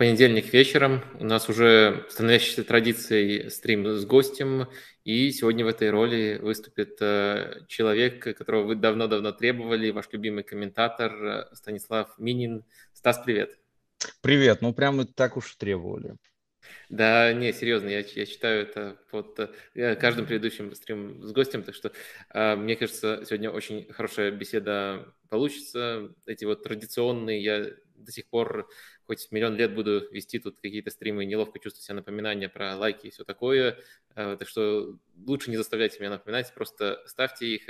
понедельник вечером. У нас уже становящейся традицией стрим с гостем. И сегодня в этой роли выступит э, человек, которого вы давно-давно требовали, ваш любимый комментатор э, Станислав Минин. Стас, привет. Привет. Ну, прямо так уж требовали. Да, не, серьезно, я, я читаю это под э, каждым предыдущим стримом с гостем, так что э, мне кажется, сегодня очень хорошая беседа получится. Эти вот традиционные, я до сих пор хоть миллион лет буду вести тут какие-то стримы, неловко чувствую себя напоминания про лайки и все такое. Э, так что лучше не заставляйте меня напоминать, просто ставьте их,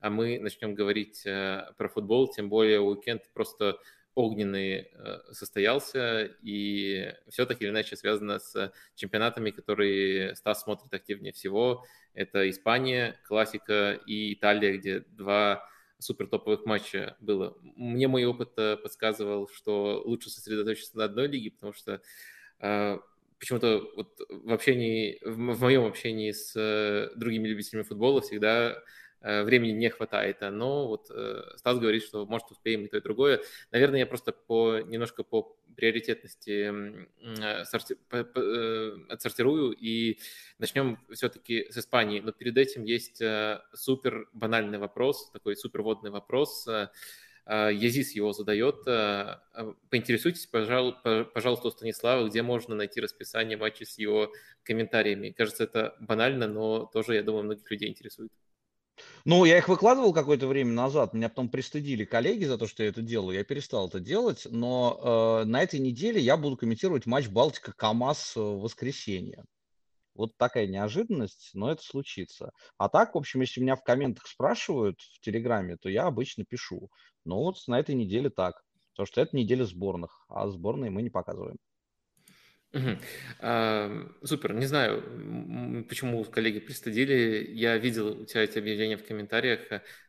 а мы начнем говорить э, про футбол, тем более уикенд просто огненный э, состоялся, и все так или иначе связано с чемпионатами, которые Стас смотрит активнее всего. Это Испания, классика и Италия, где два супер топовых матча было. Мне мой опыт э, подсказывал, что лучше сосредоточиться на одной лиге, потому что э, почему-то вот в общении, в, в моем общении с э, другими любителями футбола всегда времени не хватает, но вот э, Стас говорит, что может успеем и то, и другое. Наверное, я просто по, немножко по приоритетности э, отсортирую и начнем все-таки с Испании. Но перед этим есть супер банальный вопрос, такой супер водный вопрос. Язис его задает. Поинтересуйтесь, пожалуйста, у Станислава, где можно найти расписание матчей с его комментариями. Кажется, это банально, но тоже, я думаю, многих людей интересует. Ну, я их выкладывал какое-то время назад, меня потом пристыдили коллеги за то, что я это делаю, я перестал это делать, но э, на этой неделе я буду комментировать матч Балтика-КамАЗ в воскресенье. Вот такая неожиданность, но это случится. А так, в общем, если меня в комментах спрашивают в Телеграме, то я обычно пишу. Но вот на этой неделе так. Потому что это неделя сборных, а сборные мы не показываем. Угу. А, супер. Не знаю, почему коллеги пристыдили. Я видел у тебя эти объявления в комментариях.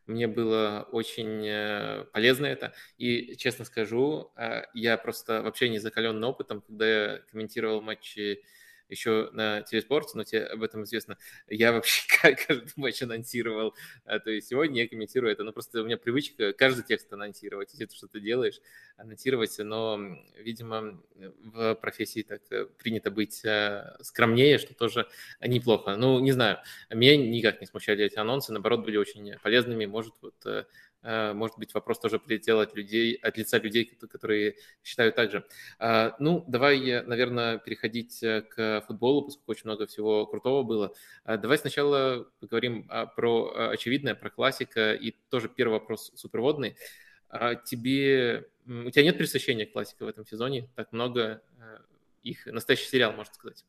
Мне было очень э, полезно это. И, честно скажу, а, я просто вообще не закален опытом, когда я комментировал матчи еще на телеспорте, но тебе об этом известно. Я вообще каждый матч анонсировал. А, то есть сегодня я комментирую это. Ну, просто у меня привычка каждый текст анонсировать, если ты что-то делаешь, анонсировать. Но, видимо, в профессии так э, принято быть э, скромнее, что тоже неплохо. Ну, не знаю, меня никак не смущали эти анонсы, наоборот, были очень полезными. Может, вот Э, может быть, вопрос тоже прилетел от людей, от лица людей, которые считают так же. А, ну, давай, наверное, переходить э, к футболу, поскольку очень много всего крутого было. А, давай сначала поговорим а, про очевидное, про классика, и тоже первый вопрос суперводный. Тебе, у тебя нет пресыщения классика в этом сезоне? Так много э, их, настоящий сериал, можно сказать.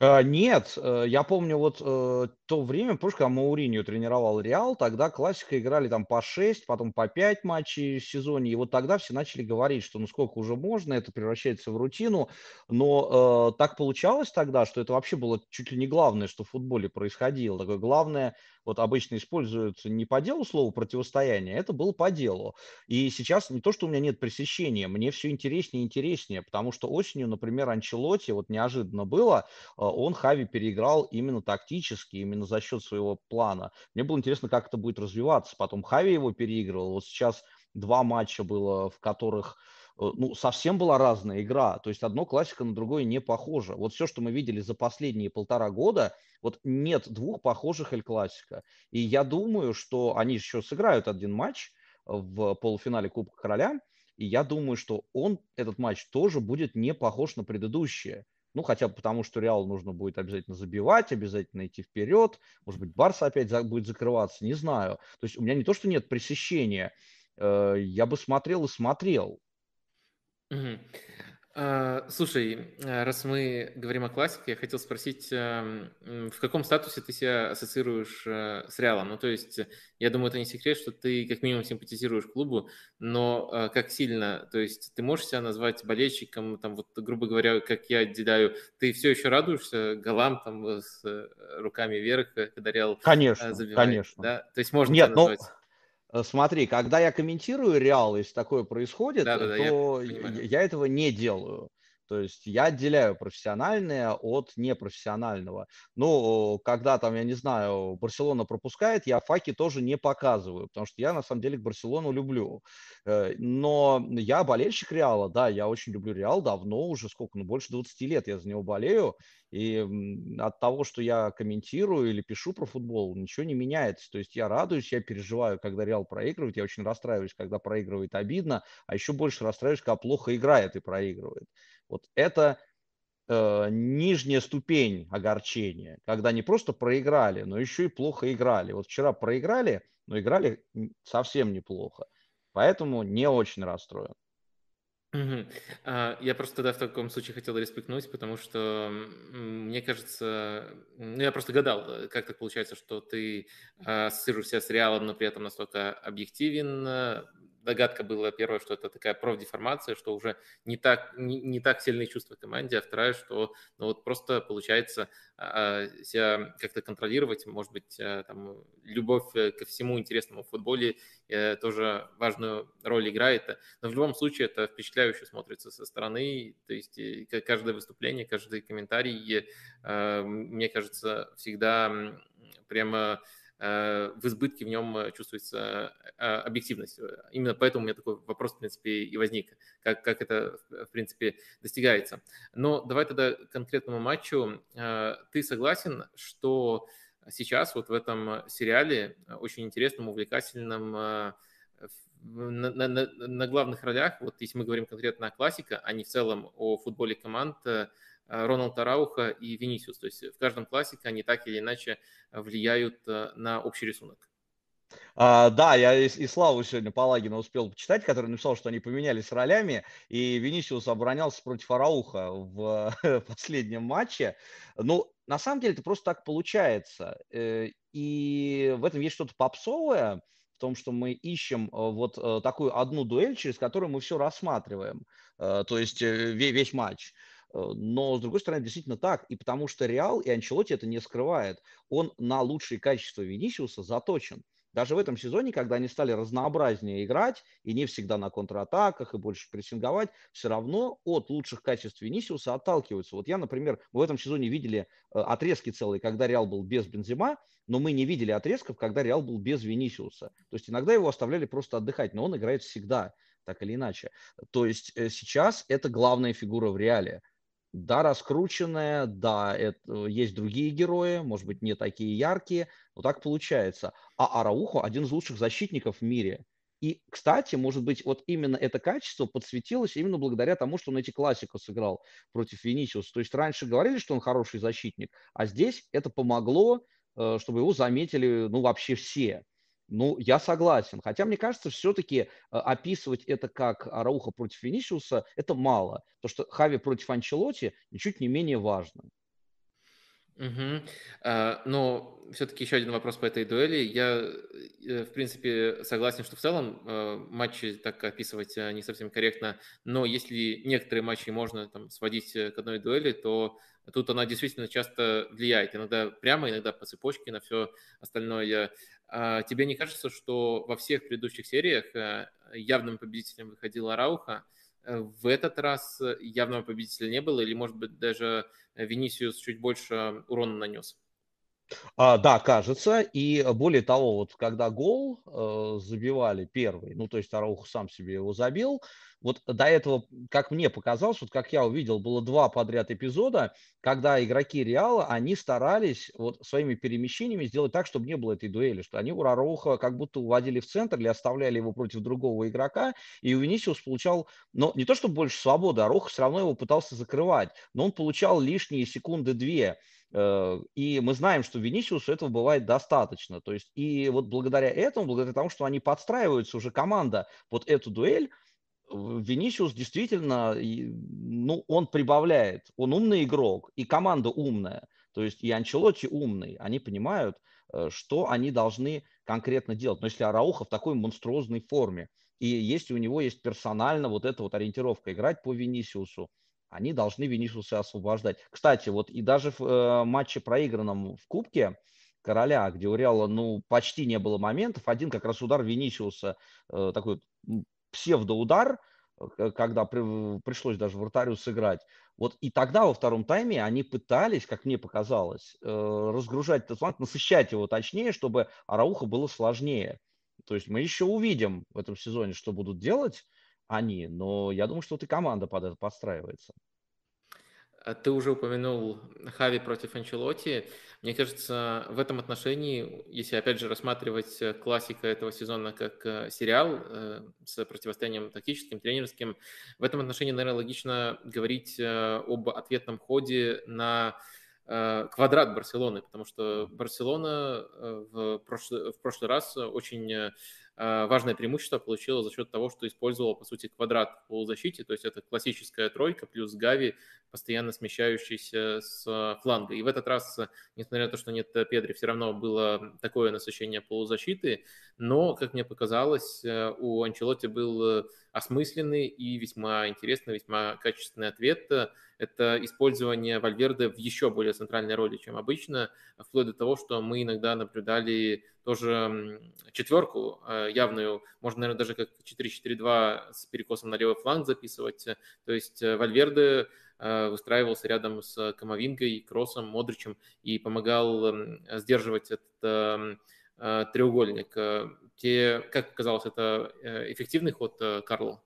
А, нет, э, я помню вот э, то время, помнишь, когда Мауриньо тренировал Реал, тогда классика играли там по 6, потом по 5 матчей в сезоне, и вот тогда все начали говорить, что ну сколько уже можно, это превращается в рутину, но э, так получалось тогда, что это вообще было чуть ли не главное, что в футболе происходило, такое главное вот обычно используют не по делу слово противостояние, это было по делу. И сейчас не то, что у меня нет пресыщения, мне все интереснее и интереснее, потому что осенью, например, Анчелоти, вот неожиданно было, а, он Хави переиграл именно тактически, именно за счет своего плана. Мне было интересно, как это будет развиваться. Потом Хави его переигрывал. Вот сейчас два матча было, в которых Э, ну, совсем была разная игра. То есть одно классика на другое не похоже. Вот все, что мы видели за последние полтора года, вот нет двух похожих Эль Классика. И я думаю, что они еще сыграют один матч в полуфинале Кубка Короля, и я думаю, что он, этот матч, тоже будет не похож на предыдущие. Ну, хотя бы потому, что Реал нужно будет обязательно забивать, обязательно идти вперед. Может быть, Барс опять будет закрываться, не знаю. То есть у меня не то, что нет пресыщения. Э, я бы смотрел и смотрел. Мгм. А, слушай, а, раз мы говорим о классике, я хотел спросить, эм, в каком статусе ты себя ассоциируешь э, с Реалом? Ну, то есть, я думаю, это не секрет, что ты как минимум симпатизируешь клубу, но э, как сильно? То есть, ты можешь себя назвать болельщиком, там, вот, грубо говоря, как я отделяю, ты все еще радуешься голам там э, с руками вверх, когда Реал Конечно, забивает, конечно. да? То есть, можно Нет, ну, назвать? Э, смотри, когда я комментирую Реал, если такое происходит, Да-да-да, я то я, я этого не делаю. То есть я отделяю профессиональное от непрофессионального. Ну, когда там, я не знаю, Барселона пропускает, я факи тоже не показываю, потому что я на самом деле Барселону люблю. Э, но я болельщик Реала, да, я очень люблю Реал давно, уже сколько, ну, больше 20 лет я за него болею. И от того, что я комментирую или пишу про футбол, ничего не меняется. То есть я радуюсь, я переживаю, когда Реал проигрывает, я очень расстраиваюсь, когда проигрывает обидно, а еще больше расстраиваюсь, когда плохо играет и проигрывает. Вот это э, нижняя ступень огорчения, когда не просто проиграли, но еще и плохо играли. Вот вчера проиграли, но играли совсем неплохо. Поэтому не очень расстроен. Угу. Я просто тогда в таком случае хотел респектнуть, потому что мне кажется, ну я просто гадал, как так получается, что ты ассоциируешься с реалом, но при этом настолько объективен, догадка была первая, что это такая профдеформация, что уже не так, не, не так сильные чувства команде, а вторая, что ну, вот просто получается а, себя как-то контролировать, может быть, а, там, любовь э, ко всему интересному в футболе э, тоже важную роль играет, но в любом случае это впечатляюще смотрится со стороны, то есть каждое выступление, каждый комментарий, э, мне кажется, всегда прямо Э, в избытке в нем э, чувствуется э, объективность. Именно поэтому у меня такой вопрос, в принципе, и возник, как, как это, в принципе, достигается. Но давай тогда к конкретному матчу. Ты согласен, что сейчас вот в этом сериале, очень интересном, увлекательном, на, на, на главных ролях, вот если мы говорим конкретно о классика, а не в целом о футболе команд, Э, Роналд Арауха и Венисиус. То есть в каждом классике они так или иначе влияют э, на общий рисунок. А, да, я и, и Славу сегодня Палагина успел почитать, который написал, что они поменялись ролями, и Венисиус оборонялся против Арауха в последнем матче. Ну, на самом деле это просто так получается. Э, и в этом есть что-то попсовое, в том, что мы ищем вот такую одну дуэль, через которую мы все рассматриваем, то есть весь матч. Э, но, с другой стороны, действительно так. И потому что Реал и Анчелоти это не скрывает. Он на лучшие качества Венисиуса заточен. Даже в этом сезоне, когда они стали разнообразнее играть, и не всегда на контратаках, и больше прессинговать, все равно от лучших качеств Венисиуса отталкиваются. Вот я, например, в этом сезоне видели э, отрезки целые, когда Реал был без Бензима, но мы не видели отрезков, когда Реал был без Венисиуса. То есть иногда его оставляли просто отдыхать, но он играет всегда, так или иначе. То есть э, сейчас это главная фигура в Реале – да, раскрученная, да, это, есть другие герои, может быть, не такие яркие, но так получается. А Араухо один из лучших защитников в мире. И, кстати, может быть, вот именно это качество подсветилось именно благодаря тому, что он эти классику сыграл против Венисиуса. То есть раньше говорили, что он хороший защитник, а здесь это помогло, э, чтобы его заметили, ну, вообще все. Ну, я согласен. Хотя, мне кажется, все-таки э, описывать это как Арауха против Венисиуса, это мало. То, что Хави против Анчелоти ничуть не менее важно. Угу. Но все-таки еще один вопрос по этой дуэли. Я, э, в принципе, согласен, что в целом э, матчи так описывать не совсем корректно, но если некоторые матчи можно там, сводить к одной дуэли, то тут она действительно часто влияет. Иногда прямо, иногда по цепочке на все остальное. А тебе не кажется, что во всех предыдущих сериях э, явным победителем выходил Арауха, э, в этот раз явного победителя не было, или, может быть, даже Венисиус чуть больше урона нанес? А, да, кажется. И более того, вот когда гол э, забивали первый, ну, то есть Араух сам себе его забил, вот до этого, как мне показалось, вот как я увидел, было два подряд эпизода, когда игроки Реала, они старались вот своими перемещениями сделать так, чтобы не было этой дуэли, что они у Рароуха как будто уводили в центр или оставляли его против другого игрока, и Венисиус получал, но не то, чтобы больше свободы, а Роха все равно его пытался закрывать, но он получал лишние секунды две, э, и мы знаем, что Венисиусу этого бывает достаточно. То есть, и вот благодаря этому, благодаря тому, что они подстраиваются уже команда под эту дуэль, Венисиус действительно, ну, он прибавляет, он умный игрок, и команда умная, то есть и Анчелотти умный, они понимают, э, что они должны конкретно делать. Но если Арауха в такой монструозной форме, и если у него есть персонально вот эта вот ориентировка играть по Венисиусу, они должны Венисиуса освобождать. Кстати, вот и даже в э, матче проигранном в Кубке Короля, где у Реала, ну, почти не было моментов, один как раз удар Венисиуса, э, такой псевдоудар, когда при, пришлось даже вратарю сыграть. Вот и тогда во втором тайме они пытались, как мне показалось, э, разгружать этот фланг, насыщать его точнее, чтобы Арауху было сложнее. То есть мы еще увидим в этом сезоне, что будут делать они, но я думаю, что вот и команда под это подстраивается. А ты уже упомянул Хави против Анчелоти. Мне кажется, в этом отношении, если опять же рассматривать э, классика этого сезона как э, сериал э, с противостоянием тактическим, тренерским, в этом отношении, наверное, логично говорить об ответном ходе на квадрат Барселоны, потому что Барселона в прошлый, в прошлый раз очень важное преимущество получила за счет того, что использовала, по сути, квадрат в полузащите, то есть это классическая тройка плюс Гави, постоянно смещающийся с фланга. И в этот раз, несмотря на то, что нет Педри, все равно было такое насыщение полузащиты, но, как мне показалось, э, у Анчелоти был осмысленный и весьма интересный, весьма качественный ответ. Это использование Вальверде в еще более центральной роли, чем обычно, вплоть до того, что мы иногда наблюдали тоже четверку э, явную, можно, наверное, даже как 4-4-2 с перекосом на левый фланг записывать. То есть э, Вальверде э, выстраивался рядом с Камавингой, Кроосом, Модричем и помогал сдерживать этот треугольник. Те, как казалось, это эффективный ход Карла?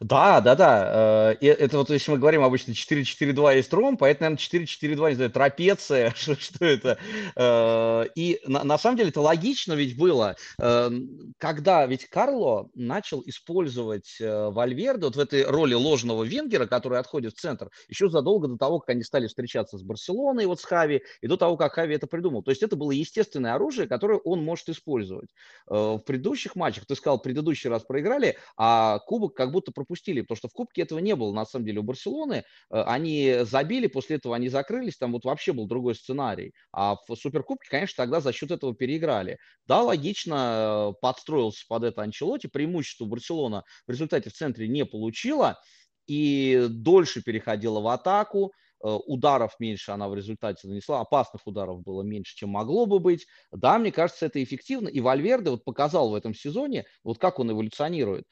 Да, да, да. Э, это вот, если мы говорим обычно 4-4-2 есть ромб, а это, наверное, 4-4-2, не знаю, трапеция, что, что это. Э, и на, на самом деле это логично ведь было, эм, когда ведь Карло начал использовать э, Вальверде вот в этой роли ложного вингера, который отходит в центр, еще задолго до того, как они стали встречаться с Барселоной, вот с Хави, и до того, как Хави это придумал. То есть это было естественное оружие, которое он может использовать. В предыдущих матчах, ты сказал, предыдущий раз проиграли, а Кубок как будто пропустили, потому что в Кубке этого не было, на самом деле, у Барселоны. Э, они забили, после этого они закрылись, там вот вообще был другой сценарий. А в Суперкубке, конечно, тогда за счет этого переиграли. Да, логично, э, подстроился под это Анчелоти, преимущество Барселона в результате в центре не получила, и дольше переходила в атаку, Э, ударов меньше она в результате нанесла, опасных ударов было меньше, чем могло бы быть. Да, мне кажется, это эффективно. И Вальверде вот показал в этом сезоне, вот как он эволюционирует.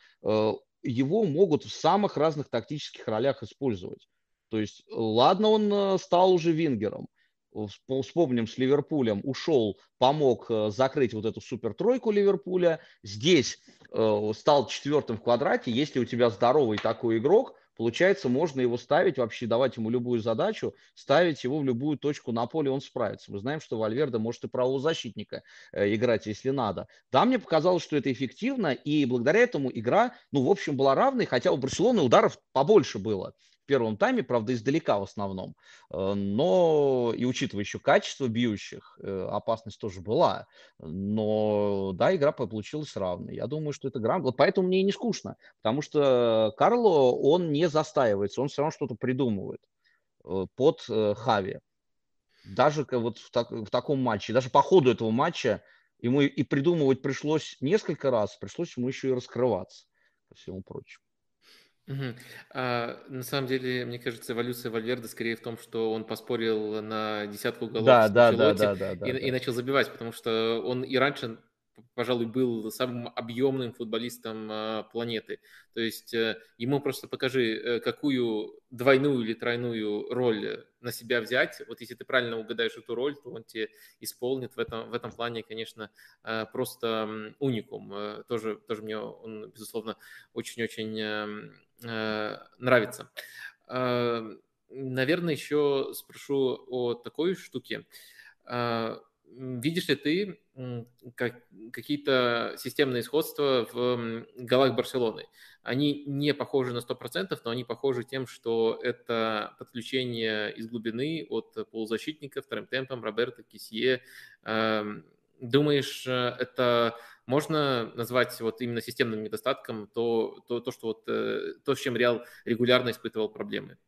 Э, его могут в самых разных тактических ролях использовать. То есть, ладно, он э, стал уже вингером. Вспомним, с Ливерпулем ушел, помог закрыть вот эту супер-тройку Ливерпуля. Здесь стал четвертым в квадрате. Если у тебя здоровый такой игрок – Получается, можно его ставить вообще, давать ему любую задачу, ставить его в любую точку на поле, он справится. Мы знаем, что Вальверде может и правого защитника э, играть, если надо. Да, мне показалось, что это эффективно, и благодаря этому игра, ну, в общем, была равной, хотя у Барселоны ударов побольше было первом тайме, правда, издалека в основном. Э, но и учитывая еще качество бьющих, э, опасность тоже была. Но да, игра получилась равной. Я думаю, что это грамотно. Вот поэтому мне и не скучно. Потому что Карло, он не застаивается, он все равно что-то придумывает э, под Хави. Даже вот в, так, в таком матче, даже по ходу этого матча ему и придумывать пришлось несколько раз, пришлось ему еще и раскрываться, ко всему прочему. Мгм. А, на самом деле, мне кажется, эволюция Вальверде скорее в том, что он поспорил на десятку голов Да, с да, да, Анчелотти да, да, да, и, и начал забивать, потому что он и раньше пожалуй, был самым объемным футболистом а, планеты. То есть э, ему просто покажи, э, какую двойную или тройную роль на себя взять. Вот если ты правильно угадаешь эту роль, то он тебе исполнит. В этом, в этом плане, конечно, э, просто уникум. Тоже, тоже мне он, безусловно, очень-очень нравится. Наверное, еще спрошу о такой штуке. Видишь ли ты как, какие-то системные сходства в голах Барселоны? Они не похожи на 100%, но они похожи тем, что это подключение из глубины от полузащитника вторым темпом Роберта Кисье. Эм, думаешь, это можно назвать вот именно системным недостатком то, то, то, что вот, э, то, с чем Реал регулярно испытывал проблемы?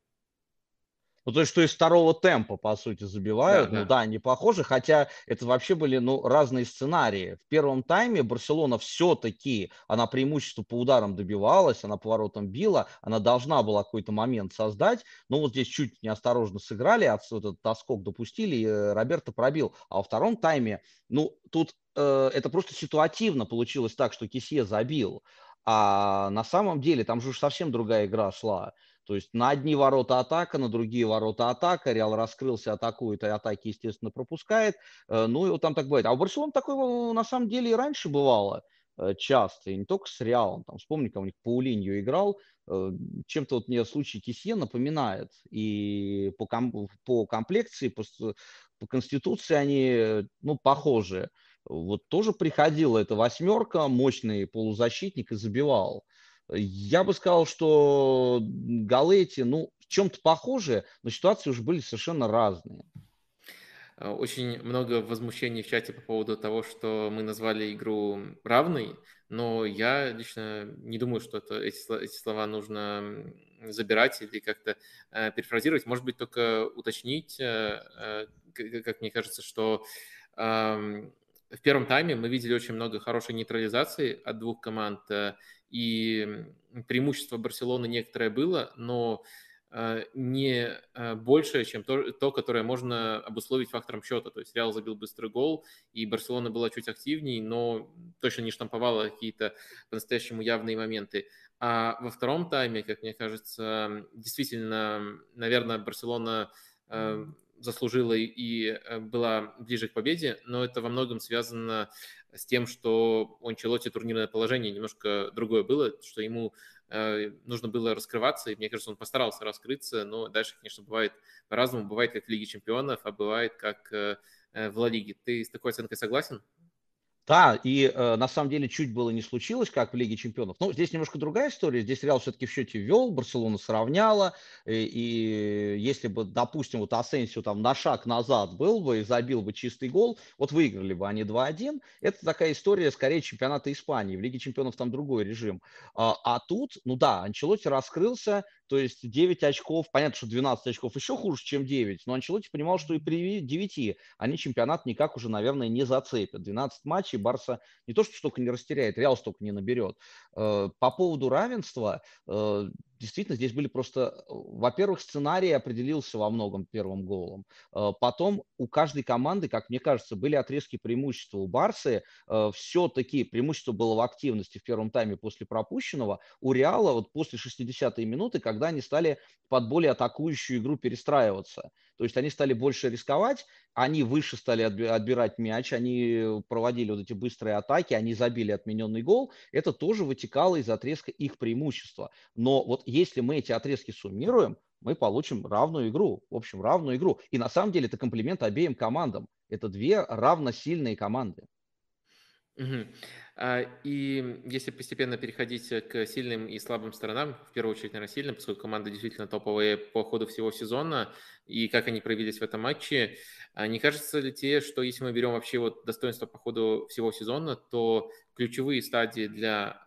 Ну, то есть, что из второго темпа, по сути, забивают. Да, ну да. да, они похожи, хотя это вообще были ну, разные сценарии. В первом тайме Барселона все-таки, она преимущество по ударам добивалась, она поворотом била, она должна была какой-то момент создать, но вот здесь чуть неосторожно сыграли, от, вот этот тоскок допустили, и э, Роберто пробил. А во втором тайме, ну, тут это просто ситуативно получилось так, что Кисье забил. А на самом деле там же уж совсем другая игра шла. То есть на одни ворота атака, на другие ворота атака. Реал раскрылся, атакует, и атаки, естественно, пропускает. Э, ну и вот там так бывает. А у Барселоны такое на самом деле и раньше бывало э, часто, и не только с Реалом. Там, вспомни, как у них Паулинью играл, э, чем-то вот мне случай Кисье напоминает. И по, ком- по комплекции, по, по конституции они ну, похожи. Вот тоже приходила эта восьмерка, мощный полузащитник и забивал. Я бы сказал, что голы эти, ну, в чем-то похожи, но ситуации уже были совершенно разные. Э, очень много возмущений в чате по поводу того, что мы назвали игру равной, но я лично не думаю, что это, эти, эти слова нужно забирать или как-то э, перефразировать. Может быть, только уточнить, э, э, как мне кажется, что э, в первом тайме мы видели очень много хорошей нейтрализации от двух команд, э, и преимущество Барселоны некоторое было, но э, не э, большее, чем то, то, которое можно обусловить фактором счета. То есть Реал забил быстрый гол, и Барселона была чуть активнее, но точно не штамповала какие-то по-настоящему явные моменты. А во втором тайме, как мне кажется, действительно, наверное, Барселона заслужила и э, была ближе к победе, но это во многом связано с тем, что у Анчелоти турнирное положение немножко другое было, что ему э, нужно было раскрываться, и мне кажется, он постарался раскрыться, но дальше, конечно, бывает по-разному, бывает как в Лиге Чемпионов, а бывает как э, в Ла Лиге. Ты с такой оценкой согласен? Да, и э, на самом деле чуть было не случилось, как в Лиге Чемпионов. Но здесь немножко другая история. Здесь Реал все-таки в счете вел, Барселона сравняла. И, и если бы, допустим, вот Асенсио там на шаг назад был бы и забил бы чистый гол, вот выиграли бы они 2-1. Это такая история скорее чемпионата Испании. В Лиге Чемпионов там другой режим. А, а тут, ну да, Анчелоти раскрылся, то есть 9 очков, понятно, что 12 очков еще хуже, чем 9, но Анчелоти понимал, что и при 9 они чемпионат никак уже, наверное, не зацепят. 12 матчей Барса не то, что столько не растеряет, Реал столько не наберет. Э, по поводу равенства, э, действительно, здесь были просто, во-первых, сценарий определился во многом первым голом. Э, потом у каждой команды, как мне кажется, были отрезки преимущества. У Барсы э, все-таки преимущество было в активности в первом тайме после пропущенного. У Реала вот после 60-й минуты, когда они стали под более атакующую игру перестраиваться. То есть они стали больше рисковать, они выше стали отбирать мяч, они проводили вот эти быстрые атаки, они забили отмененный гол. Это тоже вытекало из отрезка их преимущества. Но вот если мы эти отрезки суммируем, мы получим равную игру. В общем, равную игру. И на самом деле это комплимент обеим командам. Это две равносильные команды. Угу. И если постепенно переходить к сильным и слабым сторонам, в первую очередь, наверное, сильным, поскольку команды действительно топовые по ходу всего сезона, и как они проявились в этом матче, а не кажется ли тебе, что если мы берем вообще вот достоинство по ходу всего сезона, то ключевые стадии для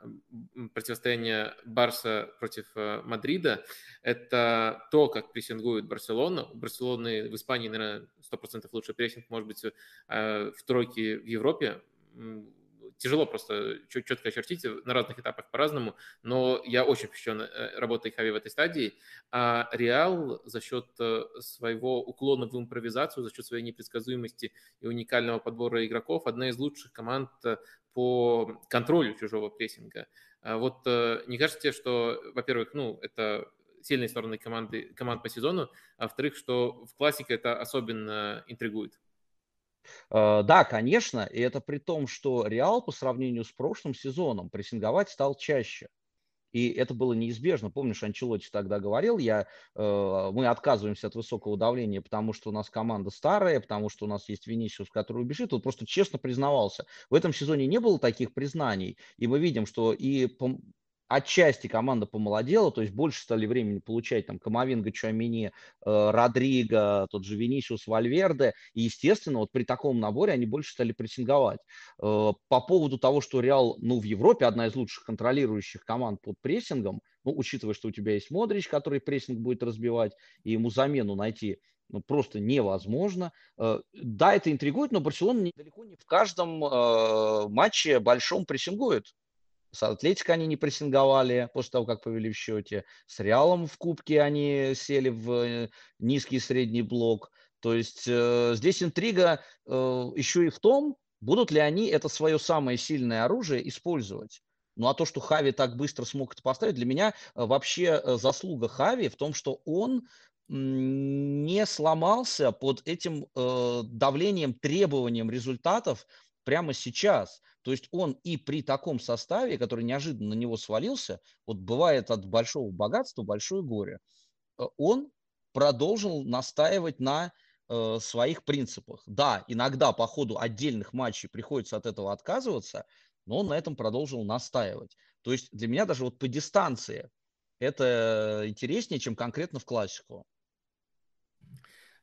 противостояния Барса против э, Мадрида – это то, как прессингует Барселона. У Барселоны в Испании, наверное, 100% лучший прессинг, может быть, э, в тройке в Европе тяжело просто четко очертить на разных этапах по-разному, но я очень впечатлен э, работой Хави в этой стадии. А Реал за счет э, своего уклона в импровизацию, за счет своей непредсказуемости и уникального подбора игроков, одна из лучших команд э, по контролю чужого прессинга. А вот не кажется тебе, что, во-первых, ну, это сильные стороны команды, команд по сезону, а во-вторых, что в классике это особенно интригует? Э, да, конечно, и это при том, что Реал по сравнению с прошлым сезоном прессинговать стал чаще. И это было неизбежно. Помнишь, Анчелотти тогда говорил, я, э, мы отказываемся от высокого давления, потому что у нас команда старая, потому что у нас есть Венисиус, который убежит. Он просто честно признавался. В этом сезоне не было таких признаний. И мы видим, что и отчасти команда помолодела, то есть больше стали времени получать там Камовинга, Чуамини, э, Родриго, тот же Венисиус, Вальверде, и, естественно, вот при таком наборе они больше стали прессинговать. Э, по поводу того, что Реал, ну, в Европе одна из лучших контролирующих команд под прессингом, ну, учитывая, что у тебя есть Модрич, который прессинг будет разбивать, и ему замену найти ну, просто невозможно. Э, да, это интригует, но Барселона далеко не в каждом э, матче большом прессингует. С Атлетико они не прессинговали после того, как повели в счете. С Реалом в Кубке они сели в э, низкий средний блок. То есть э, здесь интрига э, еще и в том, будут ли они это свое самое сильное оружие использовать. Ну а то, что Хави так быстро смог это поставить, для меня э, вообще э, заслуга Хави в том, что он не сломался под этим э, давлением, требованием результатов прямо сейчас. То есть он и при таком составе, который неожиданно на него свалился, вот бывает от большого богатства большое горе, он продолжил настаивать на э, своих принципах. Да, иногда по ходу отдельных матчей приходится от этого отказываться, но он на этом продолжил настаивать. То есть для меня даже вот по дистанции это интереснее, чем конкретно в классику.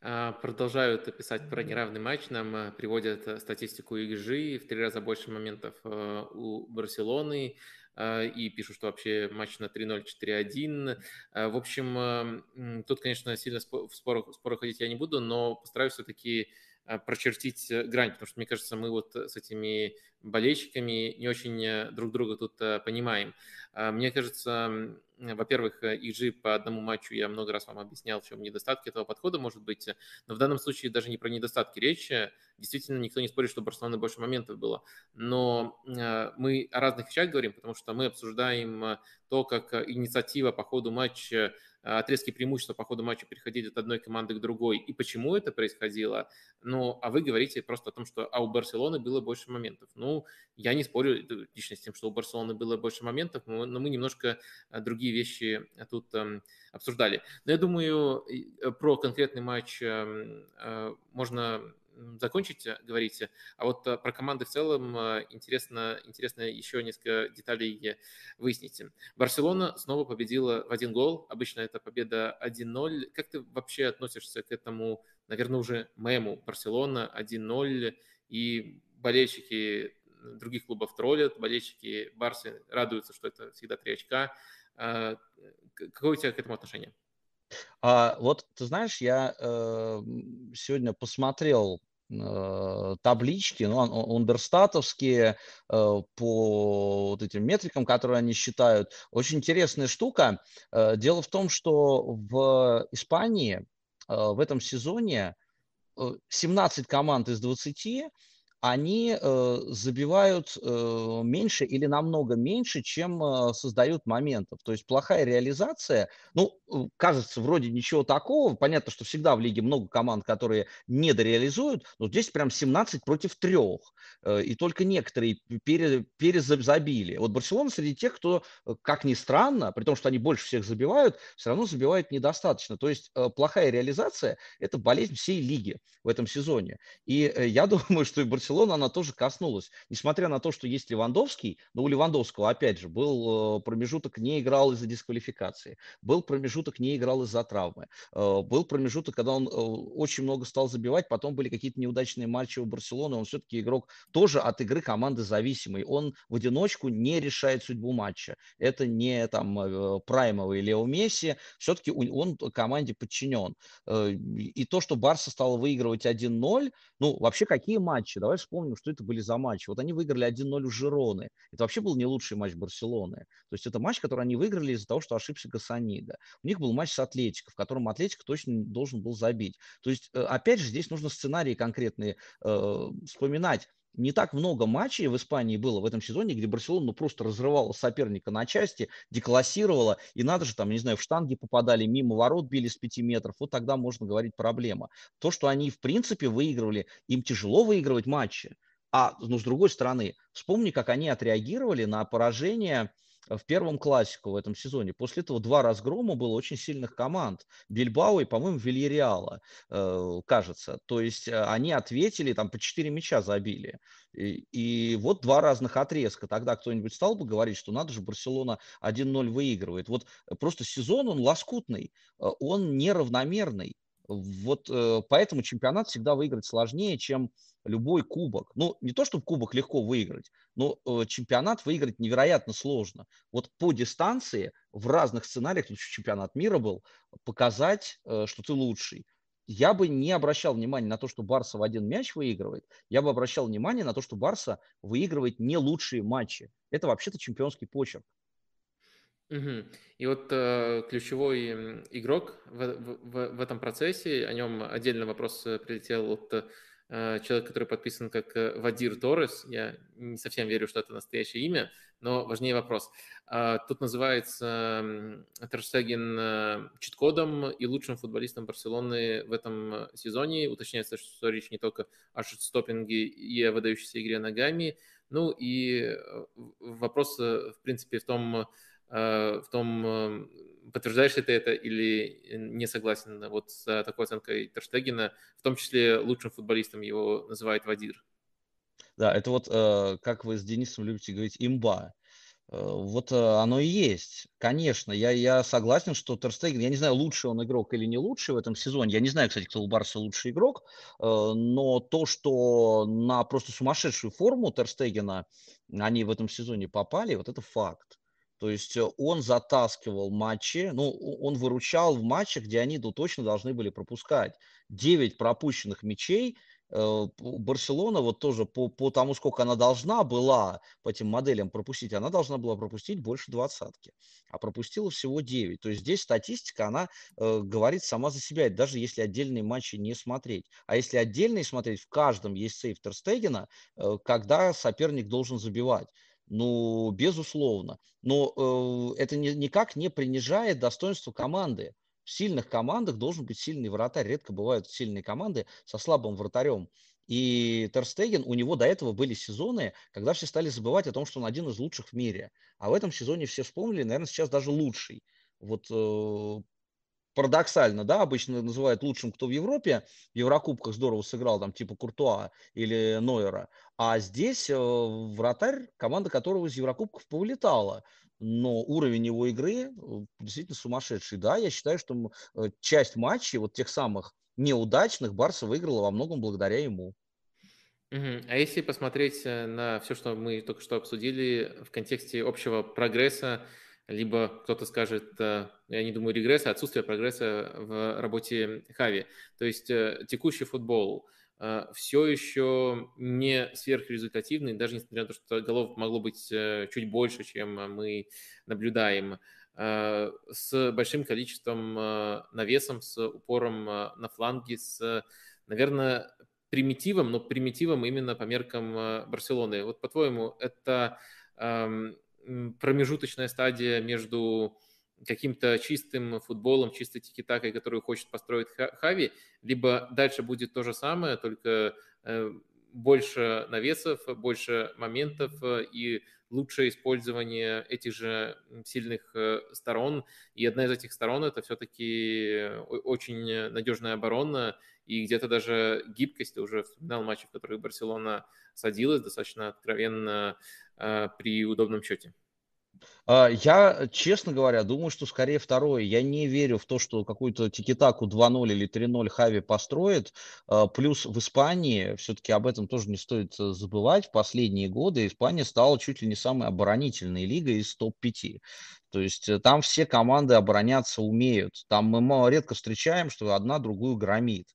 А, продолжают писать про неравный матч. Нам э, приводят э, статистику XG. В три раза больше моментов э, у Барселоны. И пишут, что вообще матч на 3-0, 4-1. В общем, тут, конечно, сильно в спорах, в спорах ходить я не буду, но постараюсь все-таки а, прочертить э, грань, потому что, мне кажется, мы вот с этими болельщиками не очень э, друг друга тут э, понимаем. А, мне кажется, во-первых, EG по одному матчу я много раз вам объяснял, в чем недостатки этого подхода может быть, но в данном случае даже не про недостатки речи. Действительно, никто не спорит, что у Барселоны больше моментов было. Но мы о разных вещах говорим, потому что мы обсуждаем то, как инициатива по ходу матча Э, отрезки преимущества по ходу матча переходили от одной команды к другой, и почему это происходило. Ну, а вы говорите просто о том, что а у Барселоны было больше моментов. Ну, я не спорю лично с тем, что у Барселоны было больше моментов, но мы немножко э, другие вещи тут эм, обсуждали. Но я думаю, э, про конкретный матч эм, можно закончить говорить. А вот э, про команды в целом э, интересно, интересно еще несколько деталей выяснить. Барселона снова победила в один гол. Обычно это победа 1-0. Как ты вообще относишься к этому, наверное, уже мему Барселона 1-0 и болельщики других клубов троллят, болельщики Барсы радуются, что это всегда три очка. Э, какое у тебя к этому отношение? А, вот ты знаешь, я э, сегодня посмотрел Э, таблички, ну, ундерстатовские э, по вот этим метрикам, которые они считают. Очень интересная штука. Э, дело в том, что в Испании в этом сезоне 17 команд из 20 они э, забивают э, меньше или намного меньше, чем э, создают моментов. То есть плохая реализация, ну, э, кажется, вроде ничего такого. Понятно, что всегда в лиге много команд, которые не дореализуют, но здесь прям 17 против 3. Э, и только некоторые пере, перезабили. Вот Барселона среди тех, кто, э, как ни странно, при том, что они больше всех забивают, все равно забивают недостаточно. То есть э, плохая реализация – это болезнь всей лиги в этом сезоне. И э, я думаю, что и Барселона Барселона она тоже коснулась. Несмотря на то, что есть Левандовский, но у Левандовского, опять же, был э, промежуток, не играл из-за дисквалификации, был промежуток, не играл из-за травмы, э, был промежуток, когда он э, очень много стал забивать, потом были какие-то неудачные матчи у Барселоны, он все-таки игрок тоже от игры команды зависимый. Он в одиночку не решает судьбу матча. Это не там праймовый Лео Месси, все-таки он команде подчинен. И то, что Барса стал выигрывать 1-0, ну, вообще какие матчи? Давай вспомним, что это были за матчи. Вот они выиграли 1-0 у Жироны. Это вообще был не лучший матч Барселоны. То есть это матч, который они выиграли из-за того, что ошибся Гасанига. У них был матч с Атлетико, в котором Атлетико точно должен был забить. То есть, э, опять же, здесь нужно сценарии конкретные э, вспоминать не так много матчей в Испании было в этом сезоне, где Барселона ну, просто разрывала соперника на части, деклассировала, и надо же, там, не знаю, в штанги попадали, мимо ворот били с 5 метров, вот тогда можно говорить проблема. То, что они, в принципе, выигрывали, им тяжело выигрывать матчи, а, ну, с другой стороны, вспомни, как они отреагировали на поражение в первом классику в этом сезоне. После этого два разгрома было очень сильных команд. Бильбао и, по-моему, Вильяреала, э, кажется. То есть э, они ответили, там по 4 мяча забили. И, и вот два разных отрезка. Тогда кто-нибудь стал бы говорить, что надо же, Барселона 1-0 выигрывает. Вот просто сезон, он лоскутный, э, он неравномерный. Вот э, поэтому чемпионат всегда выиграть сложнее, чем любой кубок. Ну, не то, чтобы кубок легко выиграть, но э, чемпионат выиграть невероятно сложно. Вот по дистанции в разных сценариях, чемпионат мира был, показать, э, что ты лучший. Я бы не обращал внимания на то, что Барса в один мяч выигрывает. Я бы обращал внимание на то, что Барса выигрывает не лучшие матчи. Это вообще-то чемпионский почерк. Угу. И вот э, ключевой игрок в, в, в этом процессе, о нем отдельно вопрос э, прилетел от э, человека, который подписан как э, Вадир Торрес. Я не совсем верю, что это настоящее имя, но важнее вопрос. А, тут называется Терштеген э, чит-кодом и лучшим футболистом Барселоны в этом сезоне. Уточняется, что речь не только о шутстопинге и о выдающейся игре ногами. Ну и э, вопрос, в принципе, в том, в том, подтверждаешь ли ты это или не согласен вот с такой оценкой Терштегена, в том числе лучшим футболистом его называет Вадир? Да, это вот, э, как вы с Денисом любите говорить, имба. Э, вот э, оно и есть. Конечно, я, я согласен, что Терстеген, я не знаю, лучший он игрок или не лучший в этом сезоне. Я не знаю, кстати, кто у Барса лучший игрок, но то, что на просто сумасшедшую форму Терстегена они в этом сезоне попали, вот это факт. То есть он затаскивал матчи, ну, он выручал в матчах, где они ну, точно должны были пропускать. Девять пропущенных мячей Э, Барселона вот тоже по, по тому, сколько она должна была по этим моделям пропустить, она должна была пропустить больше двадцатки, а пропустила всего 9. То есть здесь статистика, она э, говорит сама за себя, даже если отдельные матчи не смотреть. А если отдельные смотреть, в каждом есть сейф Терстегена, э, когда соперник должен забивать. Ну, безусловно. Но э, это ни, никак не принижает достоинство команды в сильных командах должен быть сильный вратарь. Редко бывают сильные команды со слабым вратарем. И Терстеген, у него до этого были сезоны, когда все стали забывать о том, что он один из лучших в мире. А в этом сезоне все вспомнили, наверное, сейчас даже лучший. Вот э, парадоксально, да, обычно называют лучшим, кто в Европе, в Еврокубках здорово сыграл, там, типа Куртуа или Нойера, а здесь э, вратарь, команда которого из Еврокубков повылетала но уровень его игры э, действительно сумасшедший. Да, я считаю, что э, часть матчей, вот тех самых неудачных, Барса выиграла во многом благодаря ему. А если посмотреть на все, что мы только что обсудили в контексте общего прогресса, либо кто-то скажет, я не думаю, регресса, отсутствие прогресса в работе Хави. То есть текущий футбол, а, все еще не сверхрезультативный, даже несмотря на то, что голов могло быть э, чуть больше, чем мы наблюдаем, с большим количеством навесом, с упором на фланги, с, наверное, примитивом, но примитивом именно по меркам Барселоны. Вот по-твоему, это промежуточная стадия между каким-то чистым футболом, чистой тикитакой, которую хочет построить Хави, либо дальше будет то же самое, только э, больше навесов, больше моментов э, и лучшее использование этих же сильных э, сторон. И одна из этих сторон это все-таки очень надежная оборона и где-то даже гибкость. Ты уже вспоминал матчи, в которых Барселона садилась достаточно откровенно при удобном счете. А, я, честно говоря, думаю, что скорее второе. Я не верю в то, что какую-то тикитаку 2-0 или 3-0 Хави построит. А, плюс в Испании, все-таки об этом тоже не стоит э, забывать, в последние годы Испания стала чуть ли не самой оборонительной лигой из топ-5. То есть э, там все команды обороняться умеют. Там мы редко встречаем, что одна другую громит.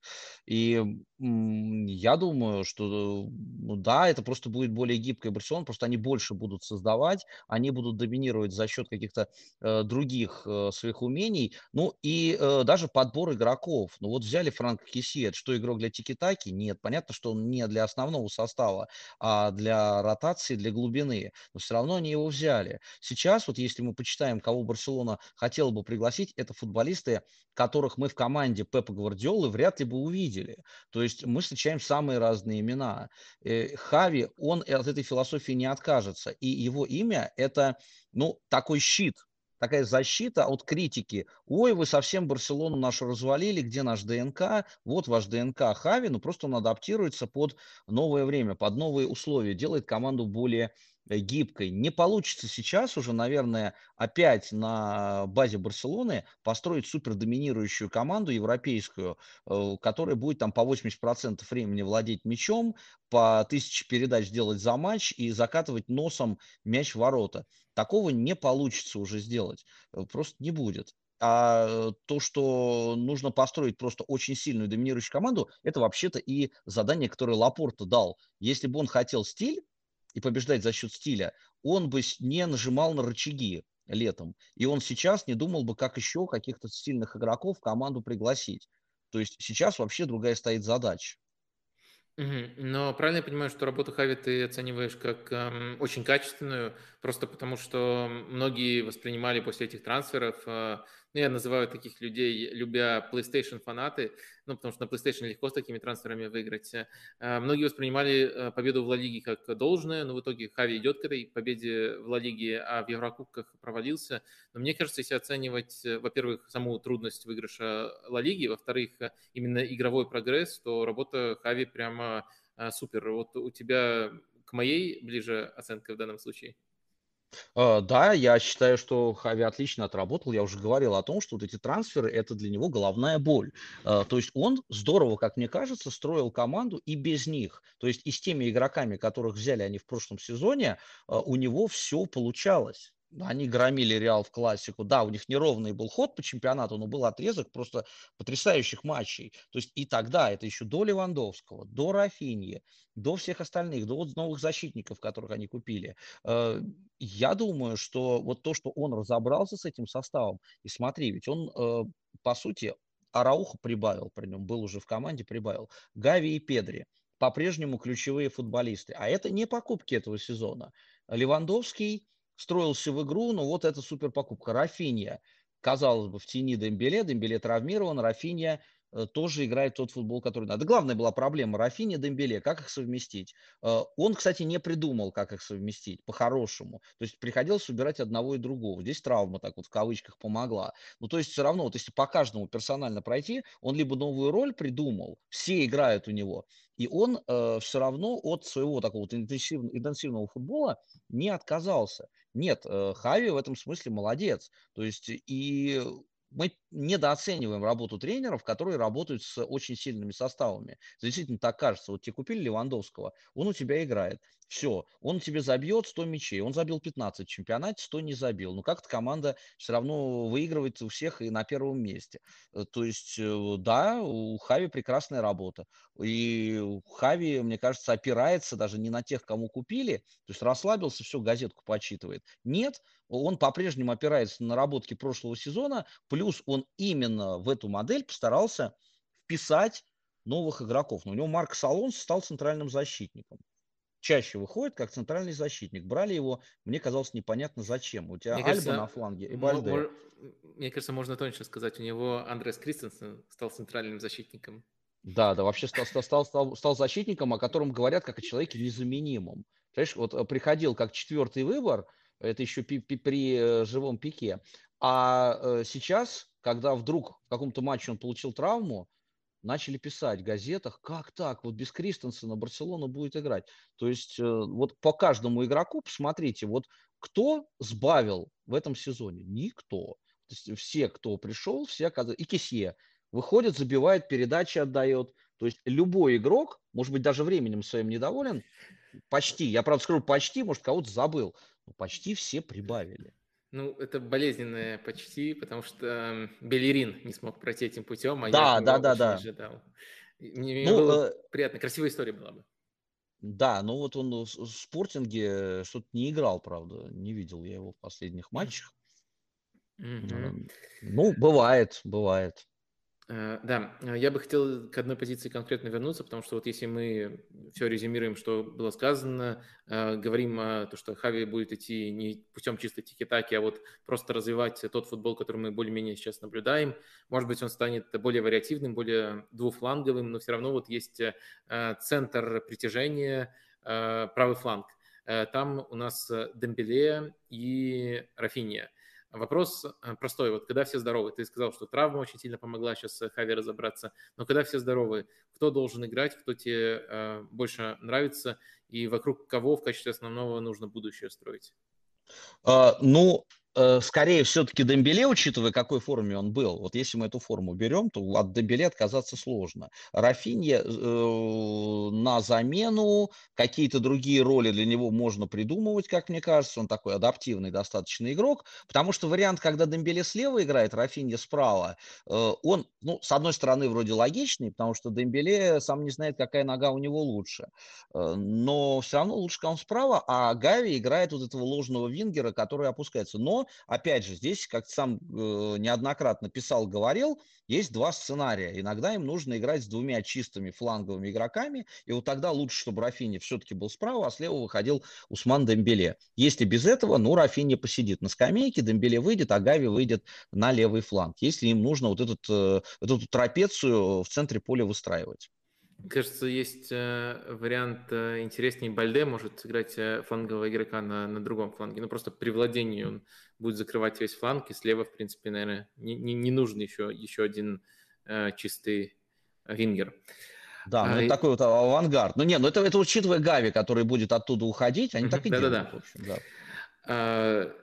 И я думаю, что ну да, это просто будет более гибкая Барселона, просто они больше будут создавать, они будут доминировать за счет каких-то э, других э, своих умений. Ну и э, даже подбор игроков. Ну вот взяли Франк Кисси, это что, игрок для тики-таки? Нет, понятно, что он не для основного состава, а для ротации, для глубины. Но все равно они его взяли. Сейчас вот если мы почитаем, кого Барселона хотела бы пригласить, это футболисты, которых мы в команде Пепа Гвардиолы вряд ли бы увидели. То есть мы встречаем самые разные имена. Э, Хави, он от этой философии не откажется. И его имя – это, ну, такой щит, такая защита от критики. Ой, вы совсем Барселону нашу развалили, где наш ДНК? Вот ваш ДНК Хави, ну просто он адаптируется под новое время, под новые условия, делает команду более гибкой. Не получится сейчас уже, наверное, опять на базе Барселоны построить супер доминирующую команду европейскую, э, которая будет там по 80% времени владеть мячом, по 1000 передач делать за матч и закатывать носом мяч в ворота. Такого не получится уже сделать. Э, просто не будет. А то, что нужно построить просто очень сильную доминирующую команду, это вообще-то и задание, которое Лапорта дал. Если бы он хотел стиль, и побеждать за счет стиля, он бы не нажимал на рычаги летом. И он сейчас не думал бы, как еще каких-то сильных игроков в команду пригласить. То есть сейчас вообще другая стоит задача. Но правильно я понимаю, что работу Хави ты оцениваешь как эм, очень качественную, просто потому что многие воспринимали после этих трансферов, э, ну, я называю таких людей, любя PlayStation фанаты, ну, потому что на PlayStation легко с такими трансферами выиграть. Э, многие воспринимали э, победу в Ла Лиге как должное, но в итоге Хави идет к этой победе в Ла Лиге, а в Еврокубках провалился. Но мне кажется, если оценивать, э, во-первых, саму трудность выигрыша Ла Лиги, во-вторых, именно игровой прогресс, то работа Хави прямо супер. Вот у тебя к моей ближе оценка в данном случае? А, да, я считаю, что Хави отлично отработал. Я уже говорил о том, что вот эти трансферы- это для него головная боль. А, то есть он здорово, как мне кажется, строил команду и без них. То есть и с теми игроками, которых взяли они в прошлом сезоне, а, у него все получалось. Они громили Реал в классику. Да, у них неровный был ход по чемпионату, но был отрезок просто потрясающих матчей. То есть и тогда, это еще до Левандовского, до Рафиньи, до всех остальных, до вот новых защитников, которых они купили. Э, я думаю, что вот то, что он разобрался с этим составом, и смотри, ведь он, э, по сути, Арауха прибавил при нем, был уже в команде, прибавил. Гави и Педри по-прежнему ключевые футболисты. А это не покупки этого сезона. Левандовский строился в игру, но вот это супер покупка. Рафинья, казалось бы, в тени Дембеле, Дембеле травмирован, Рафинья тоже играет тот футбол, который надо. Главная была проблема Рафини, Дембеле, как их совместить. Э, он, кстати, не придумал, как их совместить, по-хорошему. То есть приходилось убирать одного и другого. Здесь травма так вот в кавычках помогла. Ну, то есть все равно, вот если по каждому персонально пройти, он либо новую роль придумал, все играют у него, и он э, все равно от своего такого вот интенсивного, интенсивного футбола не отказался. Нет, э, Хави в этом смысле молодец. То есть и мы недооцениваем работу тренеров, которые работают с очень сильными составами. Действительно так кажется. Вот тебе купили Левандовского, он у тебя играет. Все, он тебе забьет 100 мячей. Он забил 15 в чемпионате, 100 не забил. Но как-то команда все равно выигрывает у всех и на первом месте. Э, то есть, э, да, у Хави прекрасная работа. И Хави, мне кажется, опирается даже не на тех, кому купили. То есть расслабился, все, газетку почитывает. Нет, он по-прежнему опирается на наработки прошлого сезона, плюс он именно в эту модель постарался вписать новых игроков. Но у него Марк Салонс стал центральным защитником. Чаще выходит как центральный защитник. Брали его, мне казалось, непонятно зачем. У тебя мне Альба кажется, на фланге и Бальде. Мне кажется, можно тоньше сказать. У него Андрес Кристенсен стал центральным защитником. Да, да, вообще стал, стал, стал, стал защитником, о котором говорят как о человеке незаменимом. Понимаешь, вот э, приходил как четвертый выбор, это еще при, при э, живом пике. А э, сейчас, когда вдруг в каком-то матче он получил травму, начали писать в газетах, как так, вот без Кристенсена Барселона будет играть. То есть э, вот по каждому игроку посмотрите, вот кто сбавил в этом сезоне? Никто. То есть все, кто пришел, все оказывается, и Кисье выходит, забивает, передачи отдает. То есть любой игрок, может быть, даже временем своим недоволен, почти, я правда скажу почти, может, кого-то забыл, но почти все прибавили. Ну, это болезненное почти, потому что Белерин не смог пройти этим путем, а да, я да, да, да. ожидал. Мне ну, было э... приятно, красивая история была бы. Да, ну вот он в спортинге что-то не играл, правда, не видел я его в последних матчах. Mm-hmm. Ну, бывает, бывает. Э, да, э, я бы хотел к одной позиции конкретно вернуться, потому что вот если мы все резюмируем, что было сказано, э, говорим о том, что Хави будет идти не путем чисто тики-таки, а вот просто развивать тот футбол, который мы более-менее сейчас наблюдаем. Может быть, он станет более вариативным, более двуфланговым, но все равно вот есть центр притяжения, правый фланг. Там у нас Дембеле и Рафиния. Вопрос э, простой. Вот когда все здоровы, ты сказал, что травма очень сильно помогла сейчас э, Хави разобраться, но когда все здоровы, кто должен играть, кто тебе э, больше нравится и вокруг кого в качестве основного нужно будущее строить? А, ну, скорее все-таки Дембеле, учитывая, какой форме он был. Вот если мы эту форму берем, то от Дембеле отказаться сложно. Рафинья э, на замену, какие-то другие роли для него можно придумывать, как мне кажется. Он такой адаптивный достаточно игрок, потому что вариант, когда Дембеле слева играет, Рафинья справа, э, он, ну, с одной стороны, вроде логичный, потому что Дембеле сам не знает, какая нога у него лучше. Э, но все равно лучше, когда он справа, а Гави играет вот этого ложного вингера, который опускается. Но Опять же, здесь, как сам э, неоднократно писал, говорил, есть два сценария. Иногда им нужно играть с двумя чистыми фланговыми игроками, и вот тогда лучше, чтобы Рафини все-таки был справа, а слева выходил Усман Дембеле. Если без этого, ну, Рафини посидит на скамейке, Дембеле выйдет, а Гави выйдет на левый фланг. Если им нужно вот этот, э, эту трапецию в центре поля выстраивать. Кажется, есть э, вариант э, интереснее. Бальде может сыграть э, флангового игрока на, на другом фланге. Ну, просто при владении он будет закрывать весь фланг, и слева, в принципе, наверное, не, не, не нужен еще, еще один э, чистый вингер. Да, ну а, это и... такой вот авангард. Ну, нет, ну это, это учитывая Гави, который будет оттуда уходить, они так и делают. Да-да-да. Да.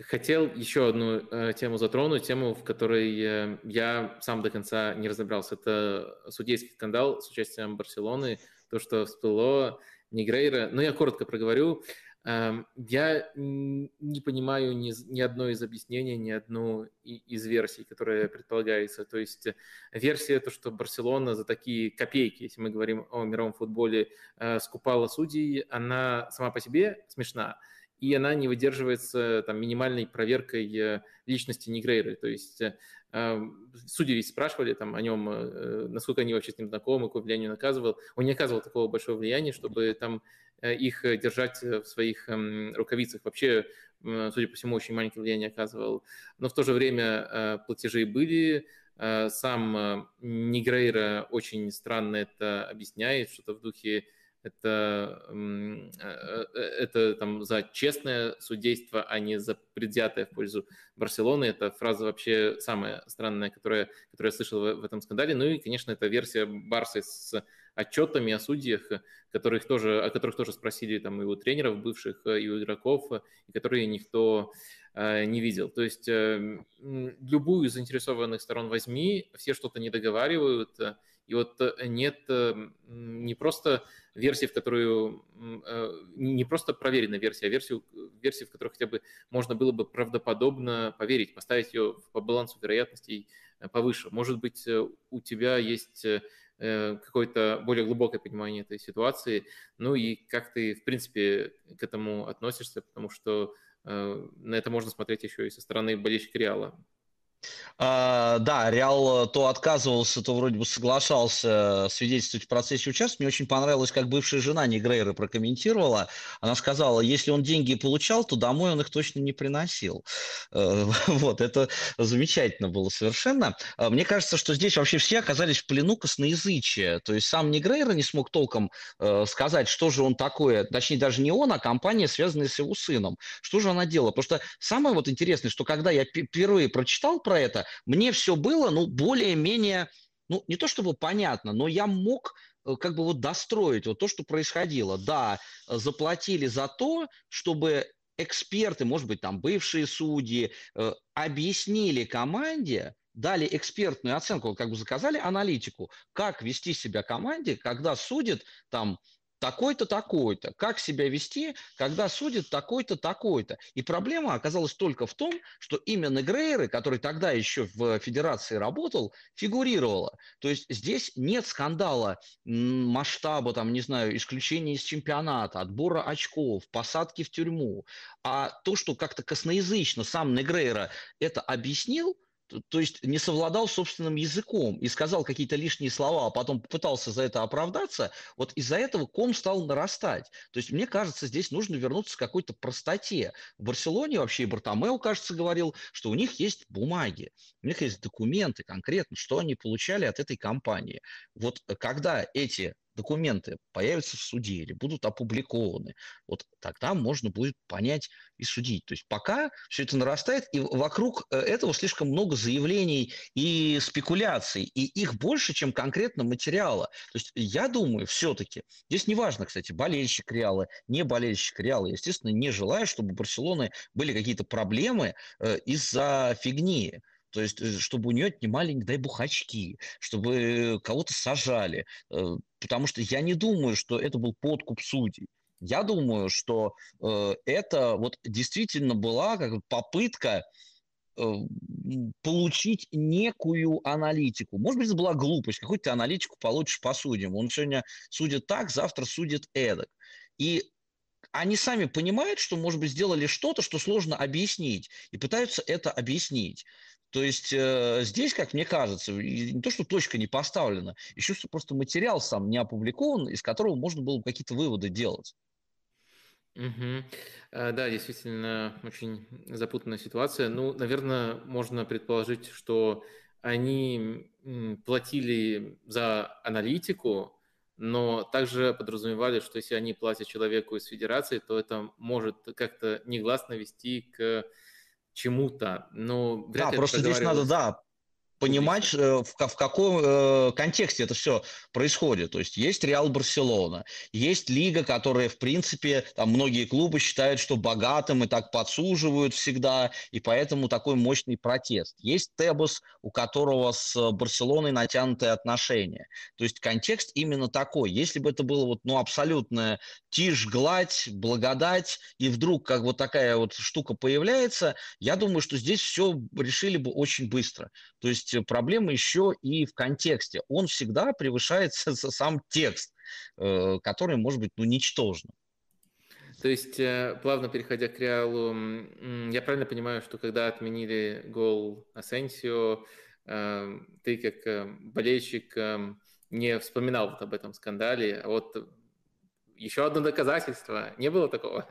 Хотел еще одну э, тему затронуть, тему, в которой э, я сам до конца не разобрался. Это судейский скандал с участием Барселоны, то, что всплыло Негрейра. Ну, я коротко проговорю. Э, я не понимаю ни, ни одной из объяснений, ни одну из версий, которая предполагается. То есть версия, то, что Барселона за такие копейки, если мы говорим о мировом футболе, э, скупала судей, она сама по себе смешна и она не выдерживается там, минимальной проверкой э, личности Негрейры. То есть э, эм, судьи ведь спрашивали там, о нем, э, насколько они вообще с ним знакомы, какое влияние он оказывал. Он не оказывал такого большого влияния, чтобы там их держать в своих эм, рукавицах. Вообще, судя по всему, очень маленькое влияние оказывал. Но в то же время платежи были, сам Негрейра очень странно это объясняет, что-то в духе это, э, э, это там за честное судейство, а не за предвзятое в пользу Барселоны. Это фраза вообще самая странная, которая, которую я слышал в, в этом скандале. Ну и, конечно, это версия Барсы с отчетами о судьях, которых тоже, о которых тоже спросили там и у тренеров бывших, и у игроков, и которые никто э, не видел. То есть любую из заинтересованных сторон возьми, все что-то не договаривают, и вот нет не просто версии, в которую э, не просто проверенная версия, а версию, версии, в которую хотя бы можно было бы правдоподобно поверить, поставить ее по балансу вероятностей э, повыше. Может быть, э, у тебя есть какое-то более глубокое понимание этой ситуации, ну и как ты, в принципе, к этому относишься, потому что на это можно смотреть еще и со стороны болельщика Реала. А, да, Реал то отказывался, то вроде бы соглашался свидетельствовать в процессе участия. Мне очень понравилось, как бывшая жена Негрейра прокомментировала. Она сказала, если он деньги получал, то домой он их точно не приносил. Э, вот, это замечательно было совершенно. Мне кажется, что здесь вообще все оказались в плену косноязычия. То есть сам Негрейра не смог толком э, сказать, что же он такое, точнее даже не он, а компания, связанная с его сыном. Что же она делала? Потому что самое вот интересное, что когда я впервые прочитал про это, мне все было, ну, более-менее, ну, не то чтобы понятно, но я мог э, как бы вот достроить вот то, что происходило. Да, заплатили за то, чтобы эксперты, может быть, там бывшие судьи, э, объяснили команде, дали экспертную оценку, как бы заказали аналитику, как вести себя команде, когда судит там такой-то, такой-то. Как себя вести, когда судит такой-то, такой-то. И проблема оказалась только в том, что именно Грейры, который тогда еще в федерации работал, фигурировала. То есть здесь нет скандала масштаба, там, не знаю, исключения из чемпионата, отбора очков, посадки в тюрьму. А то, что как-то косноязычно сам Негрейра это объяснил – то есть не совладал собственным языком и сказал какие-то лишние слова, а потом попытался за это оправдаться, вот из-за этого ком стал нарастать. То есть мне кажется, здесь нужно вернуться к какой-то простоте. В Барселоне вообще и Бартомео, кажется, говорил, что у них есть бумаги, у них есть документы конкретно, что они получали от этой компании. Вот когда эти документы появятся в суде или будут опубликованы, вот тогда можно будет понять и судить. То есть пока все это нарастает, и вокруг э, этого слишком много заявлений и спекуляций, и их больше, чем конкретно материала. То есть я думаю, все-таки, здесь не важно, кстати, болельщик Реала, не болельщик Реала, я, естественно, не желаю, чтобы у Барселоны были какие-то проблемы э, из-за фигни. То есть, э, чтобы у нее отнимали, не дай бог, очки, чтобы кого-то сажали. Э, потому что я не думаю, что это был подкуп судей. Я думаю, что э, это вот действительно была как попытка э, получить некую аналитику. Может быть, это была глупость. Какую-то аналитику получишь по судьям. Он сегодня судит так, завтра судит эдак. И они сами понимают, что, может быть, сделали что-то, что сложно объяснить, и пытаются это объяснить. То есть э, здесь, как мне кажется, не то, что точка не поставлена, еще что просто материал сам не опубликован, из которого можно было бы какие-то выводы делать. Угу. Да, действительно, очень запутанная ситуация. Ну, наверное, можно предположить, что они платили за аналитику, но также подразумевали, что если они платят человеку из федерации, то это может как-то негласно вести к чему-то. Но да, просто здесь надо, да, понимать, э, в, в каком э, контексте это все происходит. То есть есть Реал Барселона, есть лига, которая, в принципе, там многие клубы считают, что богатым и так подсуживают всегда, и поэтому такой мощный протест. Есть Тебос, у которого с Барселоной натянутые отношения. То есть контекст именно такой. Если бы это было вот, ну, абсолютная тишь, гладь, благодать, и вдруг как вот такая вот штука появляется, я думаю, что здесь все решили бы очень быстро. То есть есть проблема еще и в контексте. Он всегда превышает сам текст, э, который может быть ну, ничтожным. То есть, э, плавно переходя к Реалу, я правильно понимаю, что когда отменили гол Асенсио, э, ты как болельщик не вспоминал вот об этом скандале, а вот еще одно доказательство. Не было такого?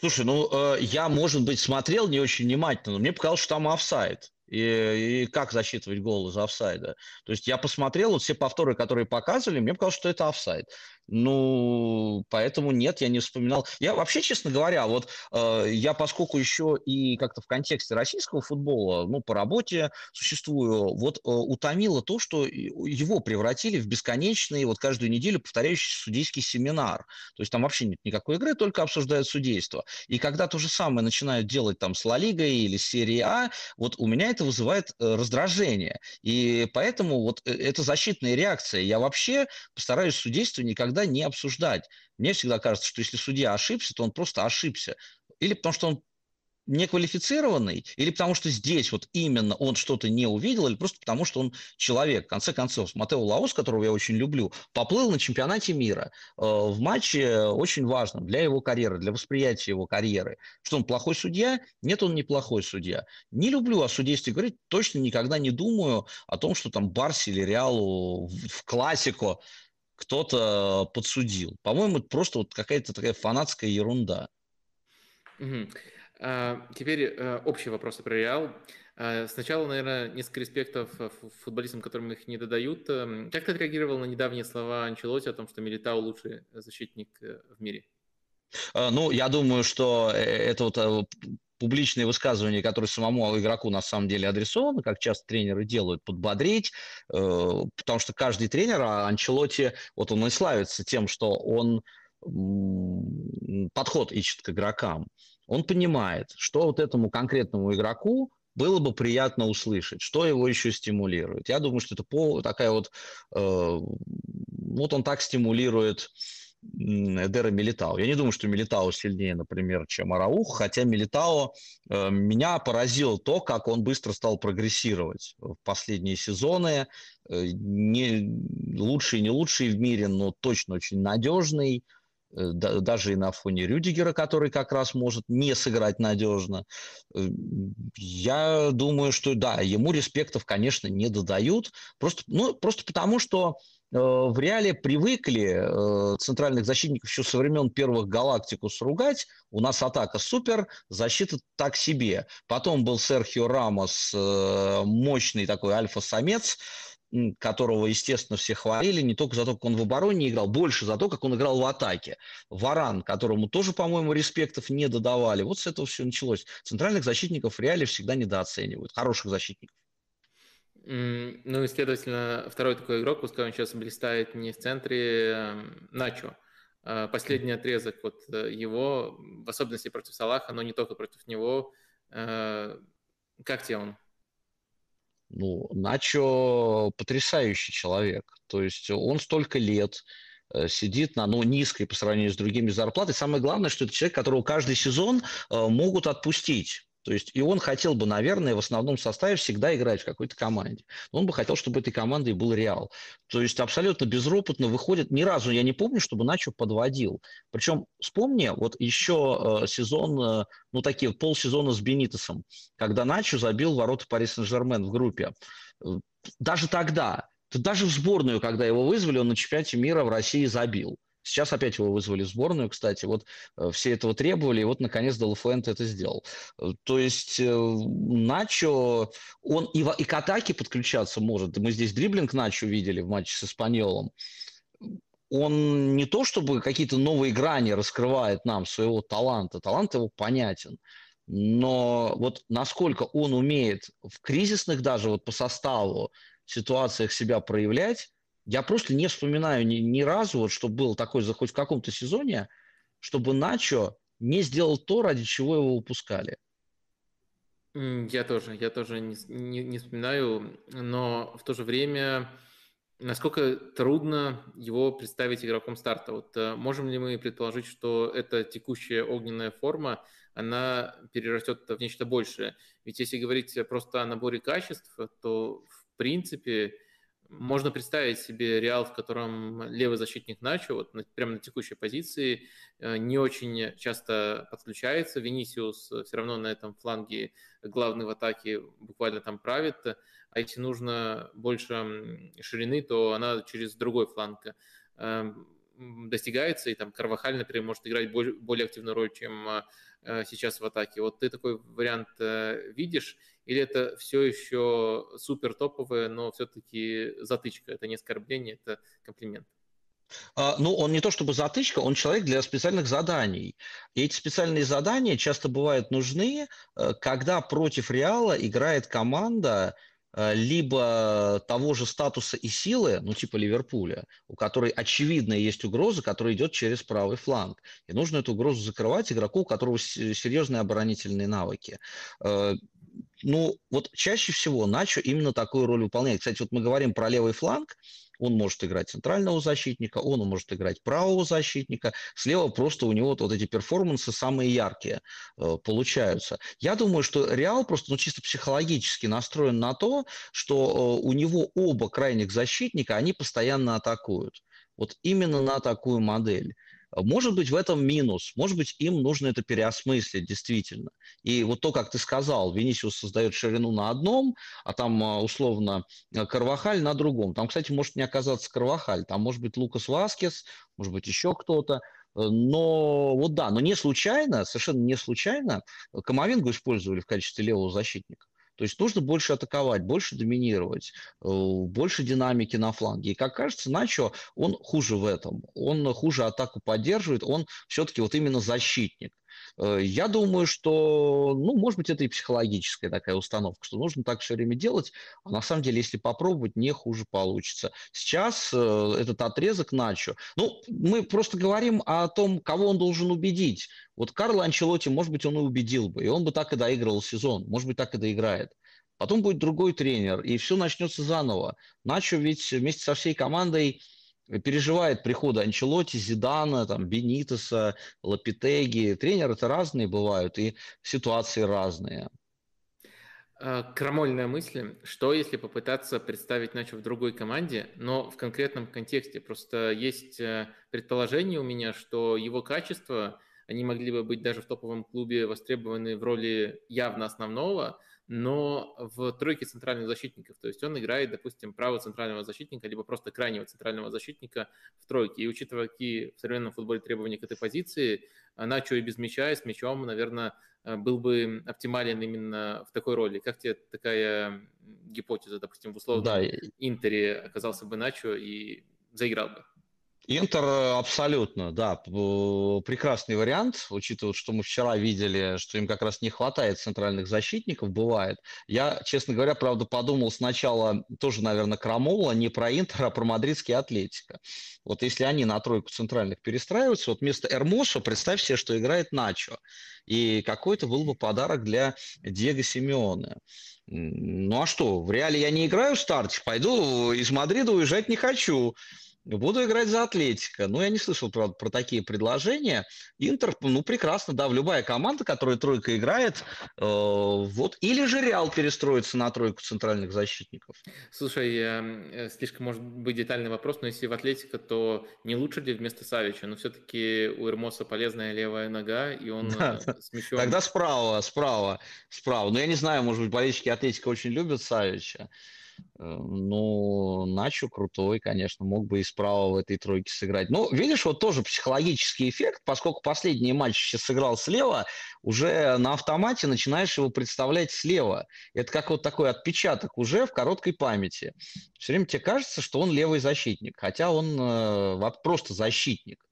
Слушай, ну, я, может быть, смотрел не очень внимательно, но мне показалось, что там офсайд и, и как засчитывать гол из офсайда. То есть я посмотрел вот все повторы, которые показывали, мне показалось, что это офсайд. Ну, поэтому нет, я не вспоминал. Я вообще, честно говоря, вот э, я, поскольку еще и как-то в контексте российского футбола, ну, по работе существую, вот э, утомило то, что его превратили в бесконечный, вот каждую неделю повторяющийся судейский семинар. То есть там вообще нет никакой игры, только обсуждают судейство. И когда то же самое начинают делать там с Ла Лигой или серией А, вот у меня это вызывает э, раздражение. И поэтому вот э, это защитная реакция. Я вообще постараюсь судейство никогда никогда не обсуждать. Мне всегда кажется, что если судья ошибся, то он просто ошибся. Или потому что он неквалифицированный, или потому что здесь вот именно он что-то не увидел, или просто потому что он человек. В конце концов, Матео Лаус, которого я очень люблю, поплыл на чемпионате мира э, в матче очень важном для его карьеры, для восприятия его карьеры. Что он плохой судья? Нет, он не плохой судья. Не люблю о судействе говорить, точно никогда не думаю о том, что там Барси или Реалу в классику кто-то подсудил. По-моему, это просто вот какая-то такая фанатская ерунда. Угу. А, теперь а, общие вопросы про Реал. А, сначала, наверное, несколько респектов футболистам, которым их не додают. Эм, как ты отреагировал на недавние слова Анчелоти о том, что Милитау лучший защитник э, в мире? Ну, я думаю, что э, это вот э, публичные высказывания, которые самому игроку на самом деле адресованы, как часто тренеры делают, подбодрить, э, потому что каждый тренер, а Анчелоти, вот он и славится тем, что он подход ищет к игрокам. Он понимает, что вот этому конкретному игроку было бы приятно услышать, что его еще стимулирует. Я думаю, что это по, такая вот... Э, вот он так стимулирует Эдера Милитао. Я не думаю, что Милитао сильнее, например, чем Араух, хотя Милитао э, меня поразило то, как он быстро стал прогрессировать в последние сезоны. Э, не лучший, не лучший в мире, но точно очень надежный, э, даже и на фоне Рюдигера, который как раз может не сыграть надежно. Э, я думаю, что да, ему респектов, конечно, не додают, просто, ну, просто потому, что в реале привыкли э, центральных защитников еще со времен первых Галактикус ругать. У нас атака супер, защита так себе. Потом был Серхио Рамос, э, мощный такой альфа-самец, которого, естественно, все хвалили, не только за то, как он в обороне играл, больше за то, как он играл в атаке. Варан, которому тоже, по-моему, респектов не додавали. Вот с этого все началось. Центральных защитников в реале всегда недооценивают, хороших защитников. Ну и, следовательно, второй такой игрок, пускай он сейчас блистает не в центре, Начо. А последний отрезок вот э, его, в особенности против Салаха, но не только против него. Э, как тебе он? Ну, Начо потрясающий человек. То есть он столько лет э, сидит на ну, низкой по сравнению с другими зарплатой. Самое главное, что это человек, которого каждый сезон могут отпустить То есть и он хотел бы, наверное, в основном составе всегда играть в какой-то команде. Он бы хотел, чтобы этой командой был Реал. То есть абсолютно безропотно выходит. Ни разу я не помню, чтобы Начо подводил. Причем вспомни, вот еще э, сезон, э, ну такие полсезона с Бенитосом, когда Начо забил ворота Пари Сен-Жермен в группе. Даже тогда, даже в сборную, когда его вызвали, он на чемпионате мира в России забил. Сейчас опять его вызвали в сборную, кстати. Вот э, все этого требовали, и вот наконец Делафуэнте это сделал. Э, то есть э, Начо, он и, и к атаке подключаться может. Мы здесь дриблинг Начо видели в матче с Испаньолом он не то чтобы какие-то новые грани раскрывает нам своего таланта, талант его понятен, но вот насколько он умеет в кризисных даже вот по составу ситуациях себя проявлять, я просто не вспоминаю ни, ни разу, вот, что был такой, хоть в каком-то сезоне, чтобы Начо не сделал то, ради чего его выпускали. Я тоже, я тоже не, не, не вспоминаю, но в то же время насколько трудно его представить игроком старта. Вот э, можем ли мы предположить, что эта текущая огненная форма, она перерастет в нечто большее? Ведь если говорить просто о наборе качеств, то в принципе можно представить себе Реал, в котором левый защитник Начо, вот на, прямо на текущей позиции, э, не очень часто подключается. Венисиус все равно на этом фланге главный в атаке буквально там правит. А если нужно больше ширины, то она через другой фланг эм, достигается, и там Карвахаль, например, может играть более активную роль, чем э, сейчас в атаке. Вот ты такой вариант э, видишь, или это все еще супер топовое, но все-таки затычка, это не оскорбление, это комплимент? А, ну, он не то чтобы затычка, он человек для специальных заданий. И эти специальные задания часто бывают нужны, э, когда против Реала играет команда, либо того же статуса и силы, ну типа Ливерпуля, у которой очевидно есть угроза, которая идет через правый фланг. И нужно эту угрозу закрывать игроку, у которого серьезные оборонительные навыки. Э, ну, вот чаще всего Начо именно такую роль выполняет. Кстати, вот мы говорим про левый фланг, он может играть центрального защитника, он может играть правого защитника. Слева просто у него вот, вот эти перформансы самые яркие э, получаются. Я думаю, что Реал просто ну, чисто психологически настроен на то, что э, у него оба крайних защитника, они постоянно атакуют. Вот именно на такую модель. Может быть, в этом минус, может быть, им нужно это переосмыслить действительно. И вот то, как ты сказал, Венисиус создает ширину на одном, а там а, условно Карвахаль на другом. Там, кстати, может не оказаться Карвахаль, там может быть Лукас Васкес, может быть еще кто-то. Но вот да, но не случайно, совершенно не случайно Камовингу использовали в качестве левого защитника. То есть нужно больше атаковать, больше доминировать, э, больше динамики на фланге. И как кажется, Начо, он хуже в этом. Он хуже атаку поддерживает, он все-таки вот именно защитник. Э, я думаю, что, ну, может быть, это и психологическая такая установка, что нужно так все время делать, а на самом деле, если попробовать, не хуже получится. Сейчас э, этот отрезок Начо, ну, мы просто говорим о том, кого он должен убедить. Вот Карло Анчелоти, может быть, он и убедил бы, и он бы так и доигрывал сезон, может быть, так и доиграет. Потом будет другой тренер, и все начнется заново. Начо ведь вместе со всей командой переживает прихода Анчелоти, Зидана, там, Бенитеса, Лапитеги. Тренеры это разные бывают, и ситуации разные. А, крамольная мысль, что если попытаться представить Начо в другой команде, но в конкретном контексте. Просто есть э, предположение у меня, что его качество, они могли бы быть даже в топовом клубе востребованы в роли явно основного, но в тройке центральных защитников. То есть он играет, допустим, правого центрального защитника, либо просто крайнего центрального защитника в тройке. И учитывая, какие в современном футболе требования к этой позиции, Начо и без мяча, и с мячом, наверное, был бы оптимален именно в такой роли. Как тебе такая гипотеза, допустим, в условном да. Интере оказался бы Начо и заиграл бы? Интер э, абсолютно, да, прекрасный вариант, учитывая, что мы вчера видели, что им как раз не хватает центральных защитников, бывает. Я, честно говоря, правда, подумал сначала тоже, наверное, Крамола, не про Интер, а про мадридский Атлетика. Вот если они на тройку центральных перестраиваются, вот вместо Эрмоша представь себе, что играет Начо. И какой-то был бы подарок для Диего Симеоне. Ну а что, в реале я не играю в старте, пойду из Мадрида уезжать не хочу. Буду играть за Атлетика. Ну, я не слышал про, про такие предложения. Интер, ну, прекрасно, да, в любая команда, которая тройка играет, э, вот, или же Реал перестроится на тройку центральных защитников. Слушай, э, слишком, может быть, детальный вопрос, но если в Атлетика, то не лучше ли вместо Савича? Но все-таки у Эрмоса полезная левая нога, и он да, э, с мячом... Тогда справа, справа, справа. Но я не знаю, может быть, болельщики Атлетика очень любят Савича. Ну, Начо крутой, конечно, мог бы и справа в этой тройке сыграть. Ну, видишь, вот тоже психологический эффект, поскольку последний матч сейчас сыграл слева, уже на автомате начинаешь его представлять слева. Это как вот такой отпечаток уже в короткой памяти. Все время тебе кажется, что он левый защитник, хотя он э, просто защитник.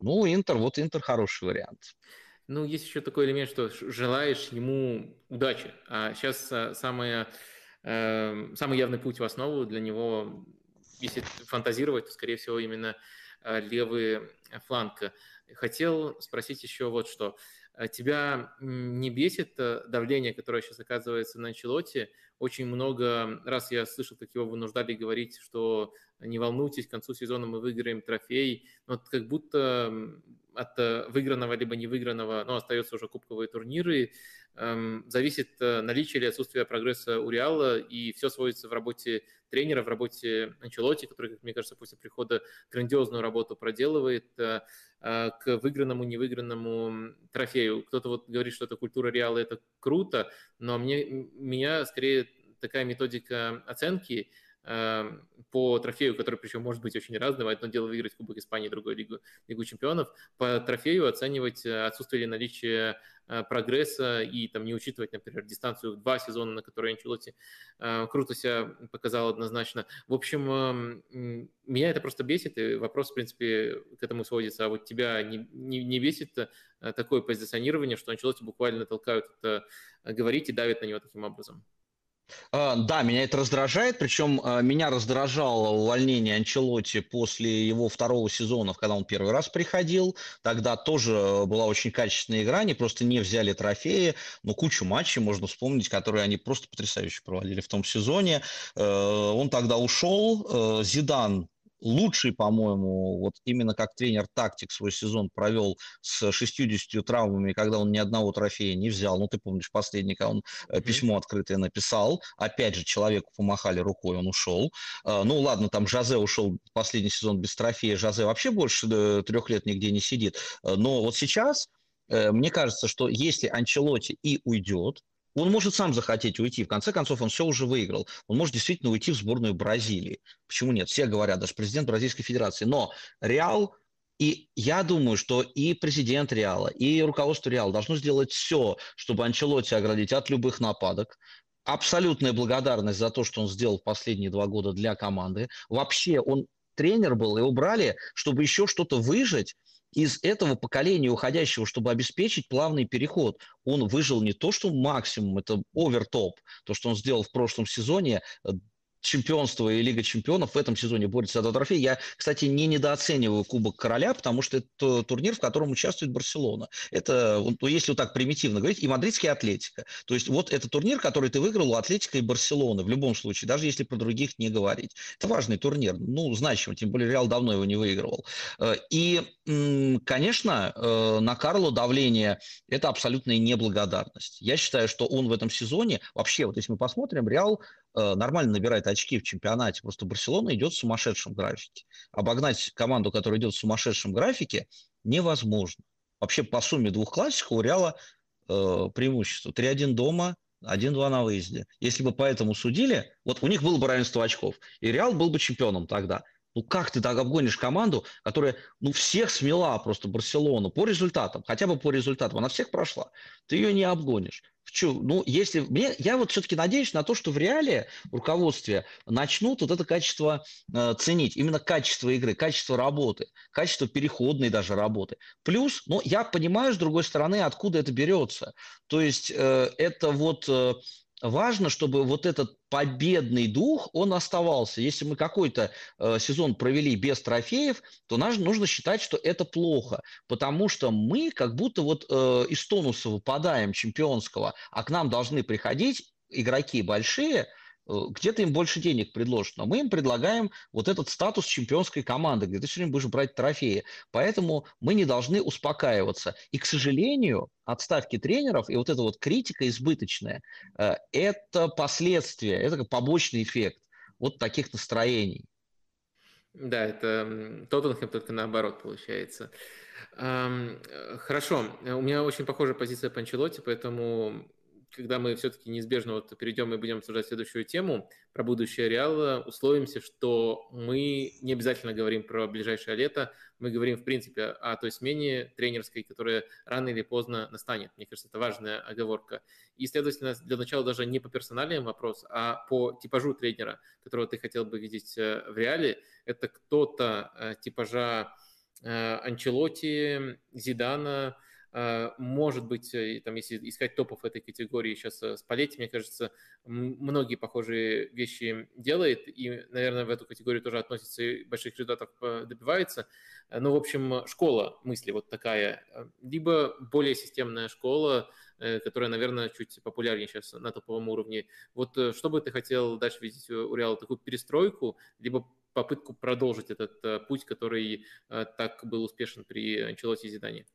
Ну, Интер, вот Интер хороший вариант. Ну, есть еще такой элемент, что желаешь ему удачи. А сейчас э, самое самый явный путь в основу для него, если фантазировать, то, скорее всего, именно э, левый фланг. Хотел спросить еще вот что. Э, тебя не бесит э, давление, которое сейчас оказывается на Анчелоте? Очень много раз я слышал, как его вынуждали говорить, что не волнуйтесь, к концу сезона мы выиграем трофей. Но вот как будто от выигранного либо невыигранного, но остаются уже кубковые турниры, эм, зависит наличие или отсутствие прогресса у Реала, и все сводится в работе тренера, в работе Анчелоти, который, как мне кажется, после прихода грандиозную работу проделывает к выигранному, невыигранному трофею. Кто-то вот говорит, что это культура реала, это круто, но мне, меня скорее такая методика оценки э, по трофею, который причем может быть очень разным. Одно дело выиграть Кубок Испании, другое Лигу, Лигу чемпионов. По трофею оценивать э, отсутствие или наличие э, прогресса и там не учитывать, например, дистанцию в два сезона, на которой Анчелоти круто себя показал однозначно. В общем, эм, меня это просто бесит, и вопрос, в принципе, к этому сводится. А вот тебя не, не, не бесит такое позиционирование, что Анчелоти буквально толкают это говорить и давят на него таким образом? А, да, меня это раздражает, причем а, меня раздражало увольнение Анчелоти после его второго сезона, когда он первый раз приходил. Тогда тоже была очень качественная игра, они просто не взяли трофеи, но кучу матчей можно вспомнить, которые они просто потрясающе проводили в том сезоне. Э, он тогда ушел, э, Зидан лучший, по-моему, вот именно как тренер-тактик свой сезон провел с 60 травмами, когда он ни одного трофея не взял. Ну, ты помнишь, последний, когда он mm-hmm. письмо открытое написал. Опять же, человеку помахали рукой, он ушел. А, ну, ладно, там Жозе ушел последний сезон без трофея. Жозе вообще больше э, трех лет нигде не сидит. Но вот сейчас э, мне кажется, что если Анчелоти и уйдет, он может сам захотеть уйти. В конце концов, он все уже выиграл. Он может действительно уйти в сборную Бразилии. Почему нет? Все говорят, даже президент Бразильской Федерации. Но Реал и я думаю, что и президент Реала, и руководство Реала должно сделать все, чтобы Анчелотти оградить от любых нападок. Абсолютная благодарность за то, что он сделал последние два года для команды. Вообще он тренер был, и убрали, чтобы еще что-то выжить из этого поколения уходящего, чтобы обеспечить плавный переход. Он выжил не то, что максимум, это овертоп, то, что он сделал в прошлом сезоне, чемпионство и Лига чемпионов в этом сезоне борется за трофей. Я, кстати, не недооцениваю Кубок Короля, потому что это турнир, в котором участвует Барселона. Это, ну, если вот так примитивно говорить, и мадридский Атлетика. То есть вот это турнир, который ты выиграл у Атлетика и Барселоны в любом случае, даже если про других не говорить. Это важный турнир, ну, значимый, тем более Реал давно его не выигрывал. Э, и, конечно, э, на Карло давление – это абсолютная неблагодарность. Я считаю, что он в этом сезоне, вообще, вот если мы посмотрим, Реал нормально набирает очки в чемпионате. Просто Барселона идет в сумасшедшем графике. Обогнать команду, которая идет в сумасшедшем графике, невозможно. Вообще по сумме двух классиков у Реала э, преимущество. 3-1 дома, 1-2 на выезде. Если бы поэтому судили, вот у них было бы равенство очков, и Реал был бы чемпионом тогда. Ну как ты так обгонишь команду, которая ну, всех смела просто Барселону по результатам, хотя бы по результатам, она всех прошла. Ты ее не обгонишь. Ну, если мне, я вот все-таки надеюсь на то, что в реале руководстве начнут вот это качество э, ценить, именно качество игры, качество работы, качество переходной даже работы. Плюс, ну, я понимаю, с другой стороны, откуда это берется. То есть э, это вот э, важно, чтобы вот этот победный дух, он оставался. Если мы какой-то э, сезон провели без трофеев, то нам нужно считать, что это плохо, потому что мы как будто вот э, из тонуса выпадаем чемпионского, а к нам должны приходить игроки большие, где-то им больше денег предложат, но мы им предлагаем вот этот статус чемпионской команды, где ты все время будешь брать трофеи. Поэтому мы не должны успокаиваться. И, к сожалению, отставки тренеров и вот эта вот критика избыточная, это последствия, это как побочный эффект вот таких настроений. Да, это Тоттенхэм только наоборот получается. Хорошо, у меня очень похожая позиция по поэтому когда мы все-таки неизбежно вот перейдем и будем обсуждать следующую тему про будущее Реала, условимся, что мы не обязательно говорим про ближайшее лето, мы говорим, в принципе, о той смене тренерской, которая рано или поздно настанет. Мне кажется, это важная оговорка. И, следовательно, для начала даже не по персоналиям вопрос, а по типажу тренера, которого ты хотел бы видеть э, в Реале. Это кто-то э, типажа э, Анчелоти, Зидана, может быть, э, там, если искать топов этой категории, сейчас э, Спалетти, мне кажется, многие похожие вещи делает, и, наверное, в эту категорию тоже относится и больших результатов добивается. Ну, в общем, школа мысли вот такая, либо более системная школа, которая, наверное, чуть популярнее сейчас на топовом уровне. Вот что бы ты хотел дальше видеть у Реала? Такую перестройку, либо попытку продолжить этот путь, который так был успешен при Анчелоте и Зидане?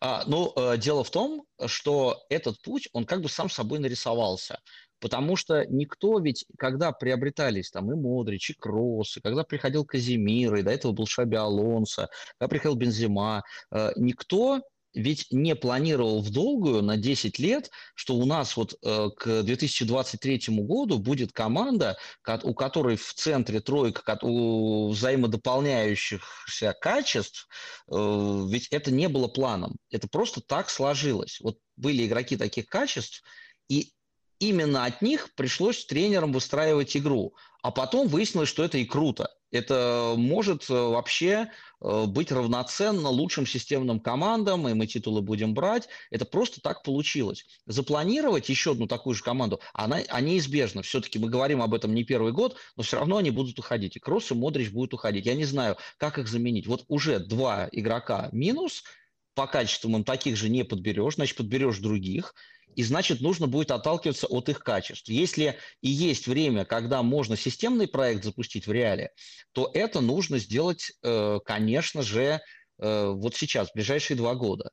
А, ну, э, дело в том, что этот путь, он как бы сам собой нарисовался. Потому что никто ведь, когда приобретались там и Модрич, и Кросс, и когда приходил Казимир, и до этого был Шаби Алонсо, когда приходил Бензима, э, никто ведь не планировал в долгую на 10 лет, что у нас вот э, к 2023 году будет команда, у которой в центре тройка у взаимодополняющихся качеств, э, ведь это не было планом. Это просто так сложилось. Вот были игроки таких качеств, и именно от них пришлось тренерам выстраивать игру. А потом выяснилось, что это и круто. Это может э, вообще э, быть равноценно лучшим системным командам, и мы титулы будем брать. Это просто так получилось. Запланировать еще одну такую же команду, она, она неизбежна. Все-таки мы говорим об этом не первый год, но все равно они будут уходить. И Кросс, и Модрич будут уходить. Я не знаю, как их заменить. Вот уже два игрока минус, по качествам им таких же не подберешь, значит, подберешь других и значит нужно будет отталкиваться от их качеств. Если и есть время, когда можно системный проект запустить в реале, то это нужно сделать, э, конечно же, э, вот сейчас, в ближайшие два года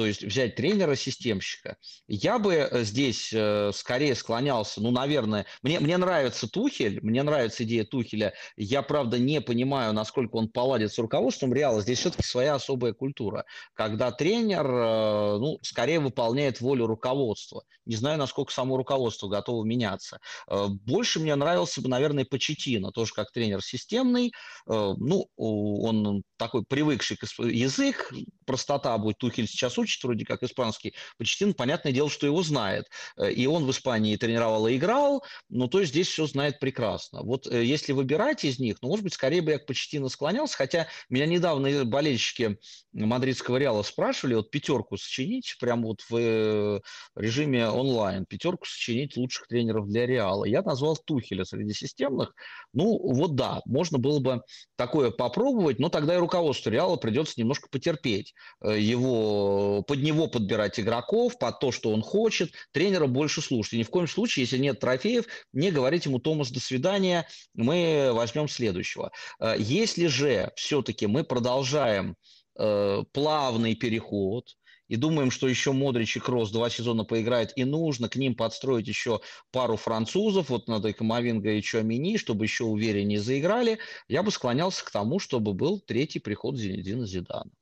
то есть взять тренера-системщика. Я бы э, здесь э, скорее склонялся, ну, наверное, мне, мне нравится Тухель, мне нравится идея Тухеля. Я, правда, не понимаю, насколько он поладит с руководством Реала. Здесь все-таки своя особая культура, когда тренер, э, ну, скорее выполняет волю руководства. Не знаю, насколько само руководство готово меняться. Больше мне нравился бы, наверное, Почетина, тоже как тренер системный. Ну, он такой привыкший язык, простота будет. Тухель сейчас учит вроде как испанский. Почтин, понятное дело, что его знает. Э, и он в Испании тренировал и играл, но то есть здесь все знает прекрасно. Вот э, если выбирать из них, ну, может быть, скорее бы я к Почтину склонялся, хотя меня недавно болельщики мадридского Реала спрашивали, вот пятерку сочинить, прямо вот в э, режиме онлайн, пятерку сочинить лучших тренеров для Реала. Я назвал Тухеля среди системных. Ну, вот да, можно было бы такое попробовать, но тогда и руководству Реала придется немножко потерпеть. Его под него подбирать игроков, под то, что он хочет, тренера больше слушать. И ни в коем случае, если нет трофеев, не говорить ему, Томас, до свидания, мы возьмем следующего. Э, если же все-таки мы продолжаем э, плавный переход, и думаем, что еще Модрич и Кросс два сезона поиграет, и нужно к ним подстроить еще пару французов, вот надо и Камовинга, и Чуамини, чтобы еще увереннее заиграли, я бы склонялся к тому, чтобы был третий приход Зинедина Зидана.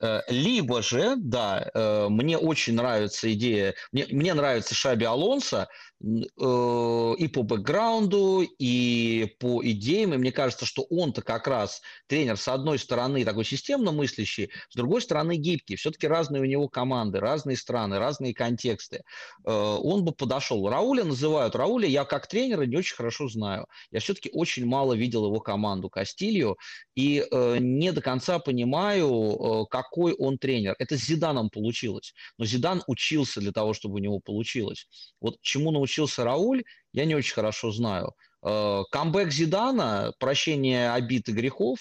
Э, либо же, да, э, мне очень нравится идея, мне, мне нравится Шаби Алонсо, Э, и по бэкграунду, и по идеям. И мне кажется, что он-то как раз тренер, с одной стороны, такой системно мыслящий, с другой стороны, гибкий. Все-таки разные у него команды, разные страны, разные контексты. Он бы подошел. Рауля называют. Рауля я как тренера не очень хорошо знаю. Я все-таки очень мало видел его команду Кастилью и не до конца понимаю, какой он тренер. Это с Зиданом получилось. Но Зидан учился для того, чтобы у него получилось. Вот чему научился учился Рауль, я не очень хорошо знаю. Э, камбэк Зидана, прощение обид и грехов,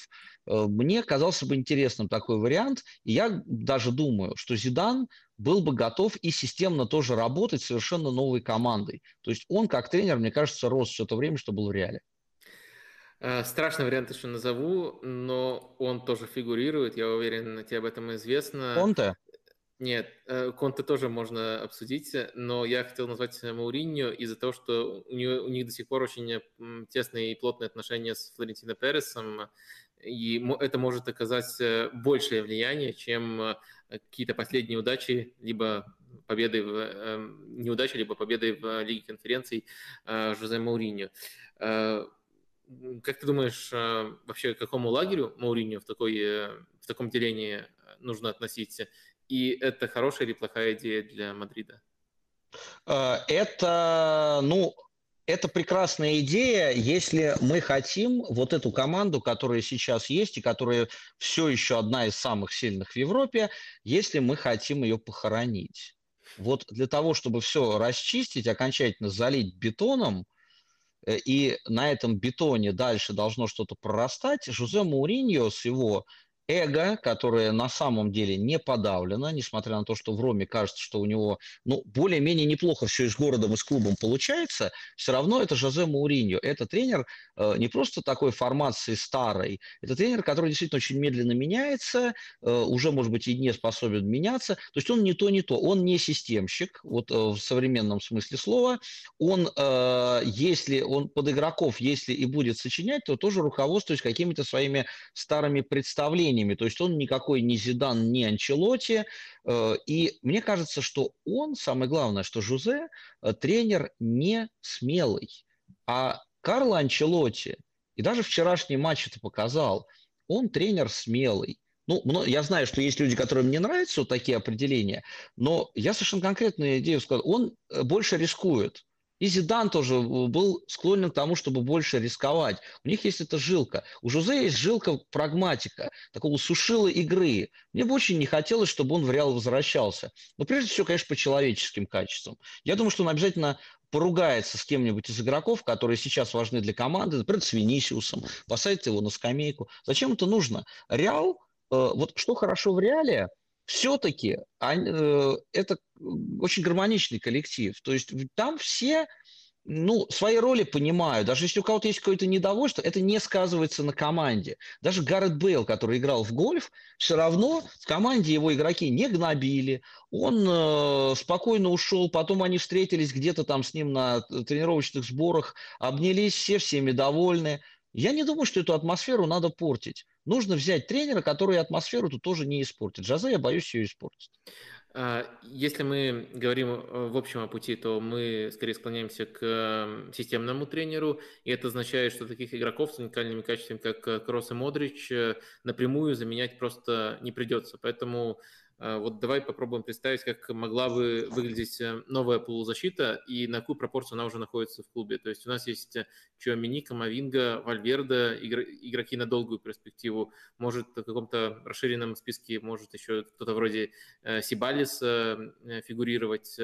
э, мне казался бы интересным такой вариант. И я даже думаю, что Зидан был бы готов и системно тоже работать совершенно новой командой. То есть он, как тренер, мне кажется, рос все то время, что был в реале. Э, страшный вариант еще назову, но он тоже фигурирует, я уверен, тебе об этом известно. Конте? Нет, э, Конте тоже можно обсудить, но я хотел назвать Мауриньо из-за того, что у, него, у них до сих пор очень тесные и плотные отношения с Флорентино Пересом, и это может оказать э, большее влияние, чем какие-то последние удачи, либо победы в эм, неудачи, либо победы в Лиге конференций Жозе Мауриньо. Как ты думаешь, э, вообще к какому лагерю Мауриньо в, такой, э, в таком делении нужно относиться? И это хорошая или плохая идея для Мадрида? Э, это, ну, это прекрасная идея, если мы хотим вот эту команду, которая сейчас есть и которая все еще одна из самых сильных в Европе, если мы хотим ее похоронить. Вот для того, чтобы все расчистить, окончательно залить бетоном, Э, и на этом бетоне дальше должно что-то прорастать, Жозе Мауриньо с его эго, которое на самом деле не подавлено, несмотря на то, что в Роме кажется, что у него ну, более-менее неплохо все и с городом, и с клубом получается, все равно это Жозе Мауриньо. Это тренер э, не просто такой формации старой, это тренер, который действительно очень медленно меняется, э, уже, может быть, и не способен меняться. То есть он не то, не то. Он не системщик, вот э, в современном смысле слова. Он, э, если он под игроков, если и будет сочинять, то тоже руководствуясь какими-то своими старыми представлениями решениями. То есть он никакой не Зидан, не Анчелоти. Э, и мне кажется, что он, самое главное, что Жузе э, тренер не смелый. А Карло Анчелоти, и даже вчерашний матч это показал, он тренер смелый. Ну, я знаю, что есть люди, которым не нравятся вот такие определения, но я совершенно конкретную идею сказал. Он э, больше рискует. И Зидан тоже был склонен к тому, чтобы больше рисковать. У них есть эта жилка. У Жозе есть жилка прагматика, такого сушила игры. Мне бы очень не хотелось, чтобы он в Реал возвращался. Но прежде всего, конечно, по человеческим качествам. Я думаю, что он обязательно поругается с кем-нибудь из игроков, которые сейчас важны для команды, например, с Венисиусом, посадит его на скамейку. Зачем это нужно? Реал, э, вот что хорошо в Реале – все-таки э, это очень гармоничный коллектив. То есть там все ну, свои роли понимают. Даже если у кого-то есть какое-то недовольство, это не сказывается на команде. Даже Гаррет Бейл, который играл в гольф, все равно в команде его игроки не гнобили. Он э, спокойно ушел, потом они встретились где-то там с ним на тренировочных сборах, обнялись, все всеми довольны. Я не думаю, что эту атмосферу надо портить. Нужно взять тренера, который атмосферу тут тоже не испортит. Жазе, я боюсь, ее испортит. А, если мы говорим э, в общем о пути, то мы скорее склоняемся к э, системному тренеру, и это означает, что таких игроков с уникальными качествами, как э, Кросс и Модрич, напрямую заменять просто не придется. Поэтому вот давай попробуем представить, как могла бы выглядеть э, новая полузащита и на какую пропорцию она уже находится в клубе. То есть у нас есть э, Чуамини, Камавинга, Вальверда, игроки на долгую перспективу. Может, в каком-то расширенном списке может еще кто-то вроде э, Сибалиса фигурировать.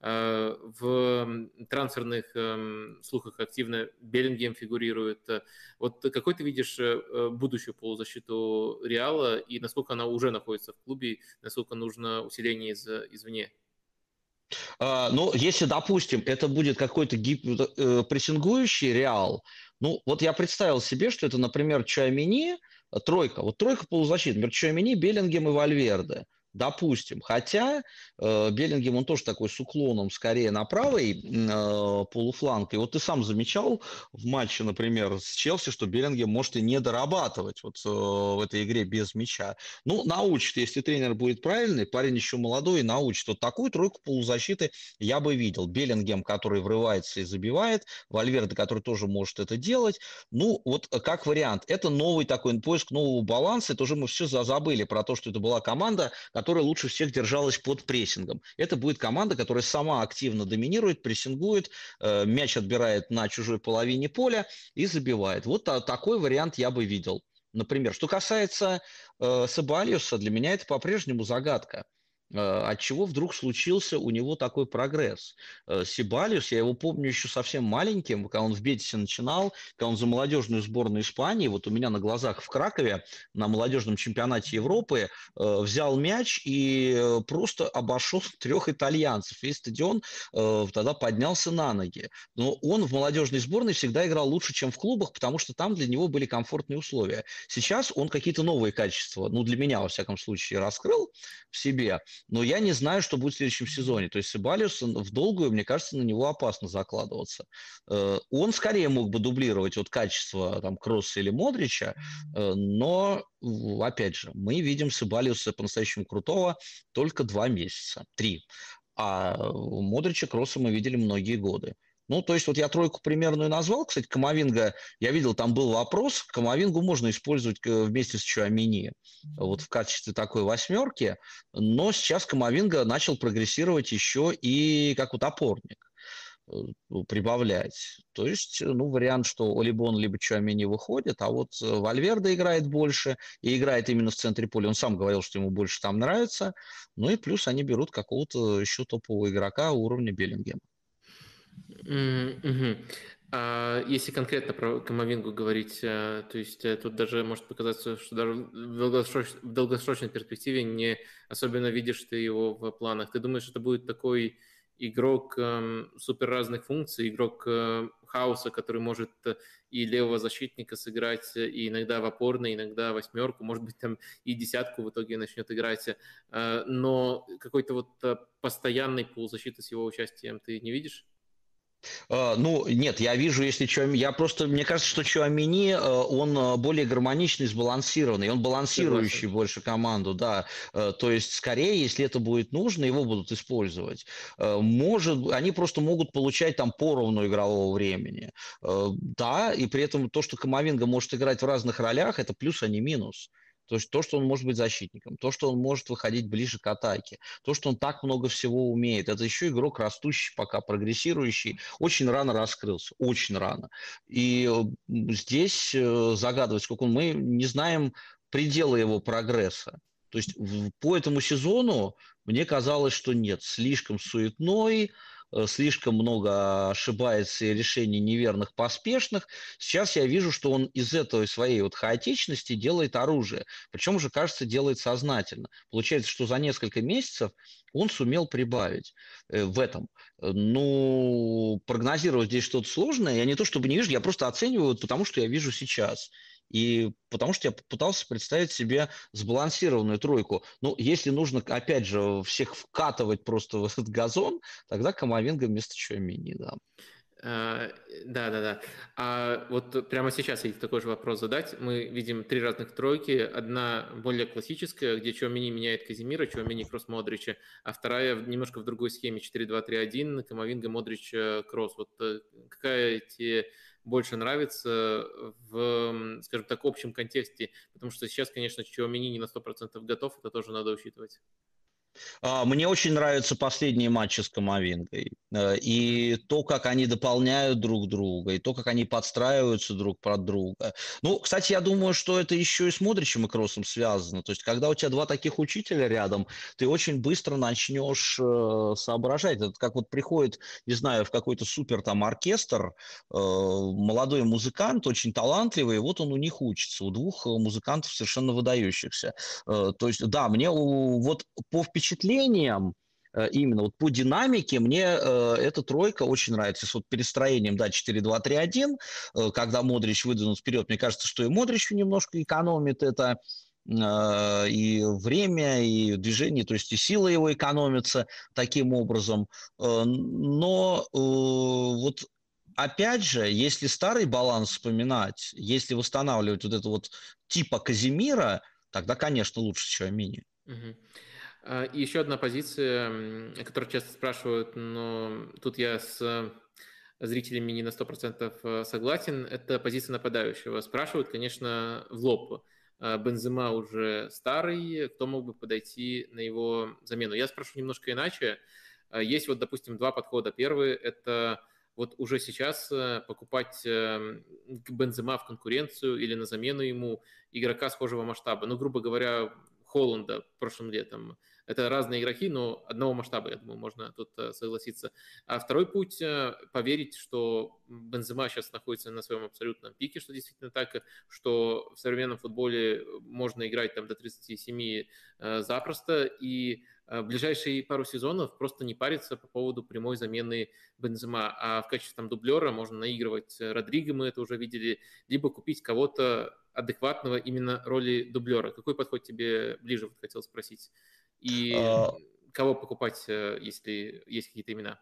В трансферных эм, слухах активно Беллингем фигурирует. Вот какой ты видишь будущую полузащиту Реала и насколько она уже находится в клубе, насколько нужно усиление из, извне? А, ну, если, допустим, это будет какой-то гип... э, реал, ну, вот я представил себе, что это, например, Чуамини, тройка, вот тройка полузащиты, например, Чуамини, Беллингем и Вальверде. Допустим. Хотя э, Беллингем, он тоже такой с уклоном скорее на правый э, полуфланг. И вот ты сам замечал в матче, например, с Челси, что Беллингем может и не дорабатывать вот э, в этой игре без мяча. Ну, научит, если тренер будет правильный, парень еще молодой, научит. Вот такую тройку полузащиты я бы видел. Беллингем, который врывается и забивает, Вальверде, который тоже может это делать. Ну, вот как вариант. Это новый такой поиск нового баланса. Это уже мы все забыли про то, что это была команда, которая лучше всех держалась под прессингом. Это будет команда, которая сама активно доминирует, прессингует, э, мяч отбирает на чужой половине поля и забивает. Вот такой вариант я бы видел. Например, что касается э, Сабалиуса, для меня это по-прежнему загадка. Э, от чего вдруг случился у него такой прогресс. Э, Сибалиус, я его помню еще совсем маленьким, когда он в Бетисе начинал, когда он за молодежную сборную Испании, вот у меня на глазах в Кракове на молодежном чемпионате Европы э, взял мяч и просто обошел трех итальянцев. Весь стадион тогда поднялся на ноги. Но он в молодежной сборной всегда играл лучше, чем в клубах, потому что там для него были комфортные условия. Сейчас он какие-то новые качества, ну для меня, во всяком случае, раскрыл в себе – но я не знаю, что будет в следующем сезоне. То есть Сибалиус в долгую, мне кажется, на него опасно закладываться. Э, он скорее мог бы дублировать вот качество там, Кросса или Модрича, э, но, опять же, мы видим Сибалиуса по-настоящему крутого только два месяца, три. А Модрича, Крооса мы видели многие годы. Ну, то есть вот я тройку примерную назвал. Кстати, Камавинга, я видел, там был вопрос. Камавингу можно использовать э, вместе с Чуамини вот в качестве такой восьмерки. Но сейчас Камавинга начал прогрессировать еще и как вот опорник э, прибавлять. То есть, ну, вариант, что либо он либо Чуамини выходит, а вот э, Вальверде играет больше и играет именно в центре поля. Он сам говорил, что ему больше там нравится. Ну и плюс они берут какого-то еще топового игрока уровня Беллингема. Mm-hmm. А если конкретно про Камовингу говорить, э, то есть э, тут даже может показаться, что даже в, долгосроч... в долгосрочной перспективе не особенно видишь ты его в планах. Ты думаешь, это будет такой игрок э, супер разных функций, игрок э, хаоса, который может э, и левого защитника сыграть, и иногда в опорной, иногда восьмерку, может быть, там и десятку в итоге начнет играть. Э, но какой-то вот постоянный пул с его участием ты не видишь? Uh, ну, нет, я вижу, если Чуамини... Я просто... Мне кажется, что Чуамини, uh, он uh, более гармоничный, сбалансированный. Он балансирующий Согласен. больше команду, да. То есть, скорее, если это будет нужно, его будут использовать. Может... Они просто могут получать там поровну игрового времени. Да, и при этом то, что Камовинга может играть в разных ролях, это плюс, а не минус. То есть то, что он может быть защитником, то, что он может выходить ближе к атаке, то, что он так много всего умеет. Это еще игрок растущий, пока прогрессирующий. Очень рано раскрылся, очень рано. И здесь э, загадывать, сколько он... Мы не знаем предела его прогресса. То есть по этому сезону мне казалось, что нет, слишком суетной, Э, слишком много ошибается и решений неверных, поспешных. Сейчас я вижу, что он из этой своей вот хаотичности делает оружие. Причем уже, кажется, делает сознательно. Получается, что за несколько месяцев он сумел прибавить э, в этом. Ну, прогнозировать здесь что-то сложное, я не то чтобы не вижу, я просто оцениваю, потому что я вижу сейчас. И потому что я пытался представить себе сбалансированную тройку. Ну, если нужно, опять же, всех вкатывать просто в этот газон, тогда Камовинга вместо Чуамини, да. А, да, да, да. А вот прямо сейчас я такой же вопрос задать. Мы видим три разных тройки. Одна более классическая, где Чуамини меняет Казимира, Чуамини Кросс Модрича, а вторая немножко в другой схеме 4-2-3-1, Камовинга, Модрич, э, Кросс. Вот э, какая тебе больше нравится в, скажем так, общем контексте? Потому что сейчас, конечно, Чуамини не на 100% готов, это тоже надо учитывать. А, мне очень нравятся последние матчи с Камовингой. Э, и то, как они дополняют друг друга, и то, как они подстраиваются друг под друга. Ну, кстати, я думаю, что это еще и с Модричем и Кроссом связано. То есть, когда у тебя два таких учителя рядом, ты очень быстро начнешь э, соображать. Это как вот приходит, не знаю, в какой-то супер там оркестр, э, молодой музыкант, очень талантливый, и вот он у них учится, у двух музыкантов совершенно выдающихся. То есть, да, мне вот по впечатлениям, Э, именно вот по динамике мне э, эта тройка очень нравится. С вот перестроением, да, 4-2-3-1, э, когда Модрич выдвинут вперед, мне кажется, что и Модричу немножко экономит это э, и время, и движение, то есть и сила его экономится таким образом. Э, но э, вот опять же, если старый баланс вспоминать, если восстанавливать вот это вот типа Казимира, тогда, конечно, лучше Чуамини. Угу. А, и еще одна позиция, о которой часто спрашивают, но тут я с зрителями не на 100% э, согласен, это позиция нападающего. Спрашивают, конечно, в лоб. А, Бензема уже старый, кто мог бы подойти на его замену? Я спрошу немножко иначе. А, есть вот, допустим, два подхода. Первый – это вот уже сейчас покупать эм, Бензема в конкуренцию или на замену ему игрока схожего масштаба. Ну, грубо говоря, Холланда прошлым летом, Это разные игроки, но одного масштаба, я думаю, можно тут э, согласиться. А второй путь э, – поверить, что Бензема сейчас находится на своем абсолютном пике, что действительно так, что в современном футболе можно играть там до 37 запросто, и ближайшие пару сезонов просто не париться по поводу прямой замены Бензема, а в качестве там дублера можно наигрывать Родриго, мы это уже видели, либо купить кого-то адекватного именно роли дублера. Какой подход тебе ближе, вот хотел спросить? И а... кого покупать, э, если есть какие-то имена?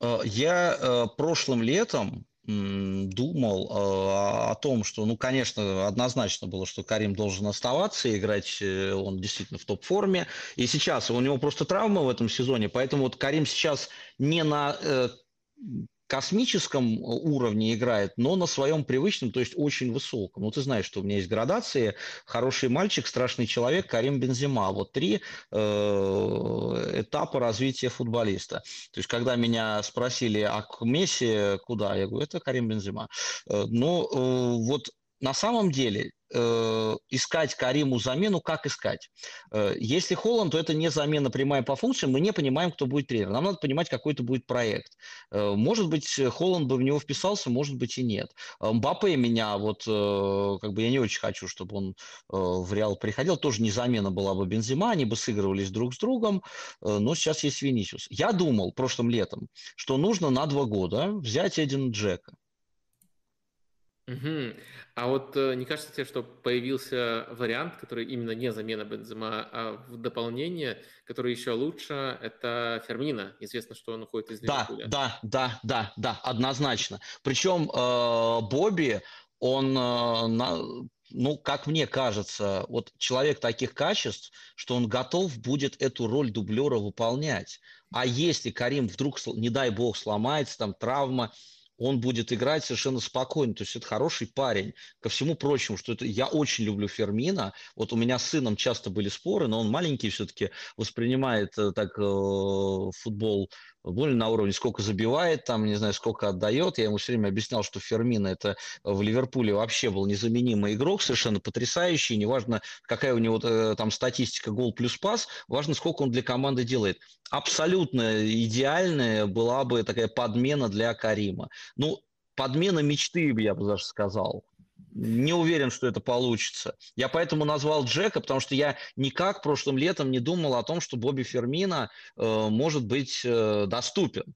А, я э, прошлым летом думал э, о том, что, ну, конечно, однозначно было, что Карим должен оставаться и играть, он действительно в топ-форме. И сейчас у него просто травма в этом сезоне, поэтому вот Карим сейчас не на космическом э, уровне играет, но на своем привычном, то есть очень высоком. Ну, ты знаешь, что у меня есть градации. Хороший мальчик, страшный человек, Карим Бензима. Вот три э, этапа развития футболиста. То есть, когда меня спросили, а к Месси куда? Я говорю, это Карим Бензима. Э, но э, вот на самом деле искать Кариму замену, как искать? Э, если Холланд, то это не замена прямая по функциям, мы не понимаем, кто будет тренер. Нам надо понимать, какой это будет проект. Э, может быть, Холланд бы в него вписался, может быть и нет. Мбаппе меня, вот, э, как бы я не очень хочу, чтобы он э, в Реал приходил, тоже не замена была бы Бензима, они бы сыгрывались друг с другом, э, но сейчас есть Винисиус. Я думал прошлым летом, что нужно на два года взять Эдина Джека. Угу. А вот э, не кажется тебе, что появился вариант, который именно не замена Бензема, а в дополнение, который еще лучше, это Фермина. Известно, что он уходит из Ливерпуля. Да, да, да, да, да, однозначно. Причем э, Бобби, он, э, на, ну, как мне кажется, вот человек таких качеств, что он готов будет эту роль дублера выполнять. А если Карим вдруг, не дай бог, сломается, там травма, он будет играть совершенно спокойно. То есть это хороший парень. Ко всему прочему, что это я очень люблю Фермина. Вот у меня с сыном часто были споры, но он маленький все-таки воспринимает э, так э, футбол более на уровне, сколько забивает, там, не знаю, сколько отдает. Я ему все время объяснял, что Фермина это в Ливерпуле вообще был незаменимый игрок, совершенно потрясающий. Неважно, какая у него э, там статистика гол плюс пас, важно, сколько он для команды делает. Абсолютно идеальная была бы такая подмена для Карима. Ну, подмена мечты, я бы даже сказал. Не уверен, что это получится. Я поэтому назвал Джека, потому что я никак прошлым летом не думал о том, что Бобби Фермина э, может быть э, доступен.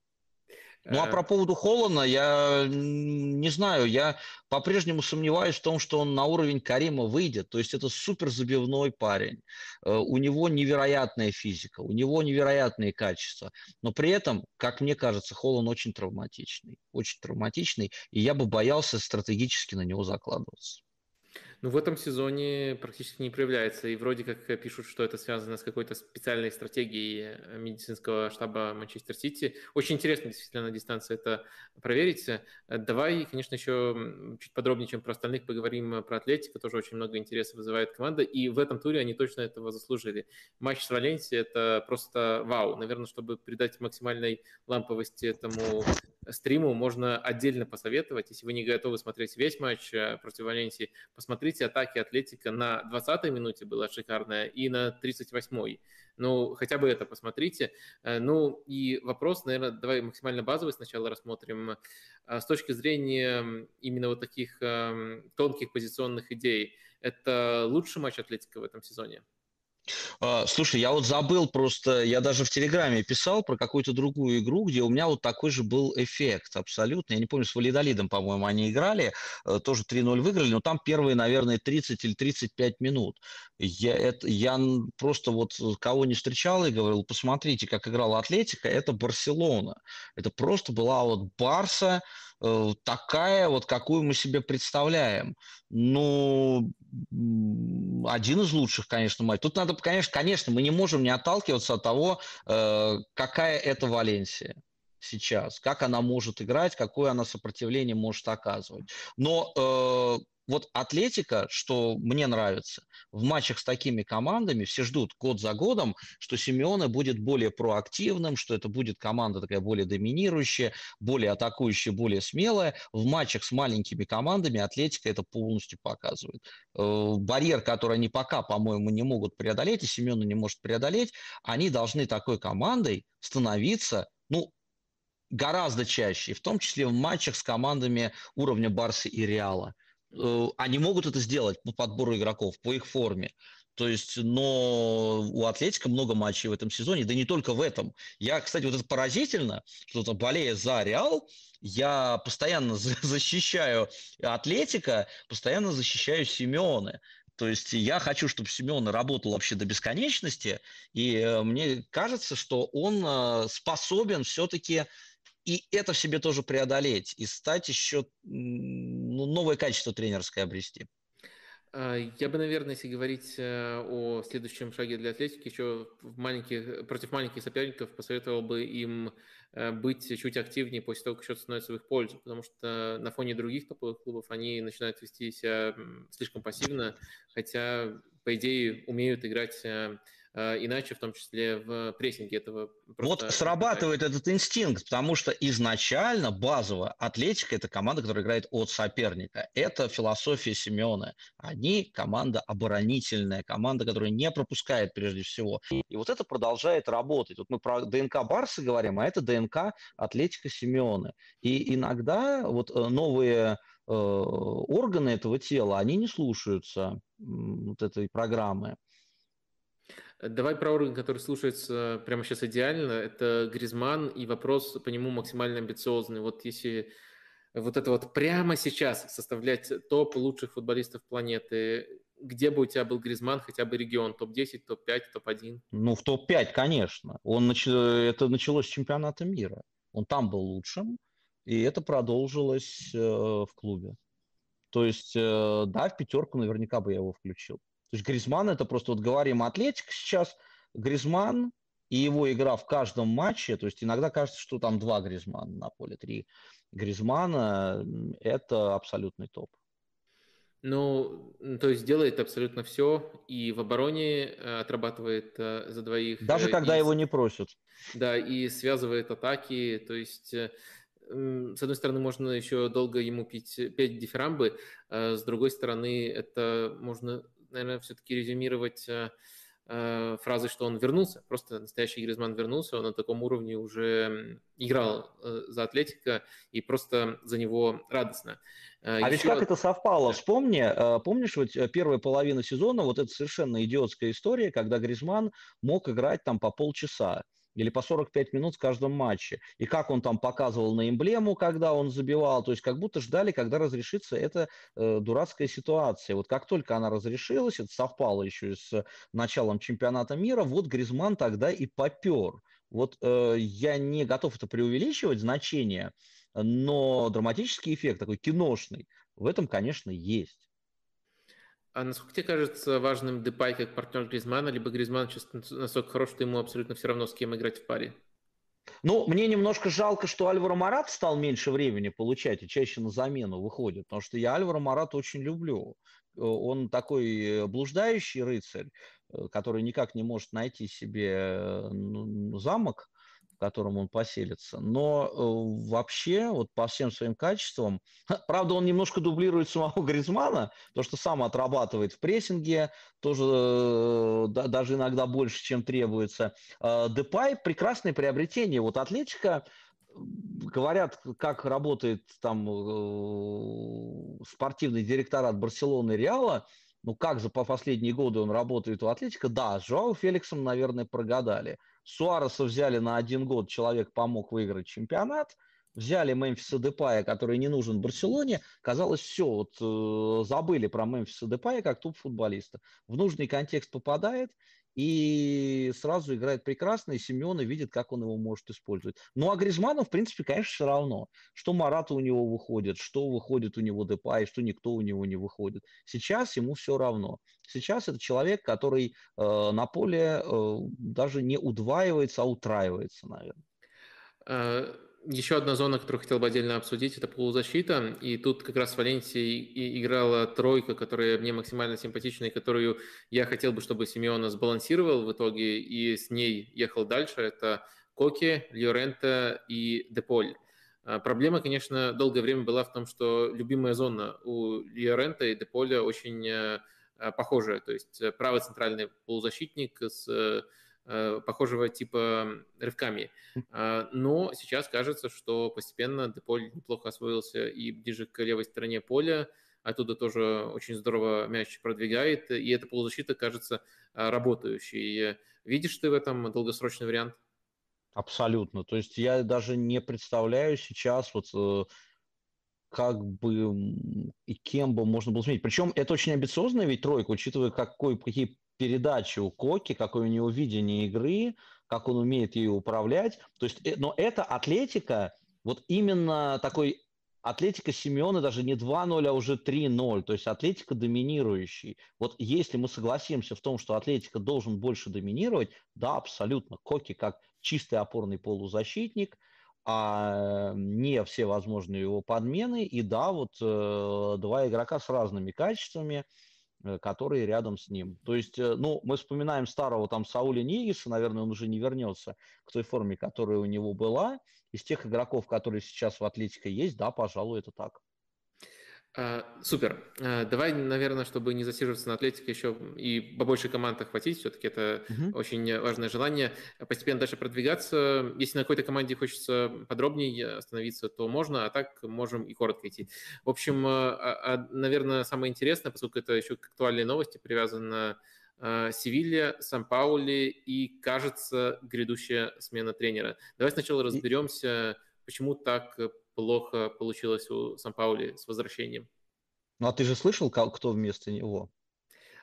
Ну а э. про поводу Холлана я не знаю, я по-прежнему сомневаюсь в том, что он на уровень Карима выйдет. То есть это супер забивной парень. Э, у него невероятная физика, у него невероятные качества. Но при этом, как мне кажется, Холлан очень травматичный. Очень травматичный, и я бы боялся стратегически на него закладываться. Ну, в этом сезоне практически не проявляется. И вроде как пишут, что это связано с какой-то специальной стратегией медицинского штаба Манчестер Сити. Очень интересно действительно на дистанции это проверить. Давай, конечно, еще чуть подробнее, чем про остальных, поговорим про Атлетико. Тоже очень много интереса вызывает команда. И в этом туре они точно этого заслужили. Матч с Валенсией – это просто вау. Наверное, чтобы придать максимальной ламповости этому стриму, можно отдельно посоветовать. Если вы не готовы смотреть весь матч э, против Валенсии, посмотрите атаки Атлетика на 20-й минуте была шикарная и на 38-й. Ну, хотя бы это посмотрите. Э, ну, и вопрос, наверное, давай максимально базовый сначала рассмотрим. Э, с точки зрения именно вот таких эм, тонких позиционных идей, это лучший матч Атлетика в этом сезоне? А, слушай, я вот забыл просто, я даже в Телеграме писал про какую-то другую игру, где у меня вот такой же был эффект абсолютно. Я не помню, с Валидолидом, по-моему, они играли, э, тоже 3-0 выиграли, но там первые, наверное, 30 или 35 минут. Я, это, я просто вот кого не встречал и говорил, посмотрите, как играла Атлетика, это Барселона. Это просто была вот Барса, такая, вот какую мы себе представляем. Ну, один из лучших, конечно, матч. Тут надо, конечно, конечно, мы не можем не отталкиваться от того, э, какая это Валенсия сейчас, как она может играть, какое она сопротивление может оказывать. Но э, вот Атлетика, что мне нравится, в матчах с такими командами все ждут год за годом, что Симеоне будет более проактивным, что это будет команда такая более доминирующая, более атакующая, более смелая. В матчах с маленькими командами Атлетика это полностью показывает. Э, барьер, который они пока, по-моему, не могут преодолеть, и Симеоне не может преодолеть, они должны такой командой становиться, ну, гораздо чаще, в том числе в матчах с командами уровня Барса и Реала. Э, они могут это сделать по подбору игроков, по их форме. То есть, но у Атлетика много матчей в этом сезоне, да не только в этом. Я, кстати, вот это поразительно, что болея за Реал, я постоянно защищаю Атлетика, постоянно защищаю Симеоне. То есть я хочу, чтобы Симеон работал вообще до бесконечности, и э, мне кажется, что он э, способен все-таки и это в себе тоже преодолеть, и стать еще ну, новое качество тренерское обрести. А, я бы, наверное, если говорить э, о следующем шаге для Атлетики, еще в маленьких, против маленьких соперников посоветовал бы им э, быть чуть активнее после того, как счет становится в их пользу, потому что на фоне других топовых клубов они начинают вести себя слишком пассивно, хотя, по идее, умеют играть э, иначе, в том числе в прессинге этого. Вот срабатывает этот инстинкт, потому что изначально базово Атлетика – это команда, которая играет от соперника. Это философия Симеона. Они команда оборонительная, команда, которая не пропускает прежде всего. И вот это продолжает работать. Вот мы про ДНК Барса говорим, а это ДНК Атлетика Симеона. И иногда вот э, новые э, органы этого тела, они не слушаются вот этой программы. Давай про орган, который слушается прямо сейчас идеально. Это Гризман и вопрос по нему максимально амбициозный. Вот если вот это вот прямо сейчас составлять топ лучших футболистов планеты, где бы у тебя был Гризман, хотя бы регион, топ-10, топ-5, топ-1? Ну, в топ-5, конечно. Он нач... Это началось с чемпионата мира. Он там был лучшим, и это продолжилось э, в клубе. То есть, э, да, в пятерку наверняка бы я его включил. То есть Гризман это просто, вот говорим Атлетик сейчас, Гризман и его игра в каждом матче, то есть иногда кажется, что там два Гризмана на поле, три Гризмана, это абсолютный топ. Ну, то есть делает абсолютно все, и в обороне э, отрабатывает э, за двоих. Даже э, когда и, его не просят. Да, и связывает атаки, то есть с одной стороны, можно еще долго ему пить, петь дифирамбы, с другой стороны, это можно наверное, все-таки резюмировать э, э, фразы, что он вернулся. Просто настоящий Гризман вернулся, он на таком уровне уже играл э, за Атлетика, и просто за него радостно. А Еще... ведь как это совпало? Вспомни, помнишь, вот первая половина сезона, вот это совершенно идиотская история, когда Гризман мог играть там по полчаса или по 45 минут в каждом матче. И как он там показывал на эмблему, когда он забивал, то есть как будто ждали, когда разрешится эта э, дурацкая ситуация. Вот как только она разрешилась, это совпало еще и с началом чемпионата мира, вот Гризман тогда и попер. Вот э, я не готов это преувеличивать, значение, но драматический эффект такой киношный в этом, конечно, есть. А насколько тебе кажется важным Депай как партнер Гризмана, либо Гризман сейчас настолько хорош, что ему абсолютно все равно, с кем играть в паре? Ну, мне немножко жалко, что Альваро Марат стал меньше времени получать и чаще на замену выходит, потому что я Альваро Марат очень люблю. Он такой блуждающий рыцарь, э, который никак не может найти себе э, ну, замок, в котором он поселится. Но э, вообще, вот по всем своим качествам, правда, он немножко дублирует самого Гризмана, то, что сам отрабатывает в прессинге, тоже э, да, даже иногда больше, чем требуется. Э, Депай – прекрасное приобретение. Вот Атлетика говорят, как работает там э, спортивный директорат Барселоны и Реала, ну как за по последние годы он работает у Атлетика, да, с Жоау Феликсом, наверное, прогадали – Суареса взяли на один год, человек помог выиграть чемпионат. Взяли Мемфиса Депая, который не нужен Барселоне. Казалось, все, вот э, забыли про Мемфиса Депая как топ-футболиста. В нужный контекст попадает, и сразу играет прекрасно, и Симеона видит, как он его может использовать. Ну, а Гризману, в принципе, конечно, все равно, что Марата у него выходит, что выходит у него Депай, что никто у него не выходит. Сейчас ему все равно. Сейчас это человек, который э, на поле э, даже не удваивается, а утраивается, наверное. Еще одна зона, которую хотел бы отдельно обсудить, это полузащита. И тут как раз в Валенсии играла тройка, которая мне максимально симпатична, и которую я хотел бы, чтобы Симеона сбалансировал в итоге, и с ней ехал дальше. Это Коки, Льорента и Деполь. А, проблема, конечно, долгое время была в том, что любимая зона у Льорента и Деполя очень э, похожая. То есть э, правый центральный полузащитник с Э, похожего типа рывками. А, но сейчас кажется, что постепенно Деполь неплохо освоился и ближе к левой стороне поля, оттуда тоже очень здорово мяч продвигает, и эта полузащита кажется а, работающей. Видишь ты в этом долгосрочный вариант? Абсолютно. То есть я даже не представляю сейчас вот э, как бы и кем бы можно было сменить. Причем это очень амбициозная ведь тройка, учитывая, какой, какие передачи у Коки, какое у него видение игры, как он умеет ею управлять. То есть, э, но это атлетика, вот именно такой Атлетика Симеона даже не 2-0, а уже 3-0. То есть Атлетика доминирующий. Вот если мы согласимся в том, что Атлетика должен больше доминировать, да, абсолютно. Коки как чистый опорный полузащитник, а не все возможные его подмены. И да, вот э, два игрока с разными качествами – которые рядом с ним. То есть, э, ну, мы вспоминаем старого там Сауля Нигиса, наверное, он уже не вернется к той форме, которая у него была. Из тех игроков, которые сейчас в Атлетике есть, да, пожалуй, это так. А, супер. А, давай, наверное, чтобы не засиживаться на Атлетике, еще и побольше команд охватить. Все-таки это угу. очень важное желание. Постепенно дальше продвигаться. Если на какой-то команде хочется подробнее остановиться, то можно, а так можем и коротко идти. В общем, а, наверное, самое интересное, поскольку это еще к актуальной новости привязано Севилья, Сан-Паули и, кажется, грядущая смена тренера. Давай сначала разберемся, почему так плохо получилось у Сан-Паули с возвращением. Ну, а ты же слышал, кто вместо него?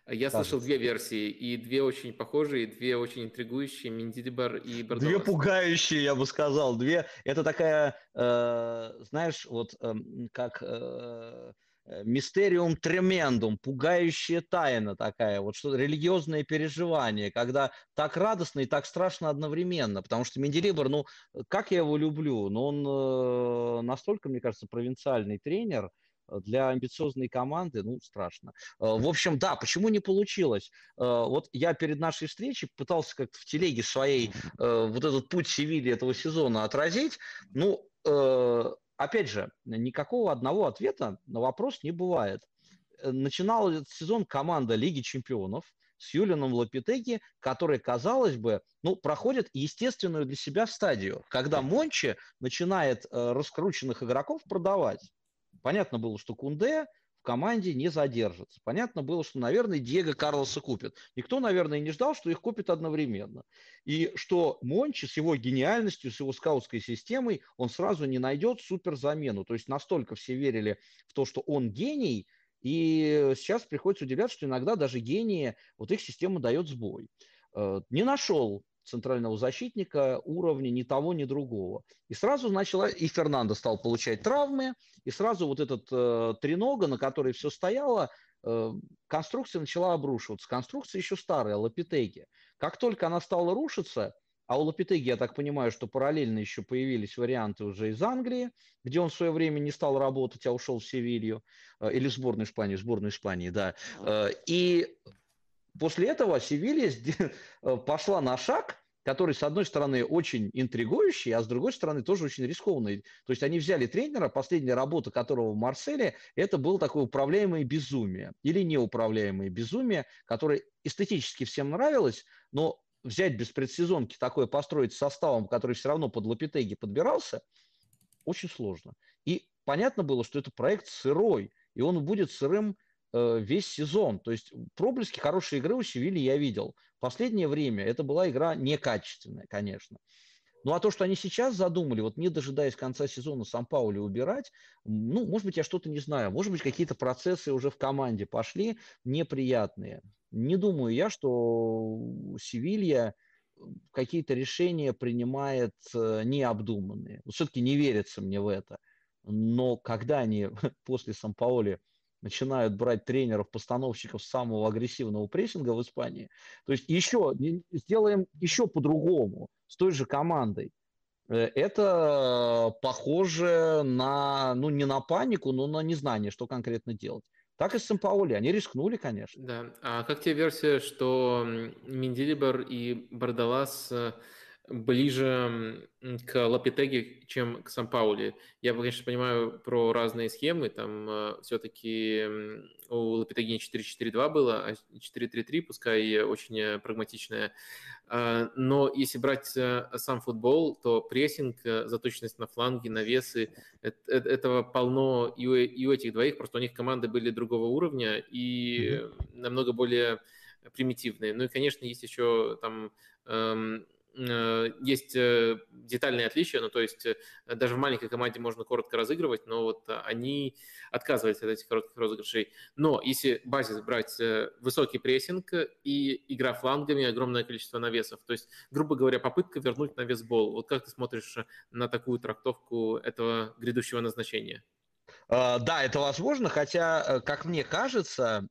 Я Кажется. слышал две версии, и две очень похожие, и две очень интригующие, Миндидибар и Бардовас. Две пугающие, я бы сказал. Две, это такая, э, знаешь, вот э, как... Э, мистериум тремендум, пугающая тайна такая, вот что религиозное переживание, когда так радостно и так страшно одновременно, потому что Менделибор, ну, как я его люблю, но он э, настолько, мне кажется, провинциальный тренер, для амбициозной команды, ну, страшно. Э, в общем, да, почему не получилось? Э, вот я перед нашей встречей пытался как-то в телеге своей вот этот путь Севильи этого сезона отразить. Ну, опять же, никакого одного ответа на вопрос не бывает. Начинал этот сезон команда Лиги чемпионов с Юлином Лапитеки, который, казалось бы, ну, проходит естественную для себя стадию, когда Мончи начинает э, раскрученных игроков продавать. Понятно было, что Кунде в команде не задержится. Понятно было, что, наверное, Диего Карлоса купит. Никто, наверное, не ждал, что их купит одновременно. И что Мончи с его гениальностью, с его скаутской системой, он сразу не найдет суперзамену. То есть настолько все верили в то, что он гений, и сейчас приходится удивляться, что иногда даже гении, вот их система дает сбой. Э, не нашел центрального защитника уровня ни того, ни другого. И сразу начала, и Фернандо стал получать травмы, и сразу вот этот э, тренога, на которой все стояло, э, конструкция начала обрушиваться. Конструкция еще старая, Лапитеги. Как только она стала рушиться, а у Лапитеги, я так понимаю, что параллельно еще появились варианты уже из Англии, где он в свое время не стал работать, а ушел в Севилью, э, или в сборную Испании, в сборную Испании, да. Э, и После этого Севилья э, пошла на шаг, который, с одной стороны, очень интригующий, а с другой стороны, тоже очень рискованный. То есть они взяли тренера, последняя работа которого в Марселе, это было такое управляемое безумие или неуправляемое безумие, которое эстетически всем нравилось, но взять без предсезонки такое построить составом, который все равно под Лапитеги подбирался, очень сложно. И понятно было, что это проект сырой, и он будет сырым весь сезон. То есть проблески хорошей игры у Севильи я видел. Последнее время это была игра некачественная, конечно. Ну а то, что они сейчас задумали, вот не дожидаясь конца сезона Сан-Паули убирать, ну, может быть, я что-то не знаю, может быть, какие-то процессы уже в команде пошли неприятные. Не думаю я, что Севилья какие-то решения принимает э, необдуманные. Все-таки не верится мне в это. Но когда они после Сан-Паули начинают брать тренеров-постановщиков самого агрессивного прессинга в Испании. То есть еще сделаем еще по-другому, с той же командой. это похоже на, ну, не на панику, но на незнание, что конкретно делать. Так и с Сампаули. Они рискнули, конечно. Да. А как тебе версия, что Миндилибер и Бардалас ближе к Лапитеге, чем к Сан-Паули. Я, конечно, понимаю про разные схемы, там э, все-таки у Лапитеги не 4-4-2 было, а 4-3-3, пускай очень э, прагматичная. А, но если брать э, сам футбол, то прессинг, заточенность на фланги, навесы, этого полно и у, и у этих двоих, просто у них команды были другого уровня и mm-hmm. намного более примитивные. Ну и, конечно, есть еще там эм, Э, есть э, детальные отличия, ну, то есть э, даже в маленькой команде можно коротко разыгрывать, но вот они отказываются от этих коротких розыгрышей. Но если базис брать высокий прессинг и игра флангами, огромное количество навесов, то есть, грубо говоря, попытка вернуть навес бол. Вот как ты смотришь на такую трактовку этого грядущего назначения? А, да, это возможно, хотя, э, как мне кажется,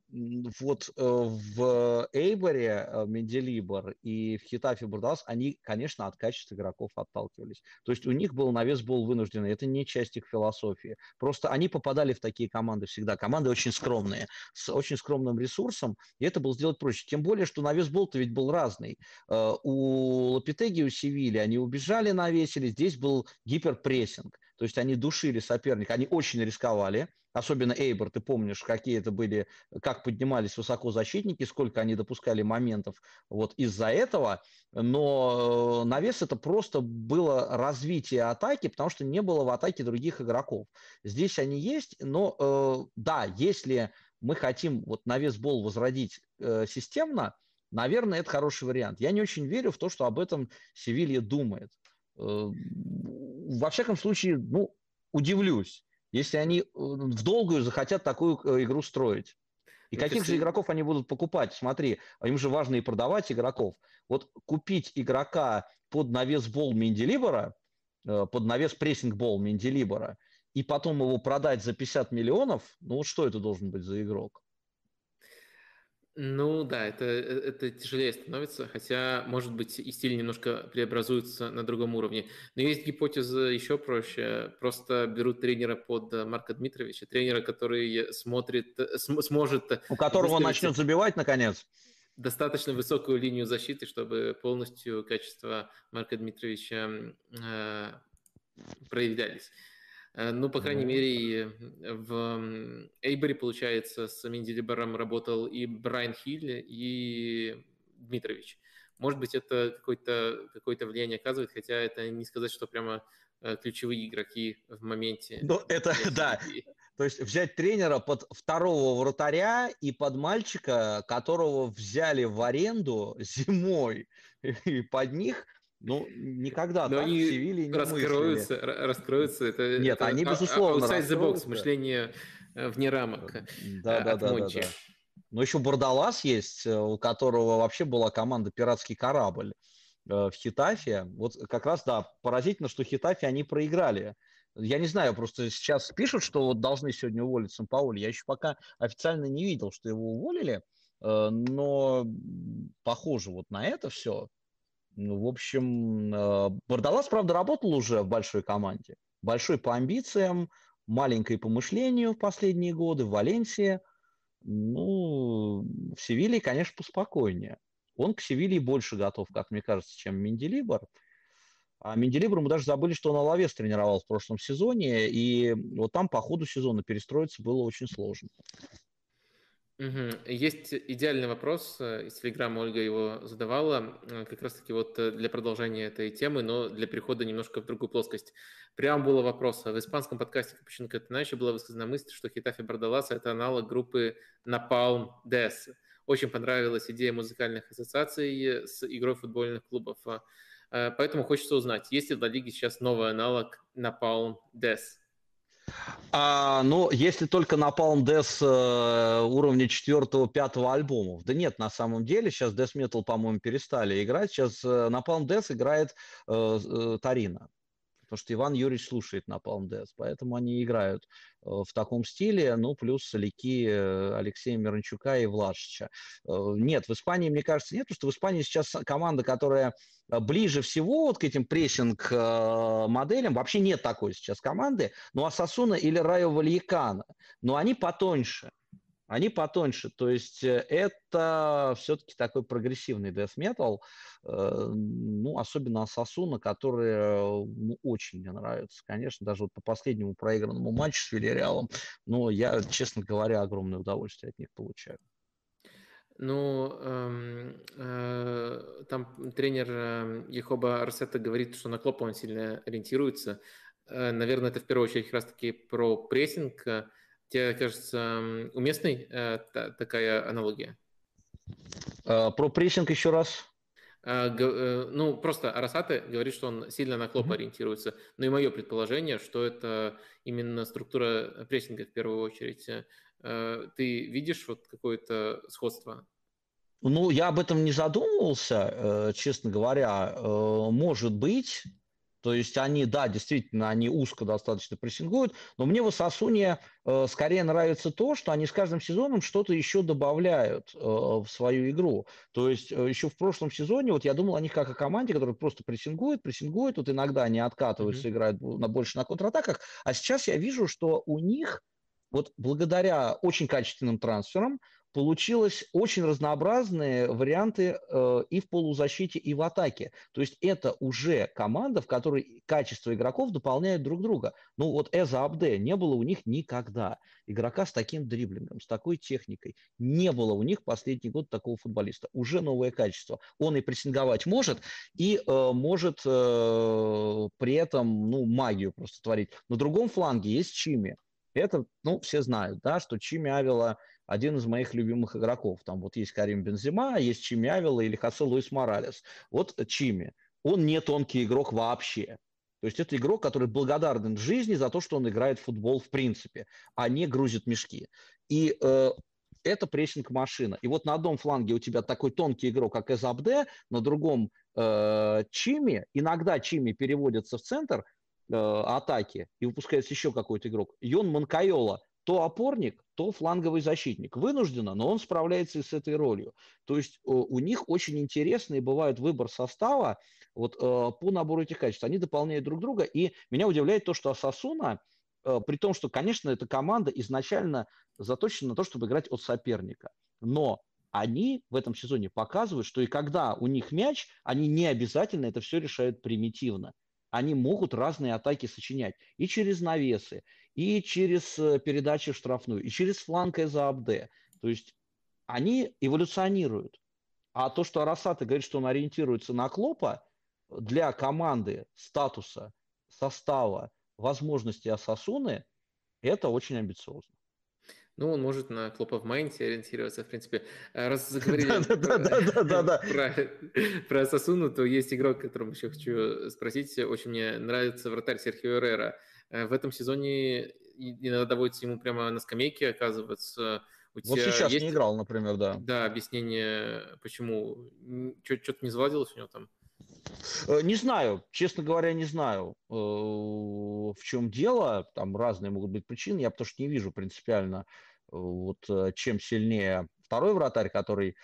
вот э, в Эйборе э, Менделибор и в Хитафе Бурдалс, они, конечно, от качества игроков отталкивались. То есть у них был навес был вынужденный, это не часть их философии. Просто они попадали в такие команды всегда. Команды очень скромные, с очень скромным ресурсом, и это было сделать проще. Тем более, что навес бол-то ведь был разный. У Лапитеги, у Севили они убежали, навесили, здесь был гиперпрессинг. То есть они душили соперника, они очень рисковали. Особенно Эйбор, ты помнишь, какие это были, как поднимались высоко защитники, сколько они допускали моментов вот из-за этого. Но э, навес это просто было развитие атаки, потому что не было в атаке других игроков. Здесь они есть, но э, да, если мы хотим вот навес бол возродить э, системно, наверное, это хороший вариант. Я не очень верю в то, что об этом Севилья думает. Э, во всяком случае, ну, удивлюсь, если они э, в долгую захотят такую э, игру строить. И ну, каких же игроков они будут покупать? Смотри, им же важно и продавать игроков. Вот купить игрока под навес бол Менделибора, под навес прессинг-бол Менделибора, и потом его продать за 50 миллионов, ну вот что это должен быть за игрок? Ну да, это, это тяжелее становится, хотя, может быть, и стиль немножко преобразуется на другом уровне. Но есть гипотеза еще проще. Просто берут тренера под Марка Дмитровича, тренера, который смотрит, см, сможет... У которого он начнет забивать, наконец. Достаточно высокую линию защиты, чтобы полностью качество Марка Дмитровича э, проявлялись. Э, ну, по крайней мере, в Эйборе, получается, с Менделибером работал и Брайан Хиль, и Дмитрович. Может быть, это какое-то какое влияние оказывает, хотя это не сказать, что прямо э, ключевые игроки в моменте. Ну, это, да. То есть взять тренера под второго вратаря и под мальчика, которого взяли в аренду зимой, и под них ну, никогда Но так они в не раскроются, мыслили. раскроются. Это, Нет, это, они, безусловно, outside the box, мышление э, вне рамок да, э, да, да, да, да. Но еще Бардалас есть, э, у которого вообще была команда «Пиратский корабль» в Хитафе. Вот как раз, да, поразительно, что Хитафе они проиграли. Я не знаю, просто сейчас пишут, что вот должны сегодня уволить Сампаули. Я еще пока официально не видел, что его уволили, но похоже вот на это все. Ну, в общем, э, Бардалас, правда, работал уже в большой команде. Большой по амбициям, маленькой по мышлению в последние годы, в Валенсии. Ну, в Севилье, конечно, поспокойнее. Он к Севилье больше готов, как мне кажется, чем Менделибор. А Менделибор мы даже забыли, что он Алавес тренировал в прошлом сезоне, и вот там по ходу сезона перестроиться было очень сложно. Угу. Есть идеальный вопрос, э, из Телеграма Ольга его задавала, э, как раз-таки вот э, для продолжения этой темы, но для перехода немножко в другую плоскость. Было вопроса. В испанском подкасте Капучино Катаначи была высказана мысль, что Хитафи Бардаласа – это аналог группы Napalm Death. Очень понравилась идея музыкальных ассоциаций с игрой футбольных клубов. Поэтому хочется узнать, есть ли в Ла Лиге сейчас новый аналог Napalm Death? А, ну, если только на Palm Death э, уровня 4-5 альбомов. Да нет, на самом деле, сейчас Death Metal, по-моему, перестали играть. Сейчас э, на Palm Death играет э, э, Тарина. Потому что Иван Юрьевич слушает Napalm Death, поэтому они играют э, в таком стиле, ну, плюс соляки э, Алексея Мирончука и Влашича. Нет, в Испании, мне кажется, нет, потому что в Испании сейчас команда, которая ближе всего вот к этим прессинг моделям, вообще нет такой сейчас команды, ну, Асасуна или Райо Вальякана, но они потоньше они потоньше. То есть э, это все-таки такой прогрессивный death metal, э, ну, особенно Асасуна, который ну, очень мне нравится. Конечно, даже вот по последнему проигранному матчу с Вильяреалом, но я, честно говоря, огромное удовольствие от них получаю. Ну, э, э, там тренер э, Ехоба Арсета говорит, что на Клопа он сильно ориентируется. Э, наверное, это в первую очередь как раз-таки про прессинг. Тебе кажется уместной э, та, такая аналогия? А, про прессинг еще раз. А, э, ну, просто Арасаты говорит, что он сильно на клоп mm-hmm. ориентируется. Но и мое предположение, что это именно структура прессинга в первую очередь. Э, ты видишь вот какое-то сходство? Ну, я об этом не задумывался, э, честно говоря. Может быть, то есть они, да, действительно, они узко достаточно прессингуют, но мне в Асасуне э, скорее нравится то, что они с каждым сезоном что-то еще добавляют э, в свою игру. То есть э, еще в прошлом сезоне, вот я думал о них как о команде, которая просто прессингует, прессингует, вот иногда они откатываются, mm-hmm. играют на, больше на контратаках, а сейчас я вижу, что у них вот благодаря очень качественным трансферам получилось очень разнообразные варианты э, и в полузащите, и в атаке. То есть это уже команда, в которой качество игроков дополняют друг друга. Ну вот Эза Абде не было у них никогда. Игрока с таким дриблингом, с такой техникой. Не было у них последний год такого футболиста. Уже новое качество. Он и прессинговать может, и э, может э, при этом ну, магию просто творить. На другом фланге есть Чими. Это, ну, все знают, да, что Чими Авила один из моих любимых игроков. Там вот есть Карим Бензима, есть Чими Авила или Хосе Луис Моралес. Вот Чими. Он не тонкий игрок вообще. То есть это игрок, который благодарен жизни за то, что он играет в футбол в принципе, а не грузит мешки. И э, это прессинг-машина. И вот на одном фланге у тебя такой тонкий игрок, как Эзабде, на другом э, Чими. Иногда Чими переводится в центр атаки и выпускается еще какой-то игрок. Йон Манкайола – то опорник, то фланговый защитник. Вынужденно, но он справляется и с этой ролью. То есть э, у них очень интересный бывает выбор состава вот, э, по набору этих качеств. Они дополняют друг друга. И меня удивляет то, что Асасуна, э, при том, что, конечно, эта команда изначально заточена на то, чтобы играть от соперника. Но они в этом сезоне показывают, что и когда у них мяч, они не обязательно это все решают примитивно они могут разные атаки сочинять и через навесы, и через э, передачи штрафную, и через фланг за АБД. То есть они эволюционируют. А то, что Арасата говорит, что он ориентируется на Клопа, для команды статуса, состава, возможности Асасуны, это очень амбициозно. Ну, он может на Клопа в Майнте ориентироваться, в принципе. А раз заговорили про Сосуну, то есть игрок, которому еще хочу спросить. Очень мне нравится вратарь Серхио Эррера. Э, в этом сезоне иногда доводится ему прямо на скамейке оказываться. У вот сейчас есть... не играл, например, да. Да, объяснение, почему. Что-то не заладилось у него там? Э, не знаю, честно говоря, не знаю, э, в чем дело. Там разные могут быть причины. Я потому что не вижу принципиально, э, вот чем сильнее второй вратарь, который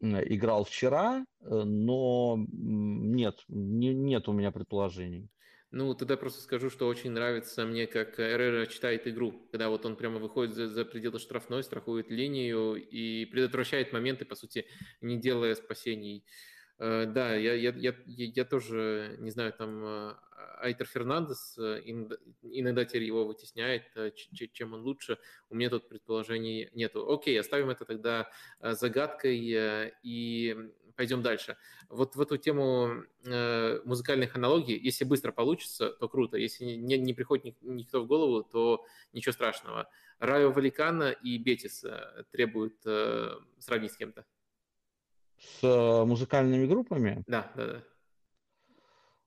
играл вчера, но нет, не, нет у меня предположений. Ну, тогда просто скажу, что очень нравится мне, как Эррера читает игру, когда вот он прямо выходит за, за пределы штрафной, страхует линию и предотвращает моменты, по сути, не делая спасений. Э, да, я, я, я, я тоже, не знаю, там э, Айтер Фернандес э, иногда теперь его вытесняет, чем он лучше. У меня тут предположений нету. Окей, оставим это тогда загадкой и пойдем дальше. Вот в эту тему музыкальных аналогий, если быстро получится, то круто. Если не, не приходит никто в голову, то ничего страшного. Райо Валикана и Бетис требуют сравнить с кем-то с э, музыкальными группами? Да, да, да.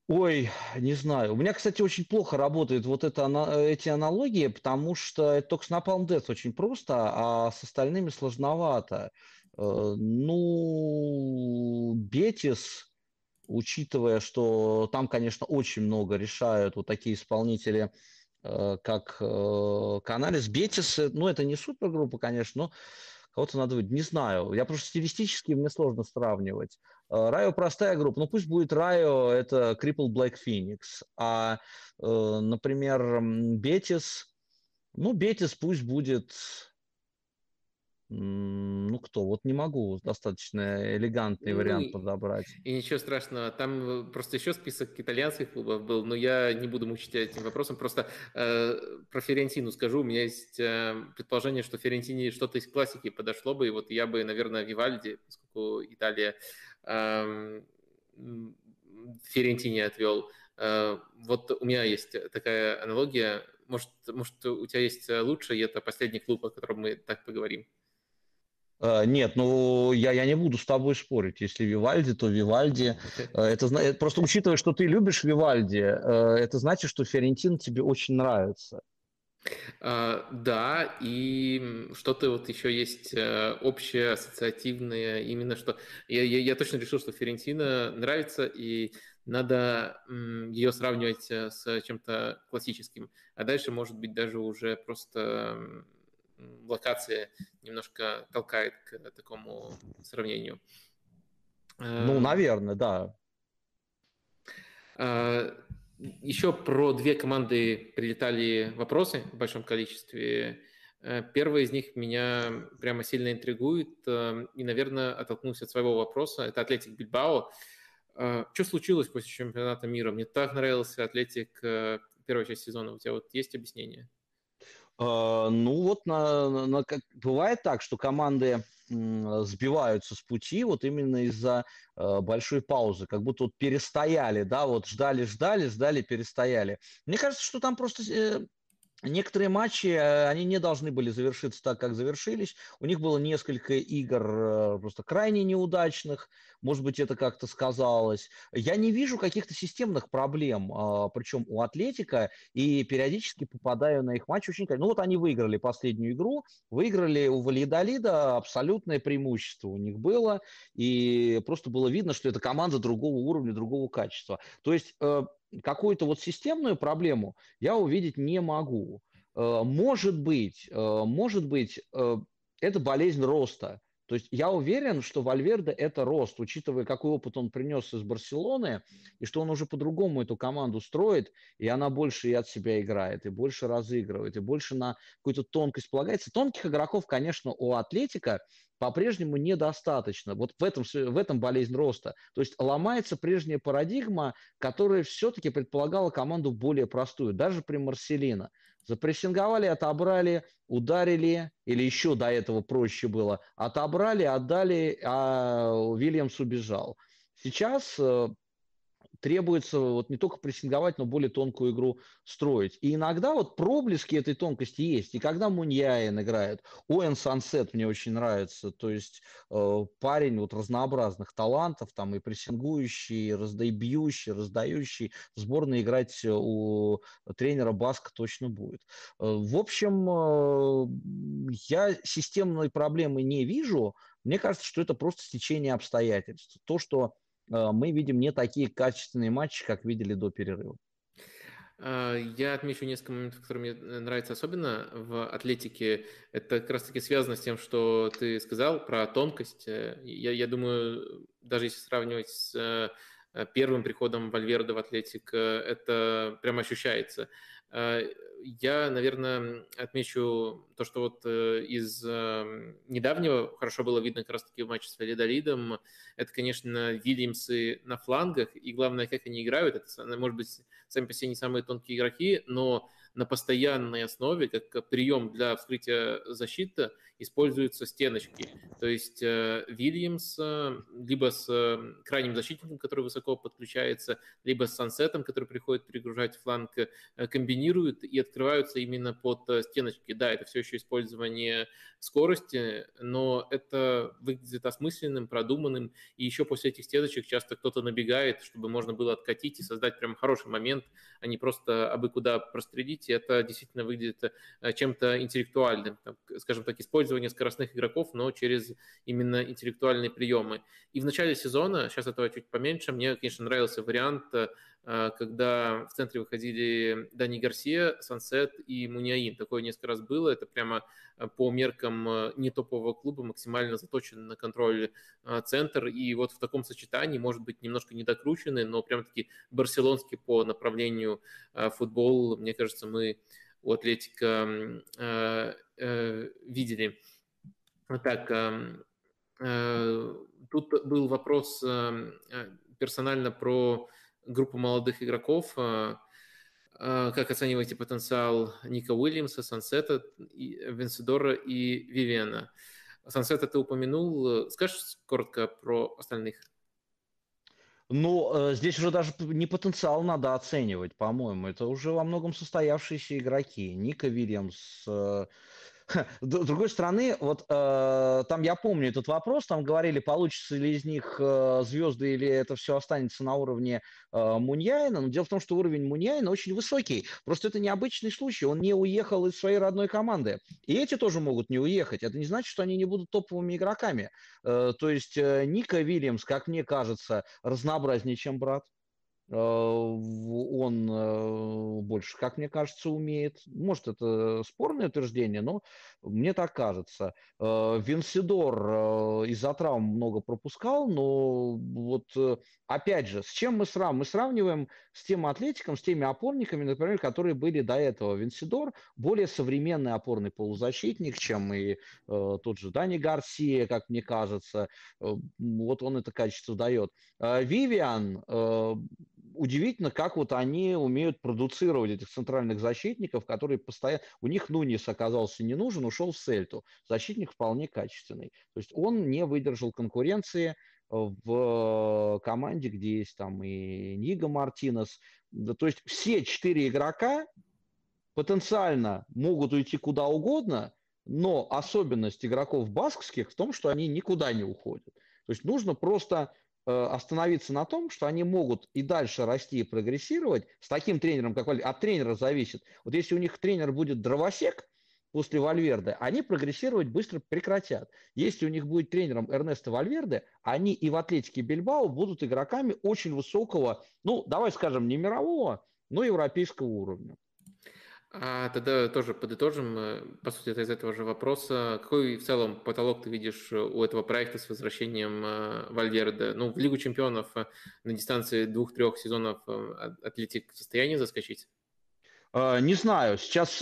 Ой, не знаю. У меня, кстати, очень плохо работают вот это, эти аналогии, потому что это только с Napalm Death очень просто, а с остальными сложновато. Э, ну, Бетис, учитывая, что там, конечно, очень много решают вот такие исполнители, э, как Каналис, Бетис, ну, это не супергруппа, конечно, но кого-то надо выделить, не знаю. Я просто стилистически мне сложно сравнивать. Э, Райо простая группа, ну пусть будет Райо, это Cripple Black Phoenix, а, например, Бетис, ну, Бетис пусть будет ну, кто? Вот не могу достаточно элегантный ну, вариант подобрать. И ничего страшного. Там э, просто еще список итальянских клубов был, но я не буду мучить этим вопросом. Просто э, про Ферентину скажу. У меня есть э, предположение, что Ферентине что-то из классики подошло бы. И вот я бы, наверное, Вивальди, поскольку Италия э, Ферентине отвел. Э, вот у меня есть такая аналогия. Может, может, у тебя есть лучше, и это последний клуб, о котором мы так поговорим. Э, нет, ну я, я не буду с тобой спорить. Если Вивальди, то Вивальди. Э, это просто учитывая, что ты любишь Вивальди, э, это значит, что Ферентин тебе очень нравится. Uh, да, и что-то вот еще есть общее, ассоциативное, именно что я, я, я точно решил, что Ферентина нравится, и надо ее сравнивать с чем-то классическим, а дальше, может быть, даже уже просто локация немножко толкает к такому сравнению. Ну, эм, наверное, да. А, Еще про две команды прилетали вопросы в большом количестве. Э, первый из них меня прямо сильно интригует э, и, наверное, оттолкнулся от своего вопроса. Это Атлетик Бильбао. Э, что случилось после чемпионата мира? Мне так нравился Атлетик первая часть сезона. У тебя вот есть объяснение? А, ну вот на, на, как, бывает так, что команды сбиваются с пути вот именно из-за э, большой паузы, как будто вот перестояли, да, вот ждали, ждали, ждали, перестояли. Мне кажется, что там просто э, Некоторые матчи, э, они не должны были завершиться так, как завершились. У них было несколько игр э, просто крайне неудачных. Может быть, это как-то сказалось. Я не вижу каких-то системных проблем, а, причем у Атлетика, и периодически попадаю на их матч очень... Ну вот они выиграли последнюю игру, выиграли у Валидолида, абсолютное преимущество у них было, и просто было видно, что это команда другого уровня, другого качества. То есть э, какую-то вот системную проблему я увидеть не могу. Э, может быть, э, может быть, э, это болезнь роста. То есть я уверен, что Вальверде это рост, учитывая, какой опыт он принес из Барселоны, и что он уже по-другому эту команду строит, и она больше и от себя играет, и больше разыгрывает, и больше на какую-то тонкость полагается. Тонких игроков, конечно, у Атлетика по-прежнему недостаточно. Вот в этом, в этом болезнь роста. То есть ломается прежняя парадигма, которая все-таки предполагала команду более простую, даже при Марселино. Запрессинговали, отобрали, ударили, или еще до этого проще было, отобрали, отдали, а Вильямс убежал. Сейчас э, требуется вот не только прессинговать, но более тонкую игру строить. И иногда вот проблески этой тонкости есть. И когда Муньяин играет, Оэн Сансет мне очень нравится, то есть э, парень вот разнообразных талантов, там и прессингующий, и раздайбьющий, раздающий. В сборной играть у тренера Баска точно будет. Э, в общем, э, я системной проблемы не вижу. Мне кажется, что это просто стечение обстоятельств. То, что Э, мы видим не такие качественные матчи, как видели до перерыва. А, я отмечу несколько моментов, которые мне нравятся особенно в атлетике. Это как раз-таки связано с тем, что ты сказал про тонкость. Э, я, я думаю, даже если сравнивать с э, первым приходом Вальверда в атлетик, это прямо ощущается. Я, наверное, отмечу то, что вот э, из э, недавнего хорошо было видно как раз-таки в матче с Валидолидом. Это, конечно, Вильямсы на флангах, и главное, как они играют. Это, может быть, сами по себе не самые тонкие игроки, но на постоянной основе, как прием для вскрытия защиты, используются стеночки. То есть э, Вильямс либо с крайним защитником, который высоко подключается, либо с сансетом, который приходит перегружать фланг, комбинируют и открываются именно под э, стеночки. Да, это все еще использование скорости, но это выглядит осмысленным, продуманным, и еще после этих стеночек часто кто-то набегает, чтобы можно было откатить и создать прям хороший момент, а не просто абы куда прострелить заявить, это действительно выглядит чем-то интеллектуальным, скажем так, использование скоростных игроков, но через именно интеллектуальные приемы. И в начале сезона, сейчас этого чуть поменьше, мне, конечно, нравился вариант Э, когда в центре выходили Дани Гарсия, Сансет и Муниаин. Такое несколько раз было. Это прямо э, по меркам э, не топового клуба максимально заточен на контроль центр. И вот в таком сочетании, может быть, немножко недокрученный, но прям-таки барселонский по направлению футбол, мне кажется, мы у Атлетика видели. Так, тут был вопрос персонально про группу молодых игроков. А, как оцениваете потенциал Ника Уильямса, Сансета, Венсидора и Вивиана? Сансета ты упомянул. Скажешь коротко про остальных? Ну, э, здесь уже даже не потенциал надо оценивать, по-моему. Это уже во многом состоявшиеся игроки. Ника Вильямс, э, С другой стороны, вот э, там я помню этот вопрос, там говорили, получится ли из них э, звезды или это все останется на уровне э, Муньяина. Но дело в том, что уровень Муньяина очень высокий. Просто это необычный случай. Он не уехал из своей родной команды. И эти тоже могут не уехать. Это не значит, что они не будут топовыми игроками. Э, то есть э, Ника Вильямс, как мне кажется, разнообразнее, чем брат. Э, он э, больше, как мне кажется, умеет. Может, это спорное утверждение, но мне так кажется. Э, Винсидор из-за травм много пропускал, но вот опять же, с чем мы сравниваем? Мы сравниваем с тем атлетиком, с теми опорниками, например, которые были до этого. Винсидор более современный опорный полузащитник, чем и тот же Дани Гарсия, как мне кажется. Вот он это качество дает. Вивиан удивительно, как вот они умеют продуцировать этих центральных защитников, которые постоянно... У них Нунис оказался не нужен, ушел в Сельту. Защитник вполне качественный. То есть он не выдержал конкуренции в команде, где есть там и Нига Мартинес. То есть все четыре игрока потенциально могут уйти куда угодно, но особенность игроков баскских в том, что они никуда не уходят. То есть нужно просто Э, остановиться на том, что они могут и дальше расти и прогрессировать с таким тренером, как Вальверде. От тренера зависит. Вот если у них тренер будет дровосек после Вальверде, они прогрессировать быстро прекратят. Если у них будет тренером Эрнесто Вальверде, они и в Атлетике Бильбао будут игроками очень высокого, ну, давай скажем, не мирового, но европейского уровня. А тогда тоже подытожим, э, по сути, это из этого же вопроса. Какой в целом потолок ты видишь у этого проекта с возвращением э, Вальверде? Ну, в Лигу чемпионов э, на дистанции двух-трех сезонов Атлетик в состоянии заскочить? Не знаю, сейчас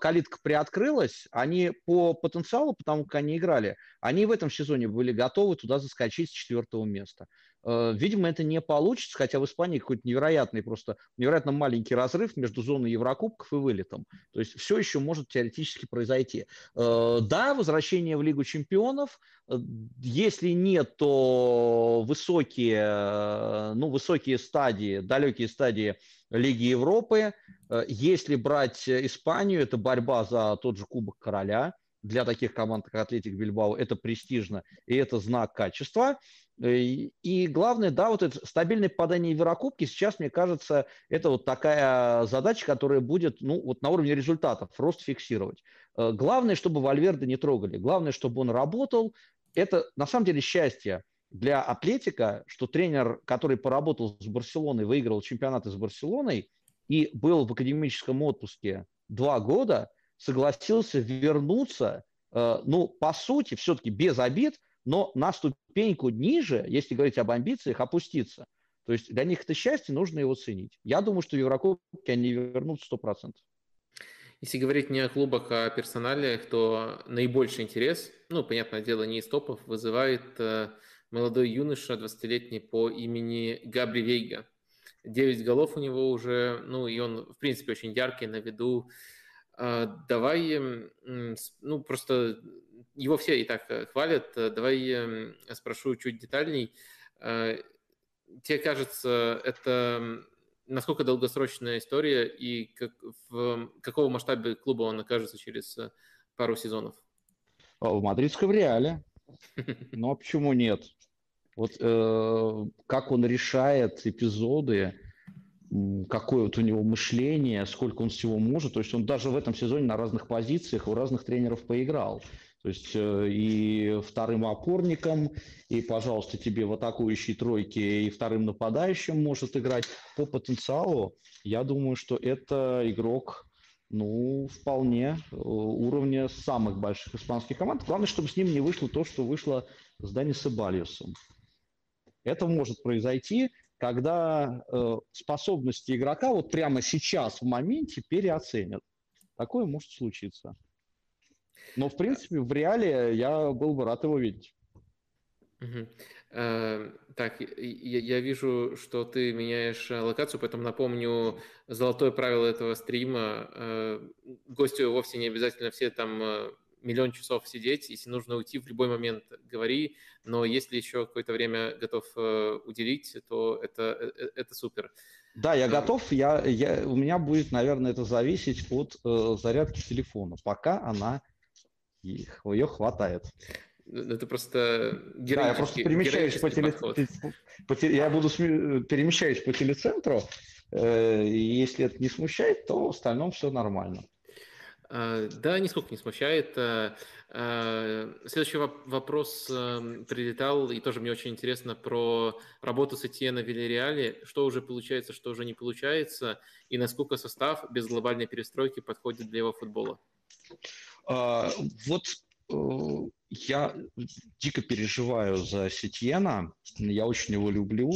калитка приоткрылась, они по потенциалу, потому как они играли, они в этом сезоне были готовы туда заскочить с четвертого места. Э, видимо, это не получится, хотя в Испании какой-то невероятный, просто невероятно маленький разрыв между зоной Еврокубков и вылетом. То есть все еще может теоретически произойти. Э, да, возвращение в Лигу чемпионов. Э, если нет, то высокие, ну, высокие стадии, далекие стадии Лиги Европы. Если брать Испанию, это борьба за тот же Кубок Короля – для таких команд, как Атлетик Бильбао, это престижно, и это знак качества. И главное, да, вот это стабильное попадание в Еврокубки сейчас, мне кажется, это вот такая задача, которая будет, ну, вот на уровне результатов, рост фиксировать. Э, главное, чтобы Вальверде не трогали, главное, чтобы он работал. Это, на самом деле, счастье для Атлетика, что тренер, который поработал с Барселоной, выиграл чемпионаты с Барселоной и был в академическом отпуске два года – согласился вернуться, э, ну, по сути, все-таки без обид, но на ступеньку ниже, если говорить об амбициях, опуститься. То есть для них это счастье, нужно его ценить. Я думаю, что в Еврокубке они вернутся 100%. Если говорить не о клубах, а о персонале, то наибольший интерес, ну, понятное дело, не из топов, вызывает э, молодой юноша, 20-летний по имени Габри Вейга. 9 голов у него уже, ну, и он, в принципе, очень яркий, на виду. А, давай, ну, просто его все и так э, хвалят. Э, давай спрошу чуть детальней. А, тебе кажется, это насколько долгосрочная история и как, в какого масштаба клуба он окажется через э, пару сезонов? В мадридском реале. А почему нет? Вот э, как он решает эпизоды, какое вот у него мышление, сколько он всего может. То есть он даже в этом сезоне на разных позициях у разных тренеров поиграл. То есть э, и вторым опорником, и, пожалуйста, тебе в атакующей тройке, и вторым нападающим может играть. По потенциалу, я думаю, что это игрок ну, вполне э, уровня самых больших испанских команд. Главное, чтобы с ним не вышло то, что вышло с Дани Себальюсом. Это может произойти, когда э, способности игрока вот прямо сейчас, в моменте, переоценят. Такое может случиться. Но, в принципе, в реале я был бы рад его видеть. Угу. Э, так, я, я вижу, что ты меняешь э, локацию, поэтому напомню золотое правило этого стрима. Э, гостю вовсе не обязательно все там э, миллион часов сидеть, если нужно уйти в любой момент, говори, но если еще какое-то время готов э, уделить, то это, э, это супер. Да, я готов, я, я, у меня будет, наверное, это зависеть от э, зарядки телефона, пока она, ее хватает. Ну, это просто Да, я просто перемещаюсь по, теле... по теле... Я буду см... перемещаюсь по телецентру. Э, если это не смущает, то в остальном все нормально. А, да, нисколько не смущает. А, а, следующий вопрос прилетал, и тоже мне очень интересно про работу с Этьена в Вильяреале. Что уже получается, что уже не получается, и насколько состав без глобальной перестройки подходит для его футбола? Вот э, я дико переживаю за Сетьена, я очень его люблю,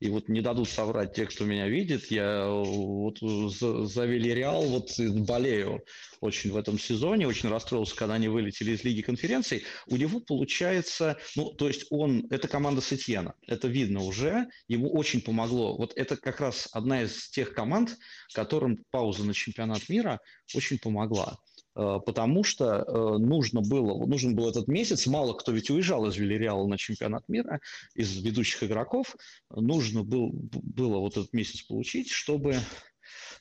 и вот не дадут соврать те, кто меня видит, я вот за, за Вильяреал вот болею очень в этом сезоне, очень расстроился, когда они вылетели из Лиги конференций. У него получается, ну, то есть он, это команда Сетьена, это видно уже, ему очень помогло. Вот это как раз одна из тех команд, которым пауза на чемпионат мира очень помогла. Э, потому что э, нужно было, нужен был этот месяц, мало кто ведь уезжал из Вильяреала на чемпионат мира, из ведущих игроков, нужно был, было вот этот месяц получить, чтобы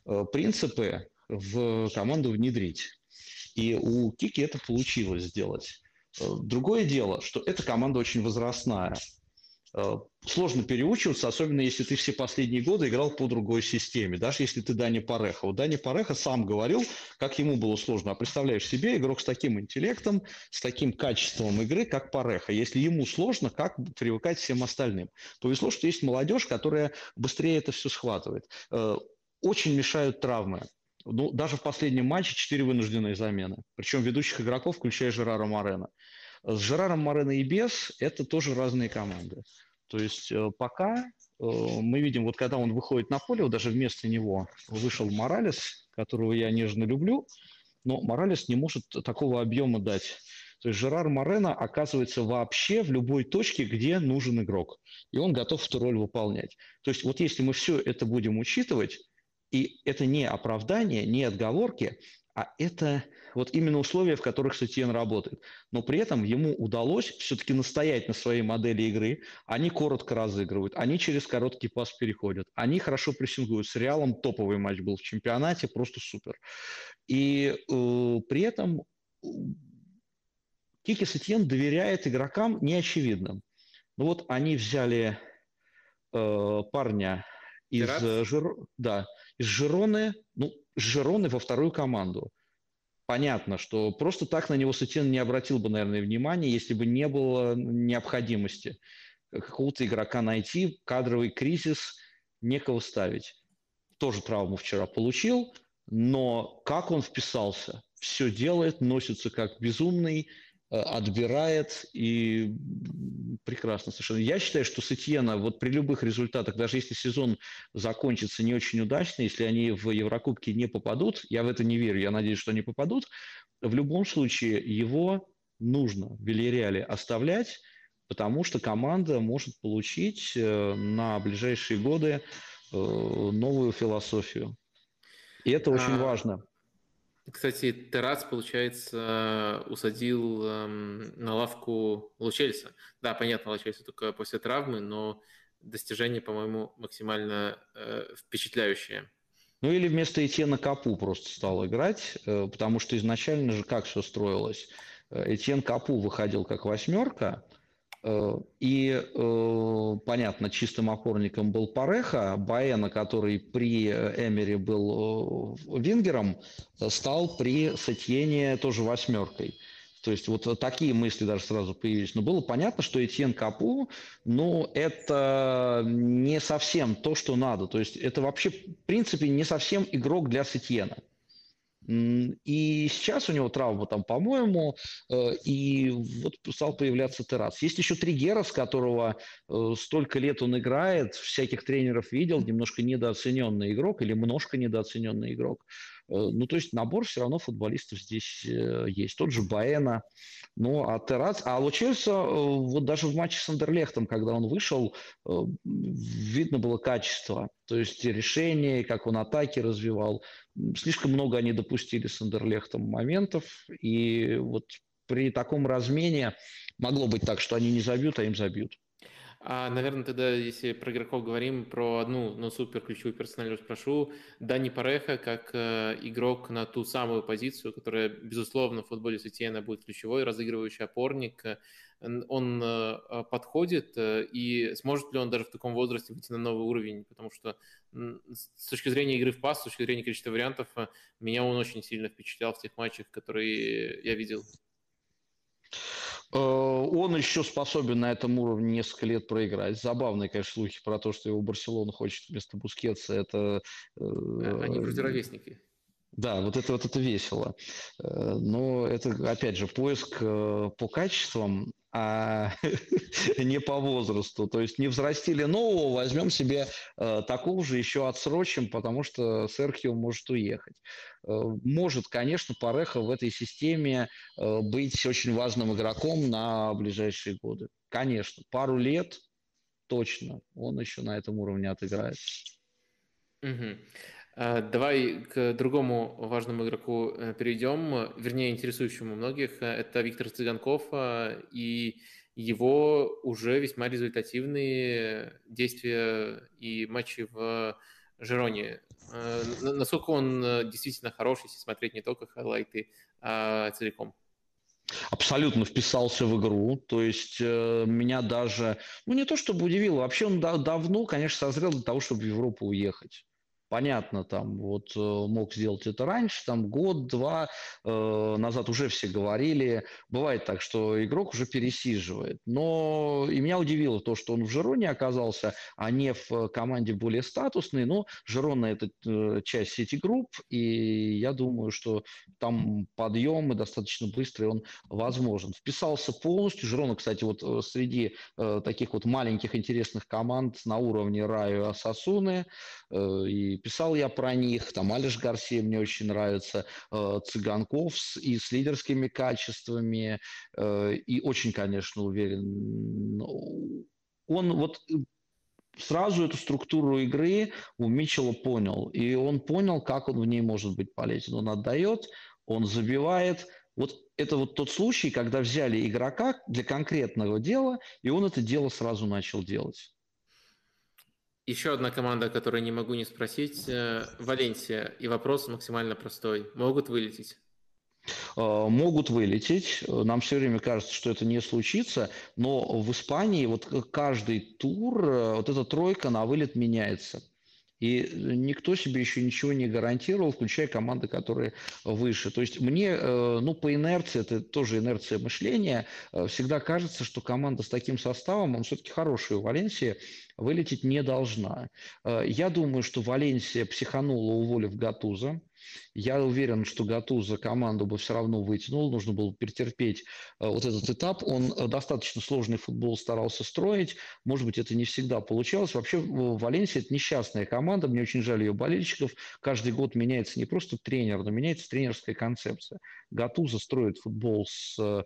э, принципы в команду внедрить. И у Кики это получилось сделать. Другое дело, что эта команда очень возрастная. Э, сложно переучиваться, особенно если ты все последние годы играл по другой системе, даже если ты Дани Пареха. Вот Дани Пареха сам говорил, как ему было сложно. А представляешь себе игрок с таким интеллектом, с таким качеством игры, как Пареха. Если ему сложно, как привыкать всем остальным? Повезло, что есть молодежь, которая быстрее это все схватывает. Э, очень мешают травмы. Ну, даже в последнем матче четыре вынужденные замены. Причем ведущих игроков, включая Жерара Морена. С Жераром Морено и без – это тоже разные команды. То есть э, пока э, мы видим, вот когда он выходит на поле, вот даже вместо него вышел Моралес, которого я нежно люблю, но Моралес не может такого объема дать. То есть Жерар Морено оказывается вообще в любой точке, где нужен игрок. И он готов эту роль выполнять. То есть вот если мы все это будем учитывать, и это не оправдание, не отговорки, а это вот именно условия, в которых Сетьен работает. Но при этом ему удалось все-таки настоять на своей модели игры. Они коротко разыгрывают, они через короткий пас переходят, они хорошо прессингуют. С Реалом топовый матч был в чемпионате, просто супер. И э, при этом Кики Сетьен доверяет игрокам неочевидным. Ну вот они взяли э, парня из, Жир... да, из Жироны, Жироны во вторую команду. Понятно, что просто так на него Сатин не обратил бы, наверное, внимания, если бы не было необходимости какого-то игрока найти, кадровый кризис, некого ставить. Тоже травму вчера получил, но как он вписался? Все делает, носится как безумный, отбирает и прекрасно совершенно. Я считаю, что Сетьена вот при любых результатах, даже если сезон закончится не очень удачно, если они в Еврокубке не попадут, я в это не верю, я надеюсь, что они попадут, в любом случае его нужно в Вильяреале оставлять, потому что команда может получить э, на ближайшие годы э, новую философию. И это очень а... важно. Кстати, Террас, получается, усадил эм, на лавку Лучельса. Да, понятно, Лучельса только после травмы, но достижение, по-моему, максимально э, впечатляющее. Ну или вместо Этьена Капу просто стал играть, э, потому что изначально же как все строилось? Э, Этьен Капу выходил как восьмерка, И, понятно, чистым опорником был Пареха, Баэна, который при Эмере был вингером, стал при Сатьене тоже восьмеркой. То есть вот такие мысли даже сразу появились. Но было понятно, что Этьен Капу, ну, это не совсем то, что надо. То есть это вообще, в принципе, не совсем игрок для Сетьена. И сейчас у него травма там, по-моему, э, и вот стал появляться террас. Есть еще Тригера, с которого э, столько лет он играет, всяких тренеров видел, немножко недооцененный игрок или немножко недооцененный игрок. Э, ну, то есть набор все равно футболистов здесь есть. Тот же Баэна. Ну, а Террац... А Лучельса вот даже в матче с Андерлехтом, когда он вышел, видно было качество. То есть решение, как он атаки развивал. Слишком много они допустили с Андерлехтом моментов. И вот при таком размене могло быть так, что они не забьют, а им забьют. А, наверное, тогда, если про игроков говорим, про одну, но супер ключевую персоналию спрошу. Дани Пареха, как э, игрок на ту самую позицию, которая, безусловно, в футболе Сетиена будет ключевой, разыгрывающий опорник, он э, подходит, э, и сможет ли он даже в таком возрасте выйти на новый уровень? Потому что с точки зрения игры в пас, с точки зрения количества вариантов, э, меня он очень сильно впечатлял в тех матчах, которые я видел. Он еще способен на этом уровне несколько лет проиграть. Забавные, конечно, слухи про то, что его Барселона хочет вместо Бускетса. Это... Они вроде ровесники. Да, вот это вот это весело. Э, но это, опять же, поиск по качествам а не по возрасту. То есть не взрастили нового, возьмем себе э, такого же, еще отсрочим, потому что Серхио может уехать. Э, может, конечно, Пареха в этой системе э, быть очень важным игроком на ближайшие годы. Конечно, пару лет точно он еще на этом уровне отыграет. Угу. Давай к другому важному игроку э, перейдем, вернее, интересующему многих. Это Виктор Цыганков и его уже весьма результативные действия и матчи в Жероне. Э, насколько он э, действительно хорош, если смотреть не только хайлайты, а целиком? Абсолютно вписался в игру, то есть э, меня даже, ну не то чтобы удивило, вообще он да, давно, конечно, созрел для того, чтобы в Европу уехать. Понятно, там вот э, мог сделать это раньше, там год-два э, назад уже все говорили. Бывает так, что игрок уже пересиживает. Но и меня удивило то, что он в Жероне оказался, а не в команде более статусной. Но Жерона – это э, часть сети групп, и я думаю, что там подъем и достаточно быстрый он возможен. Вписался полностью. Жерона, кстати, вот э, среди э, таких вот маленьких интересных команд на уровне Раю Асасуны э, и писал я про них, там Алиш Гарсия мне очень нравится, э, Цыганков с, и с лидерскими качествами, э, и очень, конечно, уверен. Он вот сразу эту структуру игры у Митчелла понял, и он понял, как он в ней может быть полезен. Он отдает, он забивает, вот это вот тот случай, когда взяли игрока для конкретного дела, и он это дело сразу начал делать. Еще одна команда, которую не могу не спросить, э, Валенсия. И вопрос максимально простой. Могут вылететь? Э, могут вылететь. Нам все время кажется, что это не случится, но в Испании вот каждый тур э, вот эта тройка на вылет меняется. И никто себе еще ничего не гарантировал, включая команды, которые выше. То есть мне, э, ну, по инерции, это тоже инерция мышления, э, всегда кажется, что команда с таким составом, он все-таки хороший у Валенсии, вылететь не должна. Э, я думаю, что Валенсия психанула, уволив Гатуза. Я уверен, что Гатуза команду бы все равно вытянул, нужно было перетерпеть э, вот этот этап. Он э, достаточно сложный футбол старался строить, может быть, это не всегда получалось. Вообще, Валенсия – это несчастная команда, мне очень жаль ее болельщиков. Каждый год меняется не просто тренер, но меняется тренерская концепция. Гатуза строит футбол с э,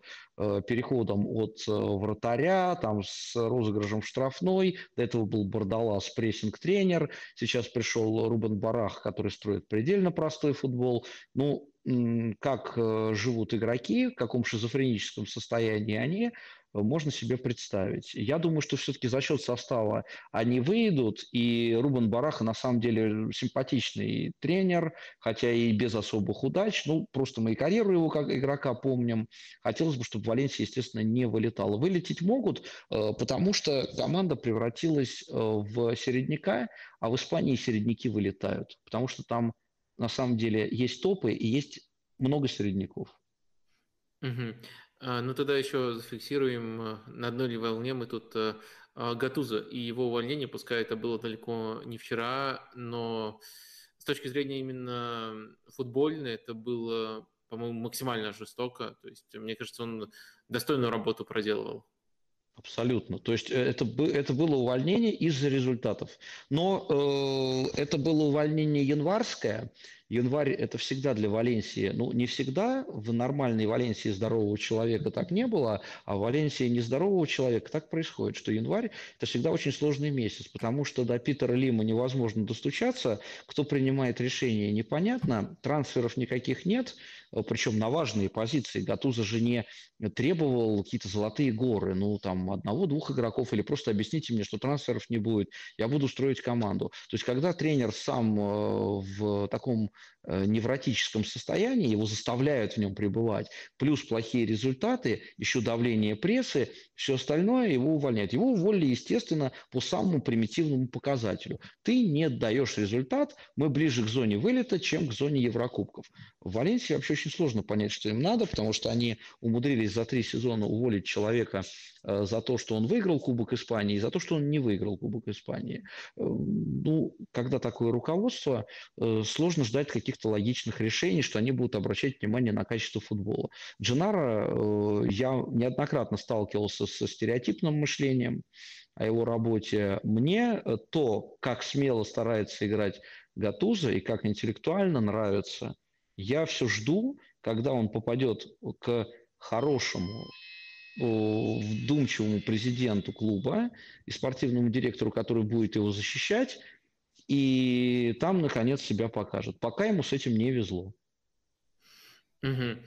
переходом от вратаря, там, с розыгрышем штрафной. До этого был Бардалас, прессинг-тренер. Сейчас пришел Рубен Барах, который строит предельно простой футбол. Ну, как э, живут игроки, в каком шизофреническом состоянии они, можно себе представить. Я думаю, что все-таки за счет состава они выйдут, и Рубен Бараха на самом деле симпатичный тренер, хотя и без особых удач. Ну, просто мы и карьеру его как игрока помним. Хотелось бы, чтобы Валенсия, естественно, не вылетала. Вылететь могут, э, потому что команда превратилась э, в середняка, а в Испании середняки вылетают, потому что там на самом деле есть топы и есть много середняков. Угу. А, ну, тогда еще зафиксируем, э, на одной ли волне мы тут э, а, Гатуза и его увольнение, пускай это было далеко не вчера, но с точки зрения именно футбольной это было, по-моему, максимально жестоко. То есть, мне кажется, он достойную работу проделывал. Абсолютно. То есть э, это, это было увольнение из-за результатов. Но э, это было увольнение январское, Январь – это всегда для Валенсии, ну, не всегда. В нормальной Валенсии здорового человека так не было, а в Валенсии нездорового человека так происходит, что январь – это всегда очень сложный месяц, потому что до Питера Лима невозможно достучаться, кто принимает решение, непонятно, трансферов никаких нет, причем на важные позиции. Гатуза же не требовал какие-то золотые горы, ну, там, одного-двух игроков, или просто объясните мне, что трансферов не будет, я буду строить команду. То есть, когда тренер сам э, в таком невротическом состоянии, его заставляют в нем пребывать, плюс плохие результаты, еще давление прессы, все остальное его увольняют. Его уволили, естественно, по самому примитивному показателю. Ты не даешь результат, мы ближе к зоне вылета, чем к зоне Еврокубков. В Валенсии вообще очень сложно понять, что им надо, потому что они умудрились за три сезона уволить человека э, за то, что он выиграл Кубок Испании, и за то, что он не выиграл Кубок Испании. Э, ну, когда такое руководство, сложно ждать каких-то логичных решений, что они будут обращать внимание на качество футбола. Дженаро, э, я неоднократно сталкивался со стереотипным мышлением о его работе. Мне э, то, как смело старается играть Гатуза и как интеллектуально нравится, я все жду, когда он попадет к хорошему э, вдумчивому президенту клуба и спортивному директору, который будет его защищать, и там, наконец, себя покажет. Пока ему с этим не везло. Угу.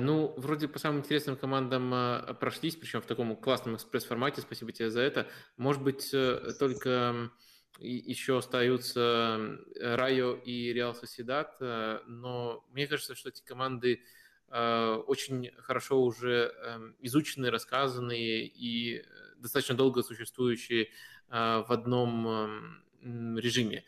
Ну, вроде по самым интересным командам э, прошлись, причем в таком классном экспресс-формате. Спасибо тебе за это. Может быть, э, только еще остаются Райо и Реал Соседат, но мне кажется, что эти команды очень хорошо уже эм, изученные, рассказанные и достаточно долго существующие в одном эм, режиме.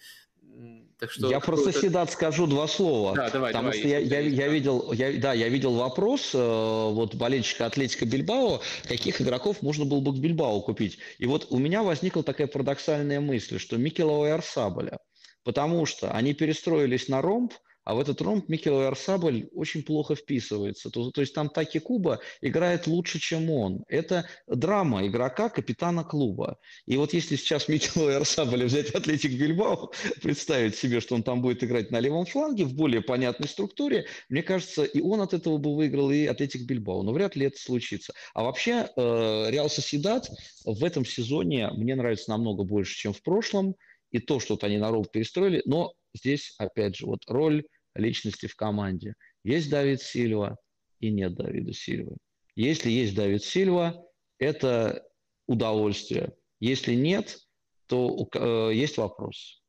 Так что я про соседат скажу два слова. Да, давай, потому давай, что я, я, я видел, я, да, я видел вопрос э, вот болельщика Атлетика Бильбао, каких игроков можно было бы к Бильбао купить. И вот у меня возникла такая парадоксальная мысль, что Микела Уэрсабеля, потому что они перестроились на ромб, а в этот ромб Микел Арсабль очень плохо вписывается. То, то есть там Таки Куба играет лучше, чем он. Это драма игрока, капитана клуба. И вот если сейчас Микел Арсабль взять Атлетик Бильбао, представить себе, что он там будет играть на левом фланге в более понятной структуре, мне кажется, и он от этого бы выиграл, и Атлетик Бильбао. Но вряд ли это случится. А вообще э, Реал Соседат в этом сезоне мне нравится намного больше, чем в прошлом. И то, что-то они на ролл перестроили. Но здесь, опять же, вот роль личности в команде. Есть Давид Сильва и нет Давида Сильвы. Если есть Давид Сильва, это удовольствие. Если нет, то э, есть вопрос.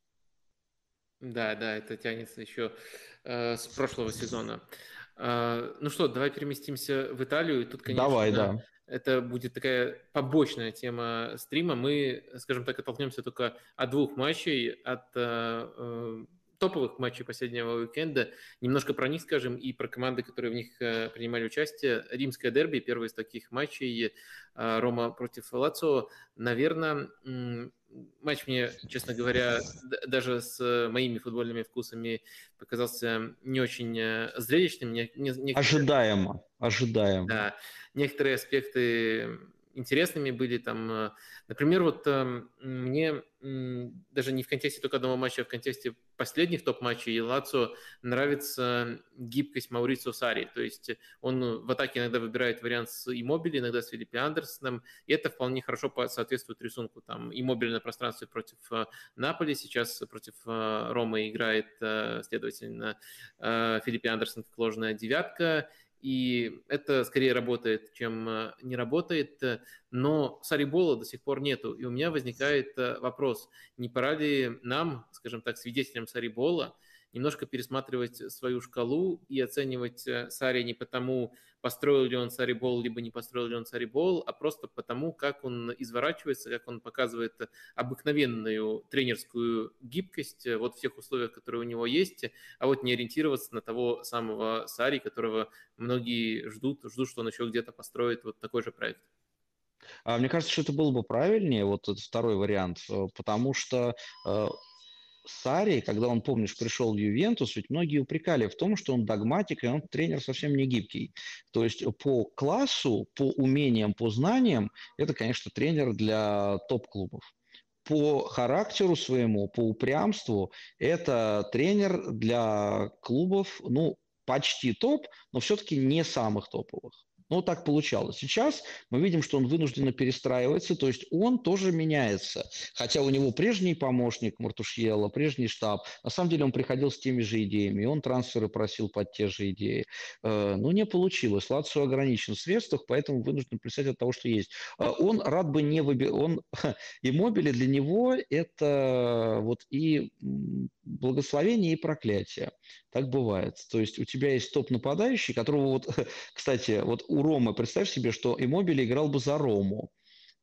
Да, да, это тянется еще э, с прошлого сезона. Э, ну что, давай переместимся в Италию. Тут, конечно, давай, да. это будет такая побочная тема стрима. Мы, скажем так, оттолкнемся только от двух матчей, от э, э топовых матчей последнего уикенда. Немножко про них скажем и про команды, которые в них э, принимали участие. Римское дерби, первый из таких матчей, э, Рома против Лацо. Наверное, матч мне, честно говоря, даже с моими футбольными вкусами показался не очень э, зрелищным. Не, не, ожидаемо, ожидаемо. Да, некоторые аспекты интересными были там. Например, вот мне даже не в контексте только одного матча, а в контексте последних топ-матчей Лацо нравится гибкость Маурицио Сари. То есть он в атаке иногда выбирает вариант с Иммобили, иногда с Филиппе Андерсоном, и это вполне хорошо соответствует рисунку. Там Иммобили на пространстве против э, Наполи, сейчас против э, Ромы играет, э, следовательно, Филиппе Андерсон как ложная девятка, и это скорее работает, чем э, не работает, но Сарибола до сих пор нету, и у меня возникает э, вопрос, не пора ли нам, скажем так, свидетелям Сарибола, немножко пересматривать свою шкалу и оценивать э, Сари не потому, построил ли он Сарибол, либо не построил ли он Сарибол, а просто потому, как он изворачивается, как он показывает обыкновенную тренерскую гибкость э, вот в тех условиях, которые у него есть, а вот не ориентироваться на того самого Сари, которого многие ждут, ждут, что он еще где-то построит вот такой же проект. А мне кажется, что это было бы правильнее, вот этот второй вариант, э, потому что Сари, когда он, помнишь, пришел в Ювентус, ведь многие упрекали в том, что он догматик, и он тренер совсем не гибкий. То есть по классу, по умениям, по знаниям, это, конечно, тренер для топ-клубов по характеру своему, по упрямству, это тренер для клубов, ну, почти топ, но все-таки не самых топовых. Ну, так получалось. Сейчас мы видим, что он вынужденно перестраивается, то есть он тоже меняется. Хотя у него прежний помощник Мартушьела, прежний штаб, на самом деле он приходил с теми же идеями, и он трансферы просил под те же идеи. Э, но не получилось. Лацио ограничен в средствах, поэтому вынужден писать от того, что есть. Э, он рад бы не выбирать... Он... И мобили для него это вот и благословение и проклятие. Так бывает. То есть у тебя есть топ-нападающий, которого вот, кстати, вот у Ромы, представь себе, что Иммобили играл бы за Рому.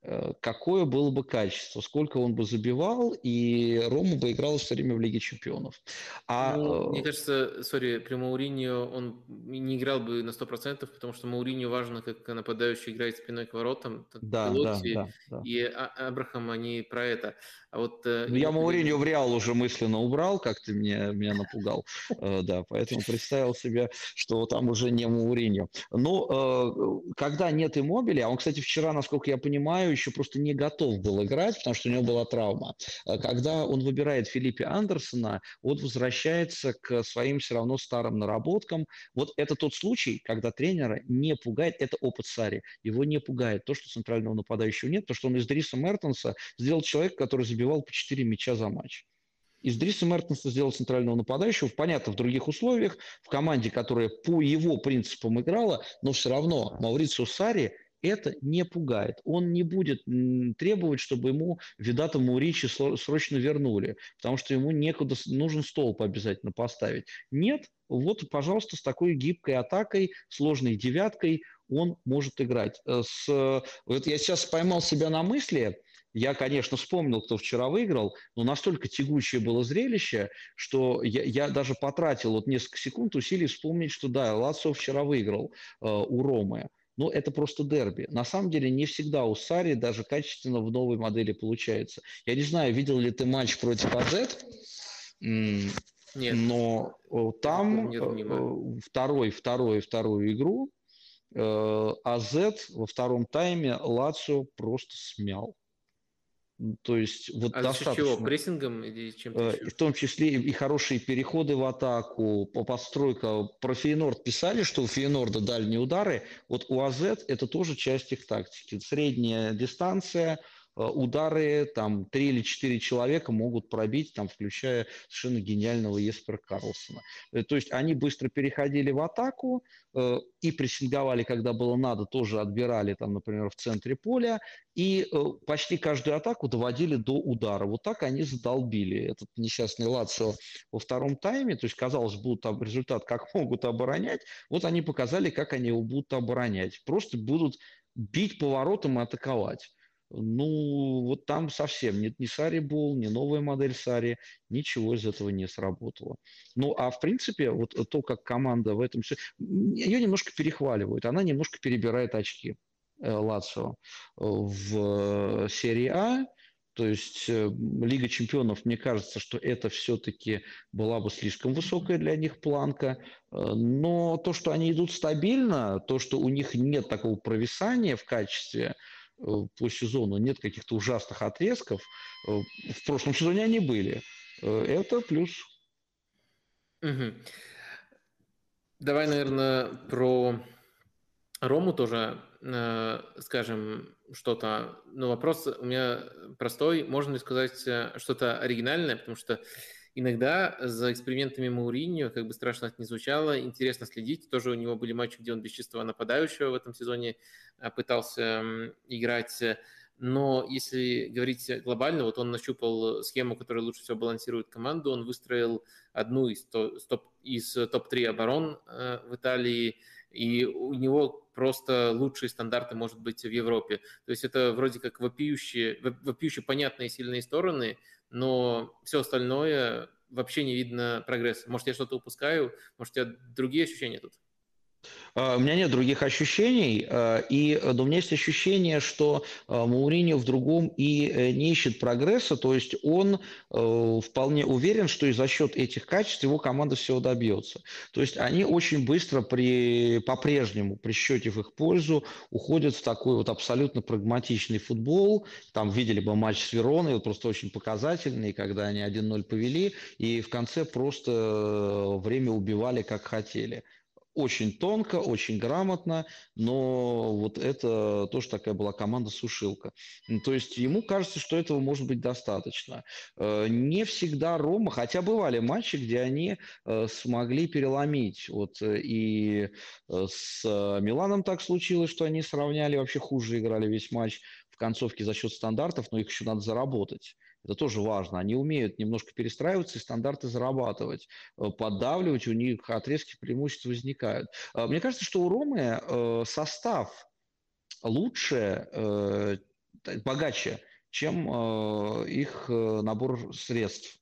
Э, какое было бы качество, сколько он бы забивал, и Рома бы играл все время в Лиге Чемпионов. А, ну, мне кажется, сори, при Мауриньо он не играл бы на 100%, потому что Мауриньо важно, как нападающий играет спиной к воротам. Да, да, да, да. И а, Абрахам, они про это. А вот, э, ну, я Мауриньо в Реал уже мысленно убрал, как ты меня, меня напугал. Э, да, поэтому представил себе, что там уже не Мауриньо. Но когда нет иммобили, а он, кстати, вчера, насколько я понимаю, еще просто не готов был играть, потому что у него была травма. Когда он выбирает Филиппе Андерсона, он возвращается к своим все равно старым наработкам. Вот это тот случай, когда тренера не пугает, это опыт Сари, его не пугает то, что центрального нападающего нет, то, что он из Дриса Мертенса сделал человек, который забивал по 4 мяча за матч. Из Дриса Мертенса сделал центрального нападающего, понятно, в других условиях, в команде, которая по его принципам играла, но все равно Маурицио Сари это не пугает. Он не будет требовать, чтобы ему Видата Муричи срочно вернули, потому что ему некуда, нужен столб обязательно поставить. Нет, вот, пожалуйста, с такой гибкой атакой, сложной девяткой он может играть. Э, с, вот я сейчас поймал себя на мысли, я, конечно, вспомнил, кто вчера выиграл, но настолько тягучее было зрелище, что я, я даже потратил вот несколько секунд усилий вспомнить, что да, Лацо вчера выиграл э, у Ромы. Но это просто дерби. На самом деле не всегда у Сари даже качественно в новой модели получается. Я не знаю, видел ли ты матч против АЗ, нет. Но там э, второй, второй, вторую игру э, АЗ во втором тайме Лацио просто смял. То есть вот а достаточно. чего? Прессингом или чем-то э, еще? В том числе и хорошие переходы в атаку, по постройка. Про Фейнорд писали, что у Фейнорда дальние удары. Вот у АЗ это тоже часть их тактики. Средняя дистанция – удары, там, три или четыре человека могут пробить, там, включая совершенно гениального Еспера Карлсона. Э, то есть они быстро переходили в атаку э, и прессинговали, когда было надо, тоже отбирали, там, например, в центре поля, и э, почти каждую атаку доводили до удара. Вот так они задолбили этот несчастный Лацио во втором тайме. То есть, казалось, будут результат, как могут оборонять. Вот они показали, как они его будут оборонять. Просто будут бить поворотом и атаковать. Ну, вот там совсем нет ни Сари был, ни новая модель Сари, ничего из этого не сработало. Ну, а в принципе, вот то, как команда в этом все, ее немножко перехваливают, она немножко перебирает очки э, Лацио в серии А, то есть э, Лига чемпионов, мне кажется, что это все-таки была бы слишком высокая для них планка. Э, но то, что они идут стабильно, то, что у них нет такого провисания в качестве, по сезону, нет каких-то ужасных отрезков. В прошлом сезоне они были. Это плюс. Угу. Давай, наверное, про Рому тоже э, скажем что-то. Но вопрос у меня простой. Можно ли сказать э, что-то оригинальное? Потому что иногда за экспериментами Мауриньо, как бы страшно это ни звучало, интересно следить. Тоже у него были матчи, где он без чистого нападающего в этом сезоне э, пытался играть. Но если говорить глобально, вот он нащупал схему, которая лучше всего балансирует команду, он выстроил одну из, топ, из топ-3 оборон э, в Италии, и у него просто лучшие стандарты, может быть, в Европе. То есть это вроде как вопиющие, вопиющие понятные сильные стороны, но все остальное вообще не видно прогресса. Может, я что-то упускаю, может, у тебя другие ощущения тут? А, у меня нет других ощущений, а, и но у меня есть ощущение, что Мауриньо в другом и э, не ищет прогресса, то есть он э, вполне уверен, что и за счет этих качеств его команда всего добьется. То есть они очень быстро при, по-прежнему, при счете в их пользу, уходят в такой вот абсолютно прагматичный футбол. Там видели бы матч с Вероной, вот просто очень показательный, когда они 1-0 повели, и в конце просто э, время убивали как хотели очень тонко, очень грамотно, но вот это тоже такая была команда-сушилка. То есть ему кажется, что этого может быть достаточно. Э, не всегда Рома, хотя бывали матчи, где они э, смогли переломить. Вот э, и с Миланом так случилось, что они сравняли, вообще хуже играли весь матч в концовке за счет стандартов, но их еще надо заработать. Это тоже важно. Они умеют немножко перестраиваться и стандарты зарабатывать, э, поддавливать, у них отрезки преимуществ возникают. Э, мне кажется, что у Ромы э, состав лучше, богаче, чем их набор средств.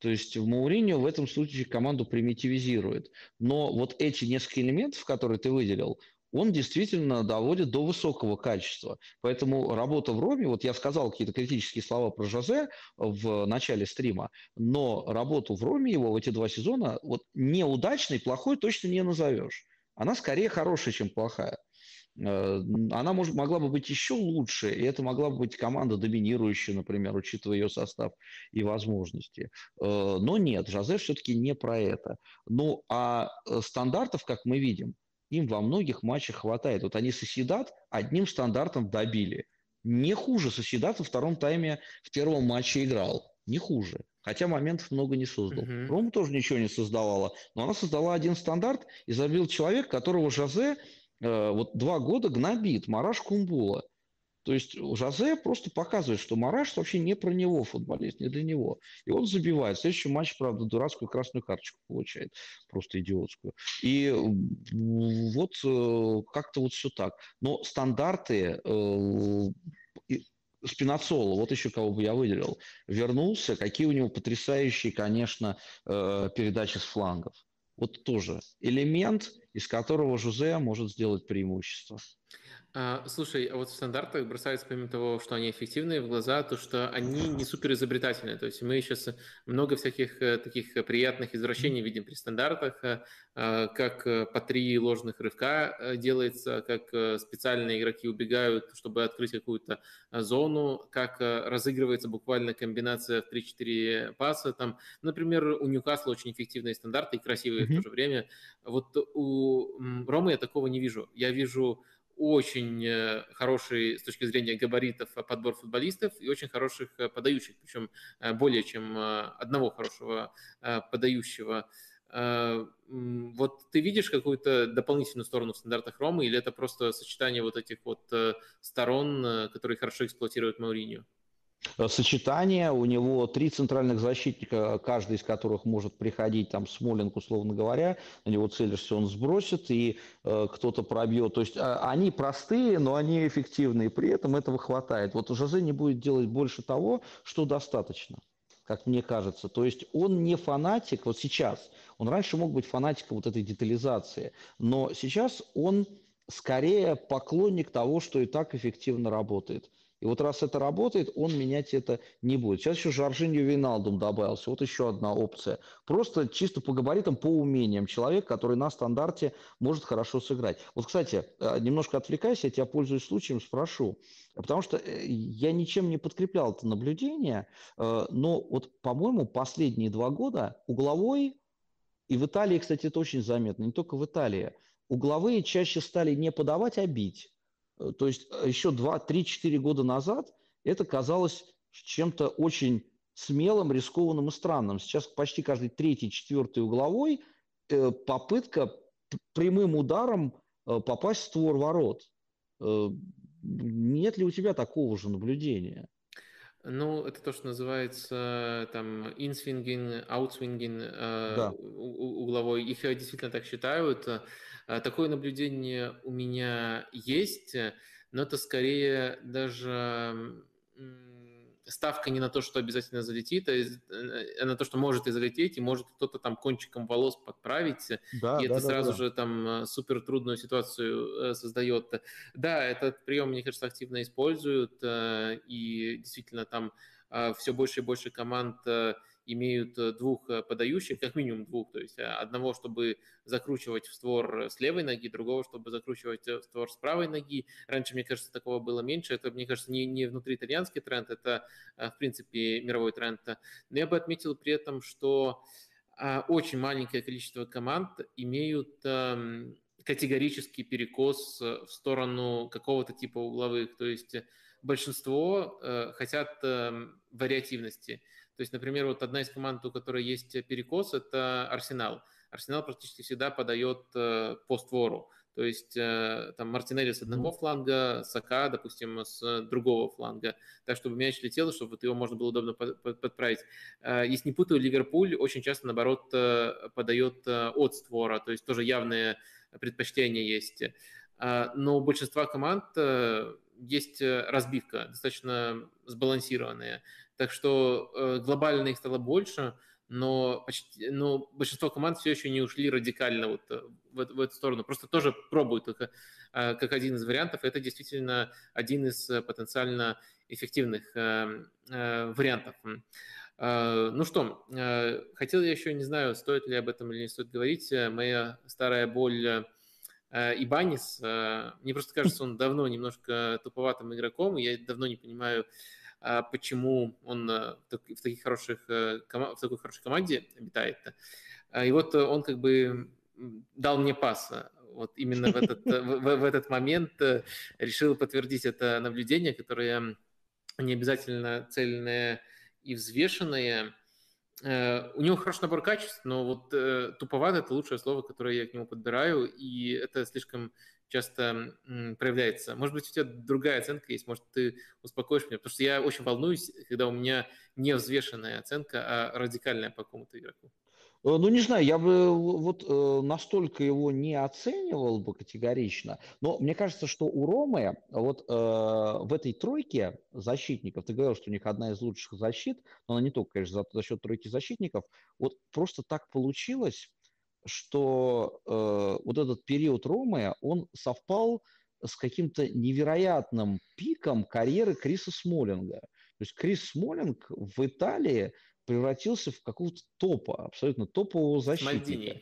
То есть в Мауриньо в этом случае команду примитивизирует. Но вот эти несколько элементов, которые ты выделил, он действительно доводит до высокого качества. Поэтому работа в Роме, вот я сказал какие-то критические слова про Жозе в начале стрима, но работу в Роме его в эти два сезона вот неудачной, плохой точно не назовешь. Она скорее хорошая, чем плохая. Э, она может, могла бы быть еще лучше, и это могла бы быть команда доминирующая, например, учитывая ее состав и возможности. Э, но нет, Жозе все-таки не про это. Ну, а э, стандартов, как мы видим, им во многих матчах хватает. Вот они Соседат одним стандартом добили. Не хуже Соседат во втором тайме в первом матче играл. Не хуже. Хотя моментов много не создал. Uh-huh. Рома тоже ничего не создавала. Но она создала один стандарт и забил человек, которого Жозе э, вот два года гнобит. Мараш Кумбула. То есть Жозе просто показывает, что Мараш вообще не про него футболист, не для него. И он забивает. В матче, правда, дурацкую красную карточку получает. Просто идиотскую. И вот э, как-то вот все так. Но стандарты э, Спинацола, вот еще кого бы я выделил, вернулся. Какие у него потрясающие, конечно, э, передачи с флангов. Вот тоже элемент, из которого Жузе может сделать преимущество. А, слушай, а вот в стандартах бросается, помимо того, что они эффективные, в глаза то, что они не супер изобретательные. То есть мы сейчас много всяких э, таких приятных извращений видим при стандартах, э, э, как по три ложных рывка делается, как специальные игроки убегают, чтобы открыть какую-то зону, как разыгрывается буквально комбинация в 3-4 паса. Там, например, у Ньюкасла очень эффективные стандарты и красивые mm-hmm. в то же время. Вот у Ромы я такого не вижу. Я вижу очень э, хороший с точки зрения габаритов подбор футболистов и очень хороших э, подающих, причем э, более чем одного хорошего подающего. Вот ты видишь какую-то дополнительную сторону в стандартах Ромы или это просто сочетание вот этих вот сторон, которые хорошо эксплуатируют Мауриньо? Э, сочетание. У него три центральных защитника, каждый из которых может приходить, там, Смолинг, условно говоря, на него целишься, он сбросит, и э, кто-то пробьет. То есть э, они простые, но они эффективные, при этом этого хватает. Вот Жозе не будет делать больше того, что достаточно как мне кажется. То есть он не фанатик, вот сейчас, он раньше мог быть фанатиком вот этой детализации, но сейчас он скорее поклонник того, что и так эффективно работает. И вот раз это работает, он менять это не будет. Сейчас еще Жоржиньо Виналдум добавился. Вот еще одна опция. Просто чисто по габаритам, по умениям. Человек, который на стандарте может хорошо сыграть. Вот, кстати, э, немножко отвлекаясь, я тебя пользуюсь случаем, спрошу. Потому что э, я ничем не подкреплял это наблюдение, э, но вот, по-моему, последние два года угловой, и в Италии, кстати, это очень заметно, не только в Италии, угловые чаще стали не подавать, а бить. Э, то есть э, еще 2, 3, 4 года назад это казалось чем-то очень смелым, рискованным и странным. Сейчас почти каждый третий, четвертый угловой э, попытка прямым ударом попасть в створ ворот. Нет ли у тебя такого же наблюдения? Ну, это то, что называется там инсвингин, аутсвингин да. угловой. Их действительно так считают. А, такое наблюдение у меня есть, но это скорее даже ставка не на то, что обязательно залетит, а, а на то, что может и залететь, и может кто-то там кончиком волос подправить, да, и да, это да, сразу да. же там а, супер трудную ситуацию э, создает. Да, этот прием, мне кажется, активно используют, э, и действительно там все больше и больше команд э, имеют э, двух э, подающих, как минимум двух, то есть э, одного, чтобы закручивать в створ с левой ноги, другого, чтобы закручивать в створ с правой ноги. Раньше, мне кажется, такого было меньше. Это, мне кажется, не, не внутри итальянский тренд, это, в принципе, мировой тренд. Но я бы отметил при этом, что очень маленькое количество команд имеют эм, категорический перекос в сторону какого-то типа угловых. То есть большинство хотят эм, вариативности. То есть, например, вот одна из команд, у которой есть перекос, это Арсенал. Арсенал практически всегда подает э, по створу. То есть э, там Мартинелли с одного фланга, Сака, допустим, с другого фланга, так чтобы мяч летел, чтобы вот его можно было удобно подправить. Э, если не путаю, Ливерпуль очень часто, наоборот, подает от створа, то есть тоже явное предпочтение есть. Но у большинства команд есть разбивка, достаточно сбалансированная. Так что э, глобально их стало больше, но, почти, но большинство команд все еще не ушли радикально вот э, в, в эту сторону. Просто тоже пробуют только э, как один из вариантов. Это действительно один из потенциально эффективных вариантов. Ну что, хотел я еще, не знаю, стоит ли об этом или не стоит говорить, моя старая боль Ибанис. Мне просто кажется, он давно немножко туповатым игроком, я давно не понимаю, почему он э, в, таких хороших, э, в такой хорошей команде обитает. А, и вот он как бы дал мне пас. Вот именно в этот, в, в этот момент э, решил подтвердить это наблюдение, которое не обязательно цельное и взвешенное. У него хороший набор качеств, но вот туповато – это лучшее слово, которое я к нему подбираю, и это слишком часто проявляется. Может быть, у тебя другая оценка есть, может, ты успокоишь меня, потому что я очень волнуюсь, когда у меня не взвешенная оценка, а радикальная по какому-то игроку. Э, ну, не знаю, я бы вот э, настолько его не оценивал бы категорично, но мне кажется, что у Ромы вот э, в этой тройке защитников, ты говорил, что у них одна из лучших защит, но она не только, конечно, за, за счет тройки защитников, вот просто так получилось, что э, вот этот период Ромы, он совпал с каким-то невероятным пиком карьеры Криса Смолинга. То есть Крис Смолинг в Италии превратился в какого-то топа, абсолютно топового защитника.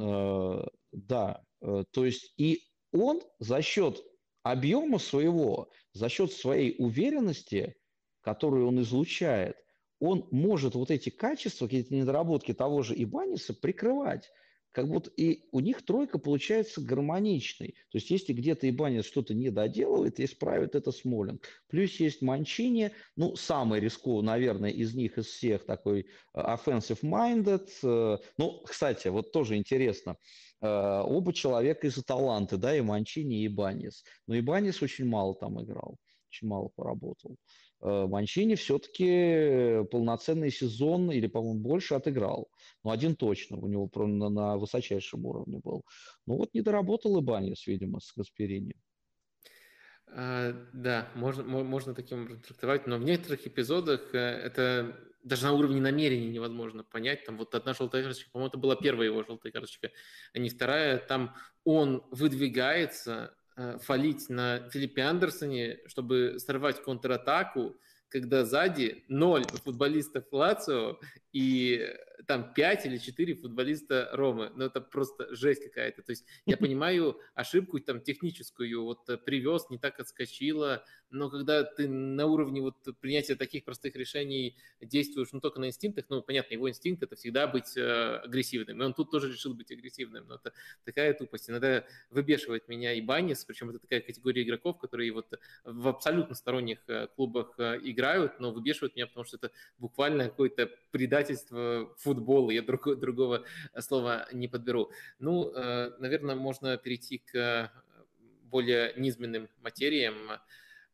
Э, да, э, то есть и он за счет объема своего, за счет своей уверенности, которую он излучает, он может вот эти качества, какие-то недоработки того же Ибаниса прикрывать. Как будто и у них тройка получается гармоничной. То есть если где-то Ибанис что-то не доделывает, исправит это Смолинг. Плюс есть Манчини, ну, самый рискованный, наверное, из них, из всех, такой э, offensive-minded. Э, ну, кстати, вот тоже интересно. Э, оба человека из Аталанты, да, и Манчини, и Ибанис. Но Ибанис очень мало там играл, очень мало поработал. Э, Манчини все-таки полноценный сезон или, по-моему, больше отыграл. Ну, один точно, у него на, на высочайшем уровне был. Ну, вот не доработал Ибанис, видимо, с Гасперини. А, да, можно, можно таким образом трактовать, но в некоторых эпизодах э, это даже на уровне намерений невозможно понять. Там вот одна желтая карточка, по-моему, это была первая его желтая карточка, а не вторая. Там он выдвигается фалить на Филиппе Андерсоне, чтобы сорвать контратаку, когда сзади ноль футболистов Лацио и там 5 или 4 футболиста Ромы. Ну, это просто жесть какая-то. То есть я понимаю ошибку там техническую, вот э, привез, не так отскочила, но когда ты на уровне вот принятия таких простых решений действуешь ну, только на инстинктах, ну, понятно, его инстинкт это всегда быть э, агрессивным, и он тут тоже решил быть агрессивным, но это такая тупость. Иногда выбешивает меня и Банис, причем это такая категория игроков, которые вот в абсолютно сторонних э, клубах э, играют, но выбешивают меня, потому что это буквально какое-то предательство футбола, я друг, другого слова не подберу. Ну, э, наверное, можно перейти к более низменным материям.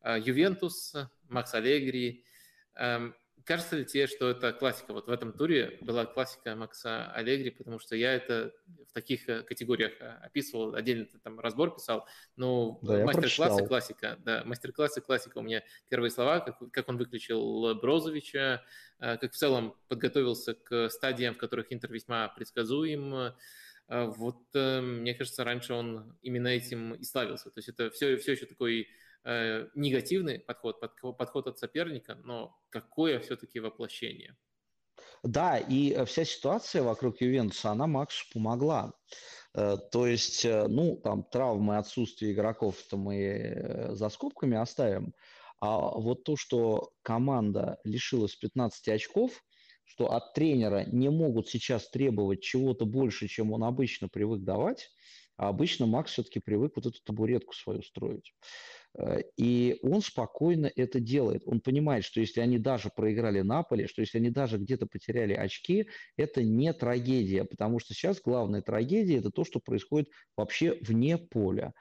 Э, Ювентус, Макс Алегри. Кажется ли тебе, что это классика? Вот в этом туре была классика Макса Алегри, потому что я это в таких э, категориях э, описывал, отдельно там разбор писал, но да, мастер-классы классика, да, мастер-классы классика. У меня первые слова, как, как он выключил Брозовича, как в целом подготовился к стадиям, в которых Интер весьма предсказуем, вот, мне кажется, раньше он именно этим и славился. То есть это все, все еще такой э, негативный подход, подход от соперника, но какое все-таки воплощение. Да, и э, вся ситуация вокруг Ювентуса, она Максу помогла. Э, то есть, э, ну, там, травмы, отсутствие игроков-то мы за скобками оставим. А вот то, что команда лишилась 15 очков, что от тренера не могут сейчас требовать чего-то больше, чем он обычно привык давать, а обычно Макс все-таки привык вот эту табуретку свою строить. Э, и он спокойно это делает. Он понимает, что если они даже проиграли Наполе, что если они даже где-то потеряли очки, это не трагедия, потому что сейчас главная трагедия – это то, что происходит вообще вне поля.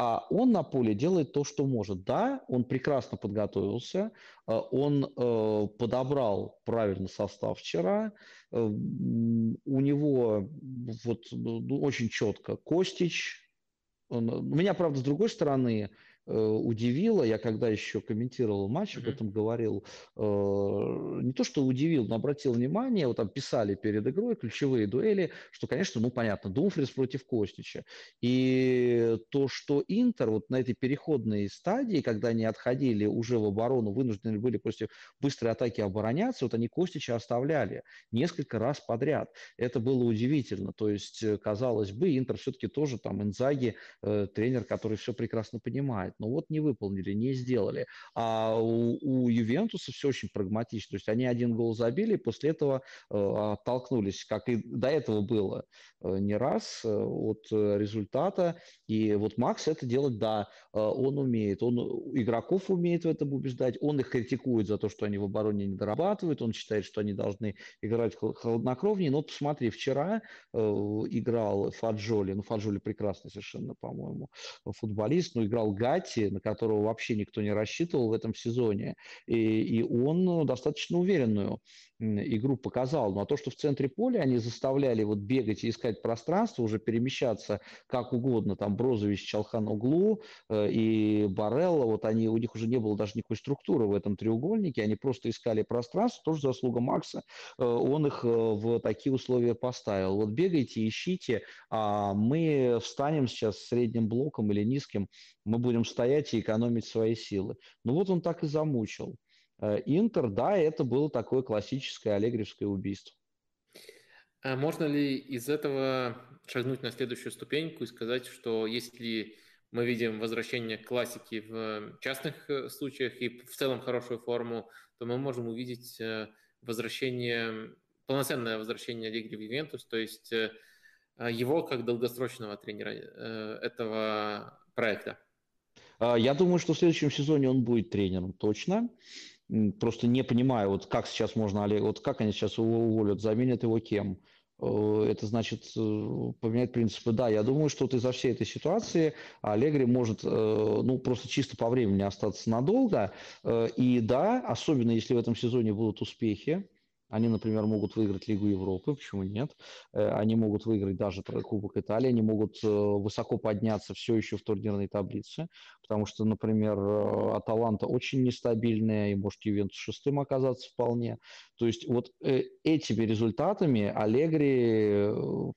А он на поле делает то, что может. Да, он прекрасно подготовился, э, он э, подобрал правильный состав вчера, э, у него вот ну, очень четко Костич. Он, меня, правда, с другой стороны, удивило, я когда еще комментировал матч, об этом говорил, э, не то что удивил, но обратил внимание, вот там писали перед игрой ключевые дуэли, что, конечно, ну понятно, Думфрис против Костича. И то, что Интер вот на этой переходной стадии, когда они отходили уже в оборону, вынуждены были после быстрой атаки обороняться, вот они Костича оставляли несколько раз подряд. Это было удивительно. То есть, э, казалось бы, Интер все-таки тоже там Инзаги, тренер, который все прекрасно понимает но вот не выполнили, не сделали. А у, у Ювентуса все очень прагматично. То есть они один гол забили, после этого э, оттолкнулись, как и до этого было э, не раз э, от результата. И вот Макс это делать, да, э, он умеет. Он игроков умеет в этом убеждать. Он их критикует за то, что они в обороне не дорабатывают. Он считает, что они должны играть холоднокровнее. Но посмотри, вчера э, играл Фаджоли. Ну, Фаджоли прекрасный совершенно, по-моему, футболист. Но играл Гать Верати, на которого вообще никто не рассчитывал в этом сезоне. И, и он ну, достаточно уверенную игру показал. Но то, что в центре поля они заставляли вот бегать и искать пространство, уже перемещаться как угодно, там Брозович, Чалхан углу э, и Барелла, вот они, у них уже не было даже никакой структуры в этом треугольнике, они просто искали пространство, тоже заслуга Макса, э, он их э, в такие условия поставил. Вот бегайте, ищите, а мы встанем сейчас средним блоком или низким, мы будем стоять и экономить свои силы. Ну вот он так и замучил. Э, Интер, да, это было такое классическое аллегревское убийство. А можно ли из этого шагнуть на следующую ступеньку и сказать, что если мы видим возвращение классики в частных э, случаях и в целом хорошую форму, то мы можем увидеть э, возвращение, полноценное возвращение Аллегри в Ювентус, то есть его как долгосрочного тренера этого проекта. А, я думаю, что в следующем сезоне он будет тренером, точно. Просто не понимаю, вот как сейчас можно, вот как они сейчас его уволят, заменят его кем? Э, это значит э, поменять принципы. Да, я думаю, что вот из-за всей этой ситуации Аллегри может, э, ну, просто чисто по времени остаться надолго. И да, особенно если в этом сезоне будут успехи, они, например, могут выиграть Лигу Европы, почему нет? Э, они могут выиграть даже Кубок Италии, они могут э, высоко подняться все еще в турнирной таблице, потому что, например, э, Аталанта очень нестабильная, и может Ювентус шестым оказаться вполне. То есть вот этими результатами Аллегри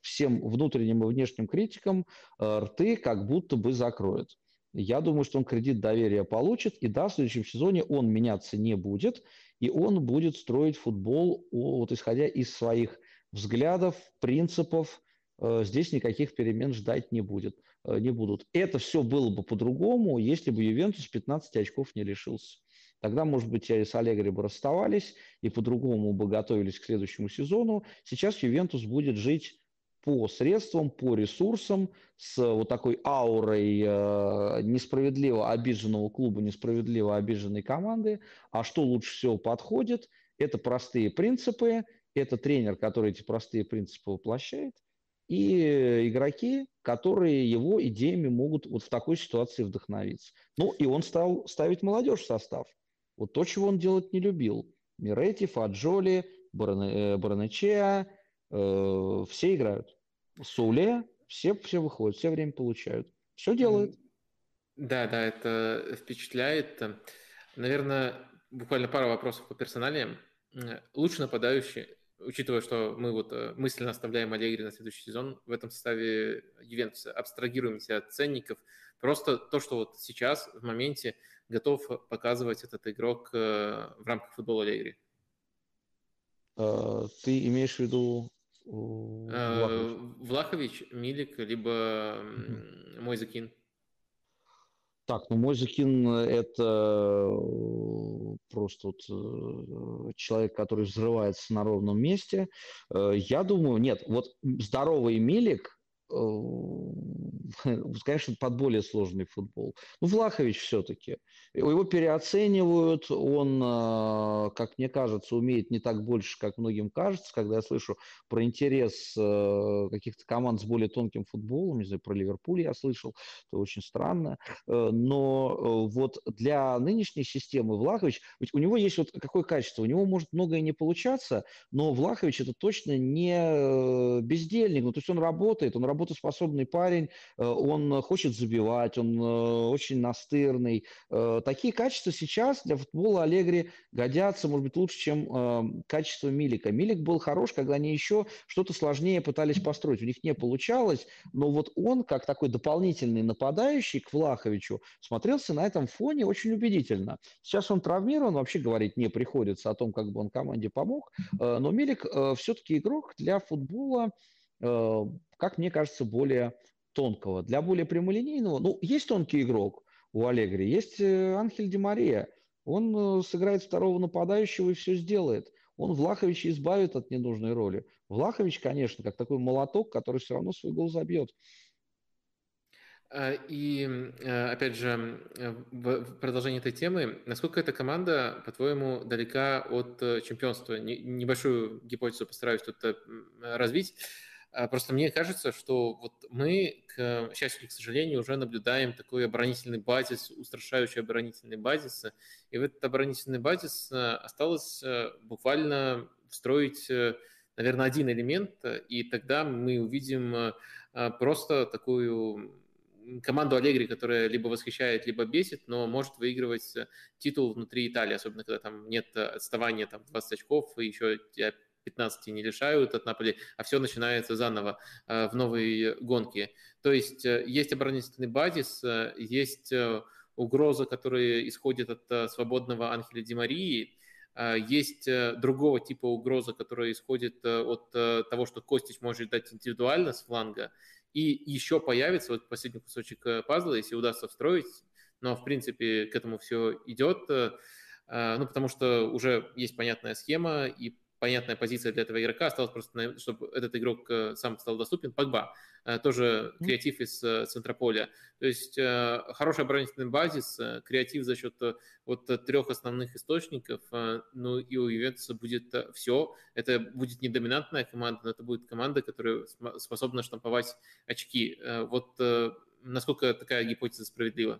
всем внутренним и внешним критикам рты как будто бы закроет. Я думаю, что он кредит доверия получит, и да, в следующем сезоне он меняться не будет, и он будет строить футбол, вот исходя из своих взглядов, принципов. Э, здесь никаких перемен ждать не, будет, э, не будут. Это все было бы по-другому, если бы Ювентус 15 очков не лишился. Тогда, может быть, и с Аллегри бы расставались и по-другому бы готовились к следующему сезону. Сейчас Ювентус будет жить по средствам, по ресурсам, с вот такой аурой э, несправедливо обиженного клуба, несправедливо обиженной команды. А что лучше всего подходит? Это простые принципы, это тренер, который эти простые принципы воплощает, и игроки, которые его идеями могут вот в такой ситуации вдохновиться. Ну, и он стал ставить молодежь в состав. Вот то, чего он делать не любил. Мирети, Фаджоли, Баранечеа, Э, все играют. Соуле, все, все выходят, все время получают. Все делают. Да, да, это впечатляет. Наверное, буквально пару вопросов по персоналиям. Лучший нападающий, учитывая, что мы вот э, мысленно оставляем Аллегри на следующий сезон в этом составе Ювентуса, абстрагируемся от ценников, просто то, что вот сейчас в моменте готов показывать этот игрок э, в рамках футбола Аллегри. Ты имеешь в виду Влахович. Влахович, Милик, либо Мойзакин. Так, ну Мойзакин это э, просто вот э, человек, который взрывается на ровном месте. Э, я думаю, нет, вот здоровый Милик конечно, под более сложный футбол. Ну, Влахович все-таки. Его переоценивают, он, а, как мне кажется, умеет не так больше, как многим кажется. Когда я слышу про интерес э, каких-то команд с более тонким футболом, не знаю, про Ливерпуль я слышал, это очень странно. Э, но э, вот для нынешней системы Влахович, ведь у него есть вот какое качество? У него может многое не получаться, но Влахович это точно не бездельник, ну, то есть он работает, он работоспособный парень, Э, он хочет забивать, он э, очень настырный. Э, такие качества сейчас для футбола Аллегри годятся, может быть, лучше, чем качество Милика. Милик был хорош, когда они еще что-то сложнее пытались построить. У них не получалось, но вот он, как такой дополнительный нападающий к Влаховичу, смотрелся на этом фоне очень убедительно. Сейчас он травмирован, вообще говорить не приходится о том, как бы он команде помог, но Милик все-таки игрок для футбола, как мне кажется, более тонкого. Для более прямолинейного, ну, есть тонкий игрок у Аллегри, есть э, Анхель Ди Мария. Он э, сыграет второго нападающего и все сделает. Он Влаховича избавит от ненужной роли. Влахович, конечно, как такой молоток, который все равно свой гол забьет. И, э, опять же, в продолжении этой темы, насколько эта команда, по-твоему, далека от чемпионства? Небольшую гипотезу постараюсь тут развить. А, просто мне кажется, что вот мы, к счастью к сожалению, уже наблюдаем такой оборонительный базис, устрашающий оборонительный базис. И в этот оборонительный базис э, осталось э, буквально встроить, э, наверное, один элемент, и тогда мы увидим просто такую команду Аллегри, которая либо восхищает, либо бесит, но может выигрывать титул внутри Италии, особенно когда там нет отставания там 20 очков, и еще 15 не лишают от Наполи, а все начинается заново э, в новой гонке. То есть э, есть оборонительный базис, э, есть угроза, которая исходит от свободного Анхеля Ди Марии, есть другого типа угроза, которая исходит от того, что Костич может дать индивидуально с фланга, и еще появится вот последний кусочек пазла, если удастся встроить, но в принципе к этому все идет, ну потому что уже есть понятная схема, и понятная позиция для этого игрока. Осталось просто, чтобы этот игрок э, сам стал доступен. Погба, э, тоже креатив из э, центрополя. То есть хороший оборонительный базис, креатив за счет вот трех основных источников. Ну и у Ювентуса будет все. Это будет не доминантная команда, но это будет команда, которая способна штамповать очки. Вот насколько такая гипотеза справедлива?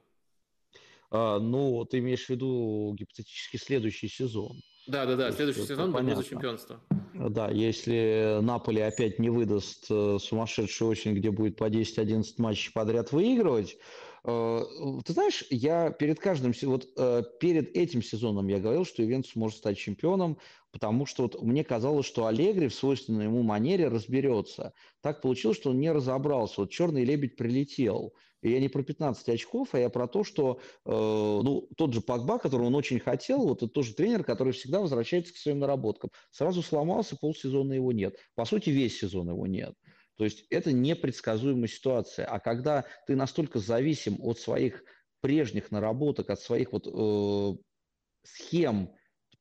А, ну, ты имеешь в виду гипотетически следующий сезон. Да, да, да, следующий сезон борьбу за чемпионство. Да, если Наполи опять не выдаст э, сумасшедшую осень, где будет по 10-11 матчей подряд выигрывать, э, ты знаешь, я перед каждым, вот э, перед этим сезоном я говорил, что Ивенцус может стать чемпионом, потому что вот мне казалось, что Аллегри в свойственной ему манере разберется. Так получилось, что он не разобрался. Вот черный лебедь прилетел. И я не про 15 очков, а я про то, что э, ну, тот же Пакба, которого он очень хотел, вот это тоже тренер, который всегда возвращается к своим наработкам. Сразу сломался, полсезона его нет. По сути, весь сезон его нет. То есть это непредсказуемая ситуация. А когда ты настолько зависим от своих прежних наработок, от своих вот э, схем,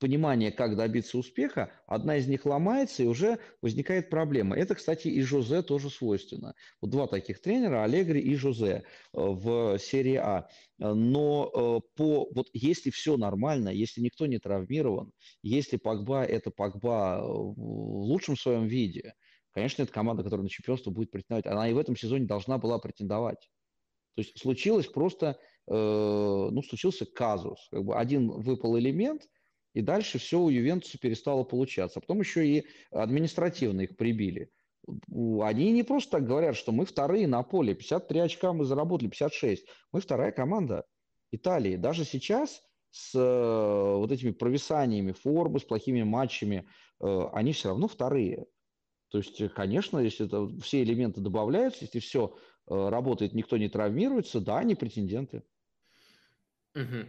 понимание, как добиться успеха, одна из них ломается, и уже возникает проблема. Это, кстати, и Жозе тоже свойственно. Вот два таких тренера, Алегри и Жозе э, в серии А. Но э, по, вот если все нормально, если никто не травмирован, если Погба – это Погба в лучшем своем виде, конечно, это команда, которая на чемпионство будет претендовать. Она и в этом сезоне должна была претендовать. То есть случилось просто, э, ну, случился казус. Как бы один выпал элемент – и дальше все у Ювентуса перестало получаться. Потом еще и административно их прибили. Они не просто так говорят, что мы вторые на поле, 53 очка мы заработали, 56. Мы вторая команда Италии. Даже сейчас с э, вот этими провисаниями формы, с плохими матчами, э, они все равно вторые. То есть, конечно, если это, все элементы добавляются, если все э, работает, никто не травмируется, да, они претенденты. Угу.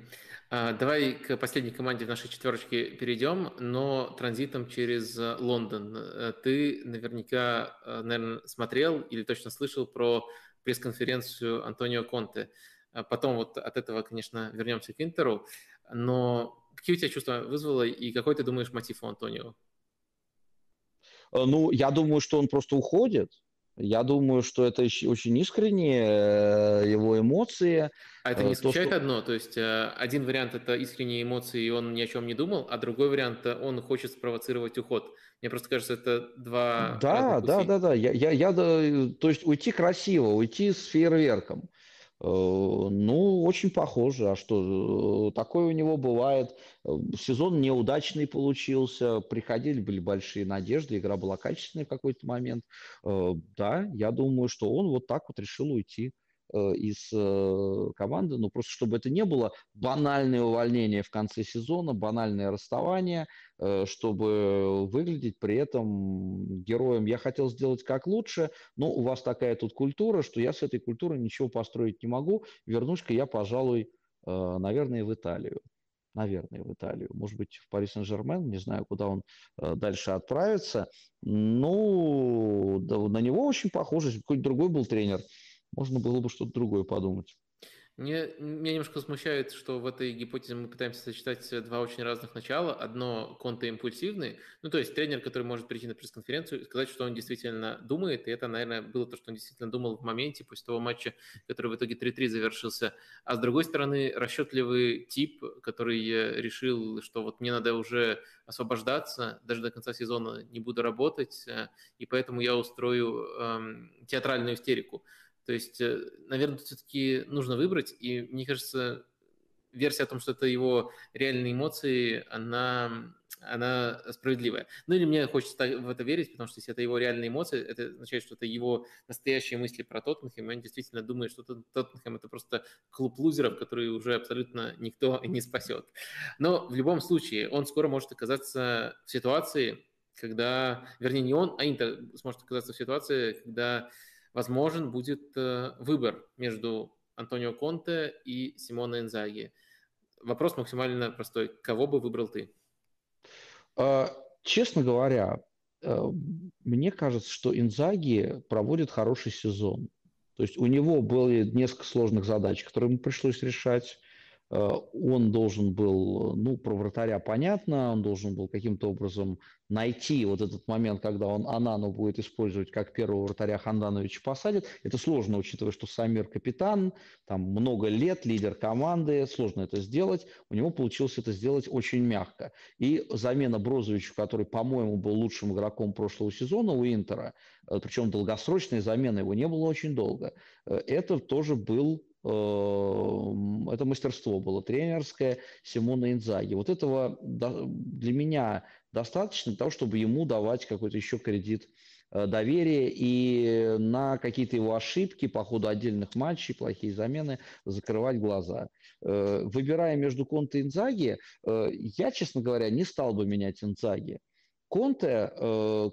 А, давай к последней команде в нашей четверочке перейдем, но транзитом через э, Лондон. Э, ты наверняка, э, наверное, смотрел или точно слышал про пресс-конференцию Антонио Конте. А потом вот от этого, конечно, вернемся к Интеру. Но какие у тебя чувства вызвало и какой ты думаешь мотив у Антонио? Ну, я думаю, что он просто уходит. Я думаю, что это очень искренние э, его эмоции. А это не исключает то, что... одно? То есть э, один вариант – это искренние эмоции, и он ни о чем не думал, а другой вариант – он хочет спровоцировать уход. Мне просто кажется, это два Да, да, да, да. Я, я, я, то есть уйти красиво, уйти с фейерверком. Э, ну, очень похоже. А что, э, такое у него бывает. Э, сезон неудачный получился, приходили, были большие надежды, игра была качественной в какой-то момент. Да, я думаю, что он вот так вот решил уйти. Э, из э, команды, но просто чтобы это не было банальное увольнение в конце сезона, банальное расставание, э, чтобы выглядеть при этом героем. Я хотел сделать как лучше, но у вас такая тут культура, что я с этой культурой ничего построить не могу. Вернусь-ка я, пожалуй, наверное, в Италию наверное, в Италию. Может быть, в Пари Сен-Жермен, не знаю, куда он дальше отправится. Ну, на него очень похоже, какой-то другой был тренер, можно было бы что-то другое подумать. Мне, меня немножко смущает, что в этой гипотезе мы пытаемся сочетать два очень разных начала. Одно контоимпульсивный, ну то есть тренер, который может прийти на пресс-конференцию и сказать, что он действительно думает, и это, наверное, было то, что он действительно думал в моменте после того матча, который в итоге 3-3 завершился. А с другой стороны, расчетливый тип, который решил, что вот мне надо уже освобождаться, даже до конца сезона не буду работать, э, и поэтому я устрою эм, театральную истерику. То есть, э, наверное, все-таки нужно выбрать, и мне кажется, версия о том, что это его реальные эмоции, она, она справедливая. Ну или мне хочется в это верить, потому что если это его реальные эмоции, это означает, что это его настоящие мысли про Тоттенхэм, и он действительно думает, что Тоттенхэм это просто клуб лузеров, который уже абсолютно никто не спасет. Но в любом случае он скоро может оказаться в ситуации, когда, вернее, не он, а Интер сможет оказаться в ситуации, когда возможен будет э, выбор между Антонио Конте и Симоно Инзаги. Вопрос максимально простой. Кого бы выбрал ты? А, честно говоря, э, мне кажется, что Инзаги проводит хороший сезон. То есть у него были несколько сложных задач, которые ему пришлось решать. Э, он должен был, ну, про вратаря понятно, он должен был каким-то образом найти вот этот момент, когда он Анану будет использовать как первого вратаря Хандановича посадит. Это сложно, учитывая, что Самир капитан, там много лет, лидер команды, сложно это сделать. У него получилось это сделать очень мягко. И замена Брозовичу, который, по-моему, был лучшим игроком прошлого сезона у Интера, э, причем долгосрочная замена его не было очень долго, э, это тоже был это мастерство было тренерское Симона Инзаги. Вот этого для меня достаточно для того, чтобы ему давать какой-то еще кредит э, доверия и на какие-то его ошибки по ходу отдельных матчей, плохие замены, закрывать глаза. Э, выбирая между Конте и Инзаги, э, я, честно говоря, не стал бы менять Инзаги. Конте,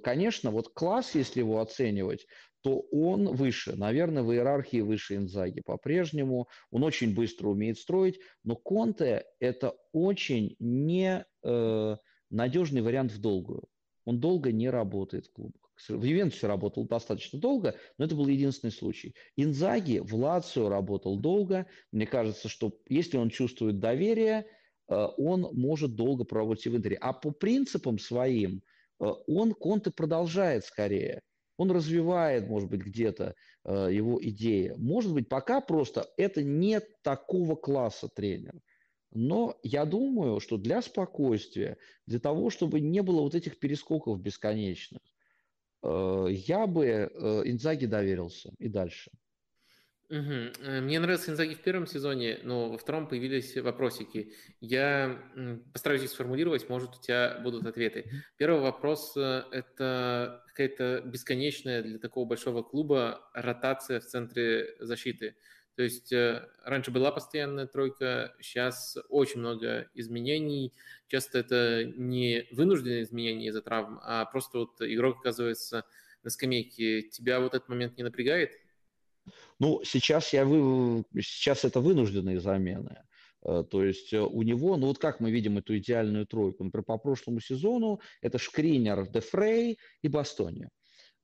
конечно, вот класс, если его оценивать, то он выше, наверное, в иерархии выше Инзаги по-прежнему. Он очень быстро умеет строить, но Конте – это очень не э, надежный вариант в долгую. Он долго не работает в клубах. В Ювентусе работал достаточно долго, но это был единственный случай. Инзаги в Лацио работал долго. Мне кажется, что если он чувствует доверие, э, он может долго проработать в Интере. А по принципам своим э, он Конте продолжает скорее. Он развивает, может быть, где-то э, его идеи. Может быть, пока просто это не такого класса тренер. Но я думаю, что для спокойствия, для того, чтобы не было вот этих перескоков бесконечных, Э, я бы э, Инзаги доверился и дальше. Угу. Мне нравился Инзаги в первом сезоне, но во втором появились вопросики. Я постараюсь их сформулировать, может, у тебя будут ответы. Первый вопрос – это какая-то бесконечная для такого большого клуба ротация в центре защиты. То есть э, раньше была постоянная тройка, сейчас очень много изменений. Часто это не вынужденные изменения из-за травм, а просто вот игрок оказывается на скамейке. Тебя вот этот момент не напрягает? Ну, сейчас, я вы... сейчас это вынужденные замены. Э, то есть э, у него, ну вот как мы видим эту идеальную тройку, например, по прошлому сезону это Шкринер, Дефрей и Бастони.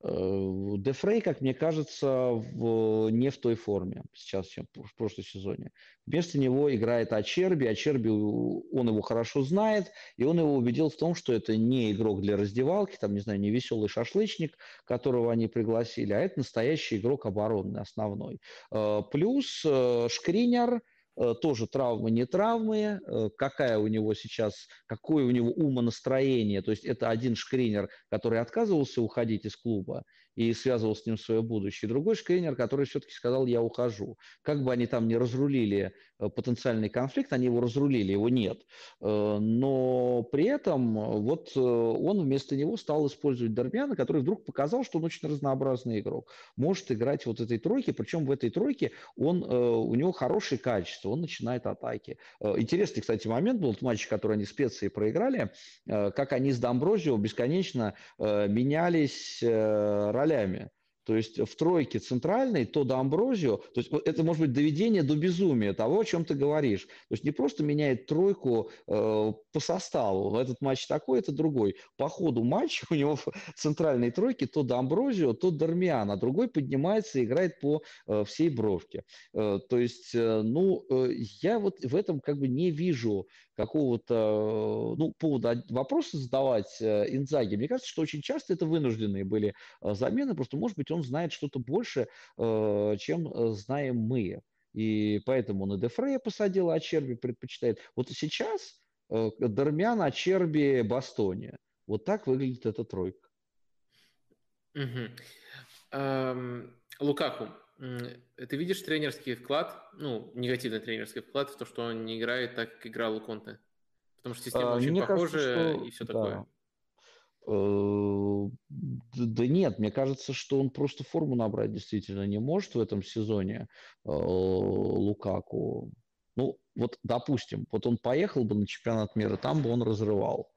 Э, Дефрей, как мне кажется, в, не в той форме сейчас, чем в прошлом сезоне. Вместо него играет Ачерби. Ачерби, он его хорошо знает, и он его убедил в том, что это не игрок для раздевалки, там, не знаю, не веселый шашлычник, которого они пригласили, а это настоящий игрок оборонный, основной. Э, плюс э, Шкринер – тоже травмы, не травмы, э, какая у него сейчас, какое у него умонастроение. То есть это один шкринер, который отказывался уходить из клуба и связывал с ним свое будущее. Другой шкринер, который все-таки сказал, я ухожу. Как бы они там не разрулили э, потенциальный конфликт, они его разрулили, его нет. Но при этом вот он вместо него стал использовать Дорбиана, который вдруг показал, что он очень разнообразный игрок. Может играть вот этой тройке, причем в этой тройке он, у него хорошие качества что он начинает атаки. Э, интересный, кстати, момент был в матче, который они специи проиграли, э, как они с Домброзио бесконечно э, менялись ролями. То есть в тройке центральной то до Амброзио, то есть это может быть доведение до безумия того, о чем ты говоришь. То есть не просто меняет тройку э, по составу, этот матч такой, это другой. По ходу матча у него в центральной тройке то до Амброзио, то до Армиан, а другой поднимается и играет по э, всей бровке. Э, то есть, э, ну, э, я вот в этом как бы не вижу какого-то, ну, повода вопроса задавать э, Инзаги. Мне кажется, что очень часто это вынужденные были э, замены, просто, может быть, он знает что-то больше, э, чем знаем мы. И поэтому и Дефрея посадил, а Черби предпочитает. Вот сейчас Дармян, а Черби, Бастония. Вот так выглядит эта тройка. Угу. Эм, Лукаку, ты видишь тренерский вклад, ну, негативный тренерский вклад в то, что он не играет так, как играл у Конте? Потому что система а, очень похожа кажется, что... и все да. такое. Э, да нет, мне кажется, что он просто форму набрать действительно не может в этом сезоне э, Лукаку. Ну, вот, допустим, вот он поехал бы на чемпионат мира, там бы он разрывал.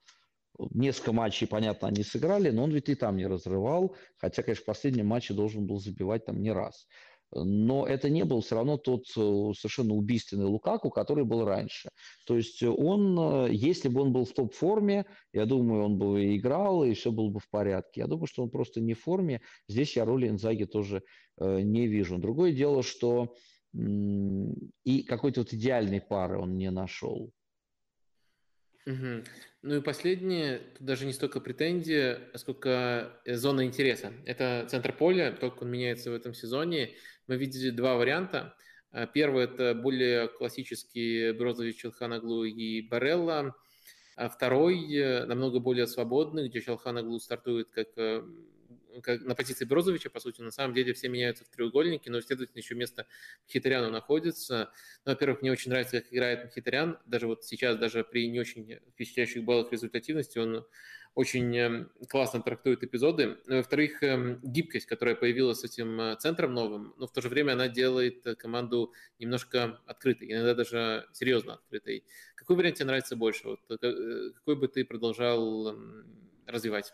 Несколько матчей, понятно, они сыграли, но он ведь и там не разрывал, хотя, конечно, в последнем матче должен был забивать там не раз но это не был все равно тот э, совершенно убийственный Лукаку, который был раньше. То есть он, э, если бы он был в топ-форме, я думаю, он бы играл, и все было бы в порядке. Я думаю, что он просто не в форме. Здесь я роли Инзаги тоже э, не вижу. Другое дело, что и какой-то вот идеальной пары он не нашел. Угу. Ну и последнее, тут даже не столько претензия, а сколько э, зона интереса. Это центр поля, только он меняется в этом сезоне. Мы видели два варианта. А, первый – это более классический Брозович, Челханаглу и Барелла. А второй – намного более свободный, где Челханаглу стартует как э, как на позиции Брозовича, по сути, на самом деле все меняются в треугольнике, но, следовательно, еще место Мхитаряну находится. Ну, во-первых, мне очень нравится, как играет Мхитарян. Даже вот сейчас, даже при не очень впечатляющих баллах результативности, он очень эм, классно трактует эпизоды. Во-вторых, эм, гибкость, которая появилась с этим э, центром новым, но в то же время она делает команду немножко открытой, иногда даже серьезно открытой. Какой вариант тебе нравится больше? Вот, э, какой бы ты продолжал эм, развивать?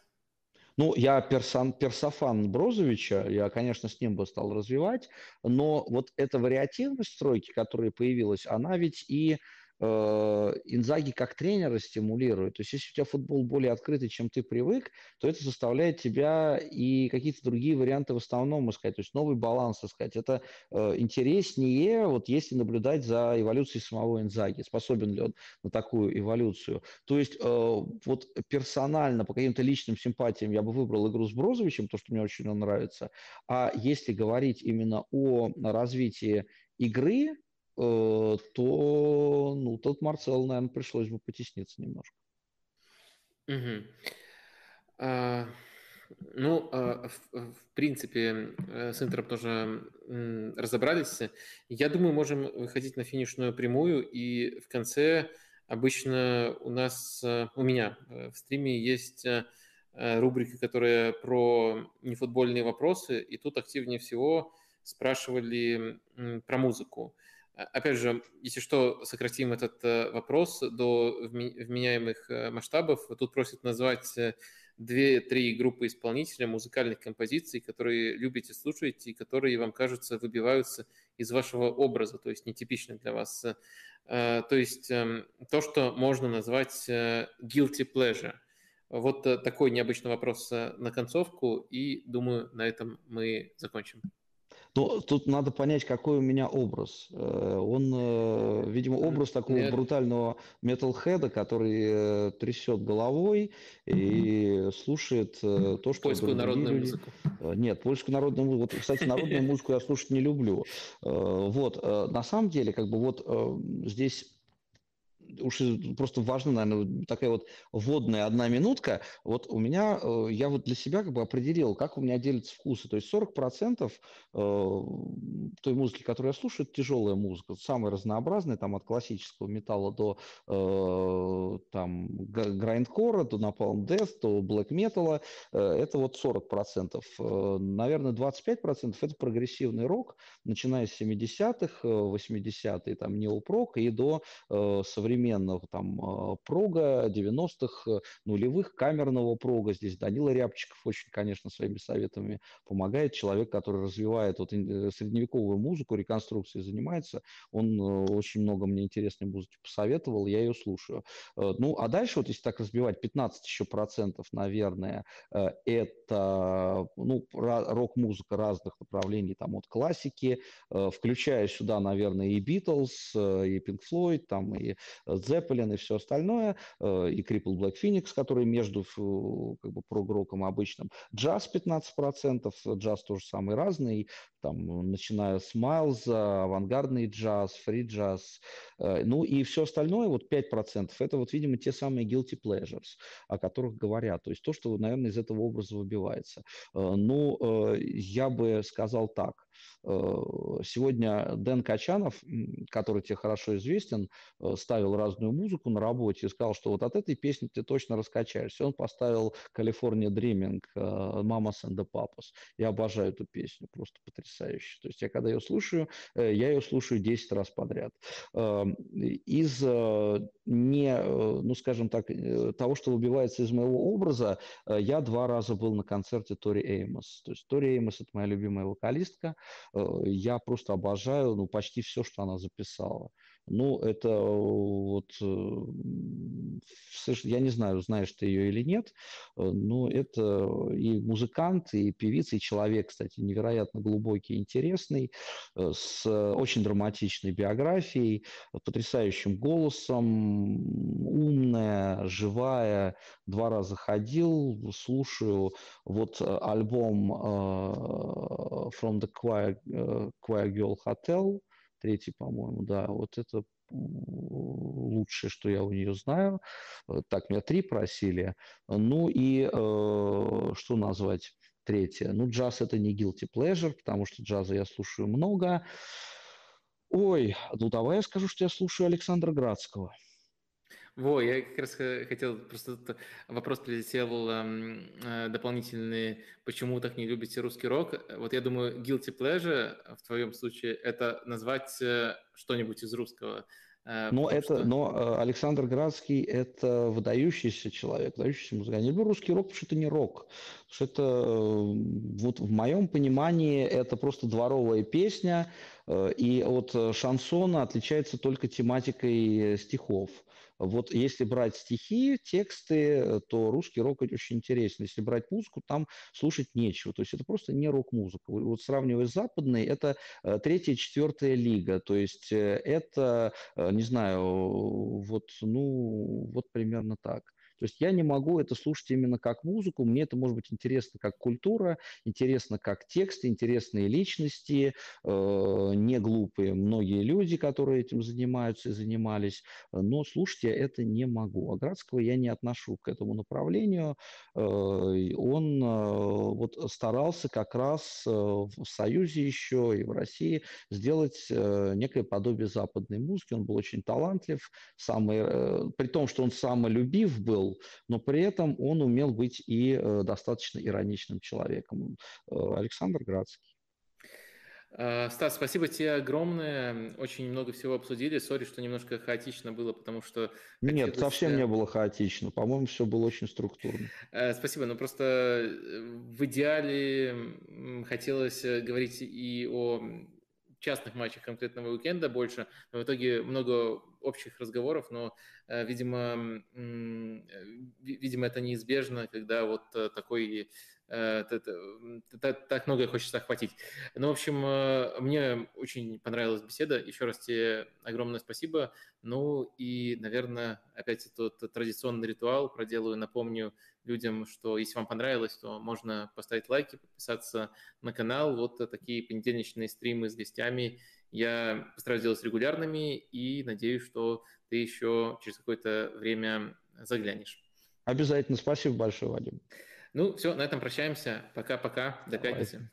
Ну, я персон, персофан Брозовича, я, конечно, с ним бы стал развивать, но вот эта вариативность стройки, которая появилась, она ведь и Инзаги как тренера стимулирует. То есть если у тебя футбол более открытый, чем ты привык, то это заставляет тебя и какие-то другие варианты в основном искать, то есть новый баланс искать. Это э, интереснее, вот если наблюдать за эволюцией самого Инзаги, способен ли он на такую эволюцию. То есть э, вот персонально, по каким-то личным симпатиям я бы выбрал игру с Брозовичем, то, что мне очень нравится. А если говорить именно о развитии игры, Э, то ну, тот Марцел, наверное, пришлось бы потесниться немножко. Угу. А, ну, а, в, в принципе, э, с Интером тоже разобрались. Я думаю, можем выходить на финишную прямую, и в конце обычно у нас, э, у меня в стриме есть рубрика, которая про нефутбольные вопросы, и тут активнее всего спрашивали про музыку. Опять же, если что, сократим этот э, вопрос до вменяемых э, масштабов. Тут просят назвать э, две-три группы исполнителей музыкальных композиций, которые любите слушать и которые вам кажутся выбиваются из вашего образа, то есть нетипичны для вас. То есть эм, то, что можно назвать guilty pleasure. Вот такой необычный вопрос на концовку, и думаю, на этом мы закончим. Но тут надо понять, какой у меня образ. Э, он, э, видимо, образ такого Нет. брутального металлхеда, который э, трясет головой и слушает то, что... Польскую народную люди... музыку. Нет, польскую народную музыку. Вот, кстати, народную музыку я слушать не люблю. Вот, на самом деле, как бы вот здесь уж просто важно, наверное, такая вот вводная одна минутка. Вот у меня, э, я вот для себя как бы определил, как у меня делятся вкусы. То есть 40% э, той музыки, которую я слушаю, это тяжелая музыка, самая разнообразная, там от классического металла до э, там грайндкора, до Napalm Death, до black metal. Это вот 40%. Наверное, 25% это прогрессивный рок, начиная с 70-х, 80-е, там, неопрок и до современного современного там а, прога 90-х, э, нулевых, камерного прога. Здесь Данила Рябчиков очень, конечно, своими советами помогает. Человек, который развивает вот э, средневековую музыку, реконструкцией занимается. Он э, очень много мне интересной музыки посоветовал, я ее слушаю. Ну, а дальше вот если так разбивать, 15 еще процентов, наверное, это ну, рок-музыка разных направлений, там от классики, включая сюда, наверное, и Битлз, и Pink Floyd, там и Zeppelin и все остальное, э, и Cripple Black Phoenix, который между как бы прогроком обычным. Джаз 15%, джаз тоже самый разный, там, начиная с Майлза, авангардный джаз, фри-джаз, э, ну и все остальное, вот 5%, это вот, видимо, те самые guilty pleasures, о которых говорят, то есть то, что, наверное, из этого образа выбивается. Э, ну, я бы сказал так, Сегодня Дэн Качанов, который тебе хорошо известен, ставил разную музыку на работе и сказал, что вот от этой песни ты точно раскачаешься. Он поставил «Калифорния Дриминг», «Mamas and the Papas». Я обожаю эту песню, просто потрясающе. То есть я когда ее слушаю, э, я ее слушаю 10 раз подряд. Эм, из э, не, э, ну скажем так, того, что выбивается из моего образа, я два раза был на концерте Тори Эймос. То есть Тори Эймос – это моя любимая вокалистка. Я просто обожаю ну, почти все, что она записала. Ну, это вот, э, я не знаю, знаешь ты ее или нет, э, но это и музыкант, и певица, и человек, кстати, невероятно глубокий, интересный, э, с очень драматичной биографией, потрясающим голосом, умная, живая, два раза ходил, слушаю вот альбом From the Choir, Choir Girl Hotel, третий, по-моему, да, вот это лучшее, что я у нее знаю. Так, меня три просили. Ну и э, что назвать третье? Ну, джаз это не guilty pleasure, потому что джаза я слушаю много. Ой, ну давай я скажу, что я слушаю Александра Градского. Во, я как раз хотел, просто вопрос прилетел эм, э, дополнительный, почему так не любите русский рок. Вот я думаю, guilty pleasure в твоем случае это назвать э, что-нибудь из русского. Э, но, это, что... но Александр Градский – это выдающийся человек, выдающийся музыкант. Я люблю русский рок, потому что это не рок. Потому что это, вот в моем понимании, это просто дворовая песня, и от шансона отличается только тематикой стихов. Вот если брать стихи, тексты, то русский рок очень интересен. Если брать музыку, там слушать нечего. То есть это просто не рок-музыка. Вот сравнивая с западной, это третья, четвертая лига. То есть это не знаю, вот, ну, вот примерно так. То есть я не могу это слушать именно как музыку, мне это может быть интересно как культура, интересно как текст, интересные личности, э, не глупые многие люди, которые этим занимаются и занимались, но слушать я это не могу. А Градского я не отношу к этому направлению. Э, он э, вот старался как раз э, в Союзе еще и в России сделать э, некое подобие западной музыки. Он был очень талантлив, самый, э, при том, что он самолюбив был, но при этом он умел быть и э, достаточно ироничным человеком. Э, Александр Градский. Э, Стас, спасибо тебе огромное. Очень много всего обсудили. Сори, что немножко хаотично было, потому что... Нет, хотелось... совсем не было хаотично. По-моему, все было очень структурно. Спасибо. Ну, просто в идеале хотелось говорить и о частных матчах конкретного уикенда больше, но в итоге много общих разговоров, но, э, видимо, э, видимо, это неизбежно, когда вот э, такой так многое хочется охватить. Ну, в общем, мне очень понравилась беседа. Еще раз тебе огромное спасибо. Ну и, наверное, опять этот традиционный ритуал проделаю. Напомню людям, что если вам понравилось, то можно поставить лайки, подписаться на канал. Вот такие понедельничные стримы с гостями я постараюсь делать регулярными и надеюсь, что ты еще через какое-то время заглянешь. Обязательно. Спасибо большое, Вадим. Ну, все, на этом прощаемся. Пока-пока. До Давай. пятницы.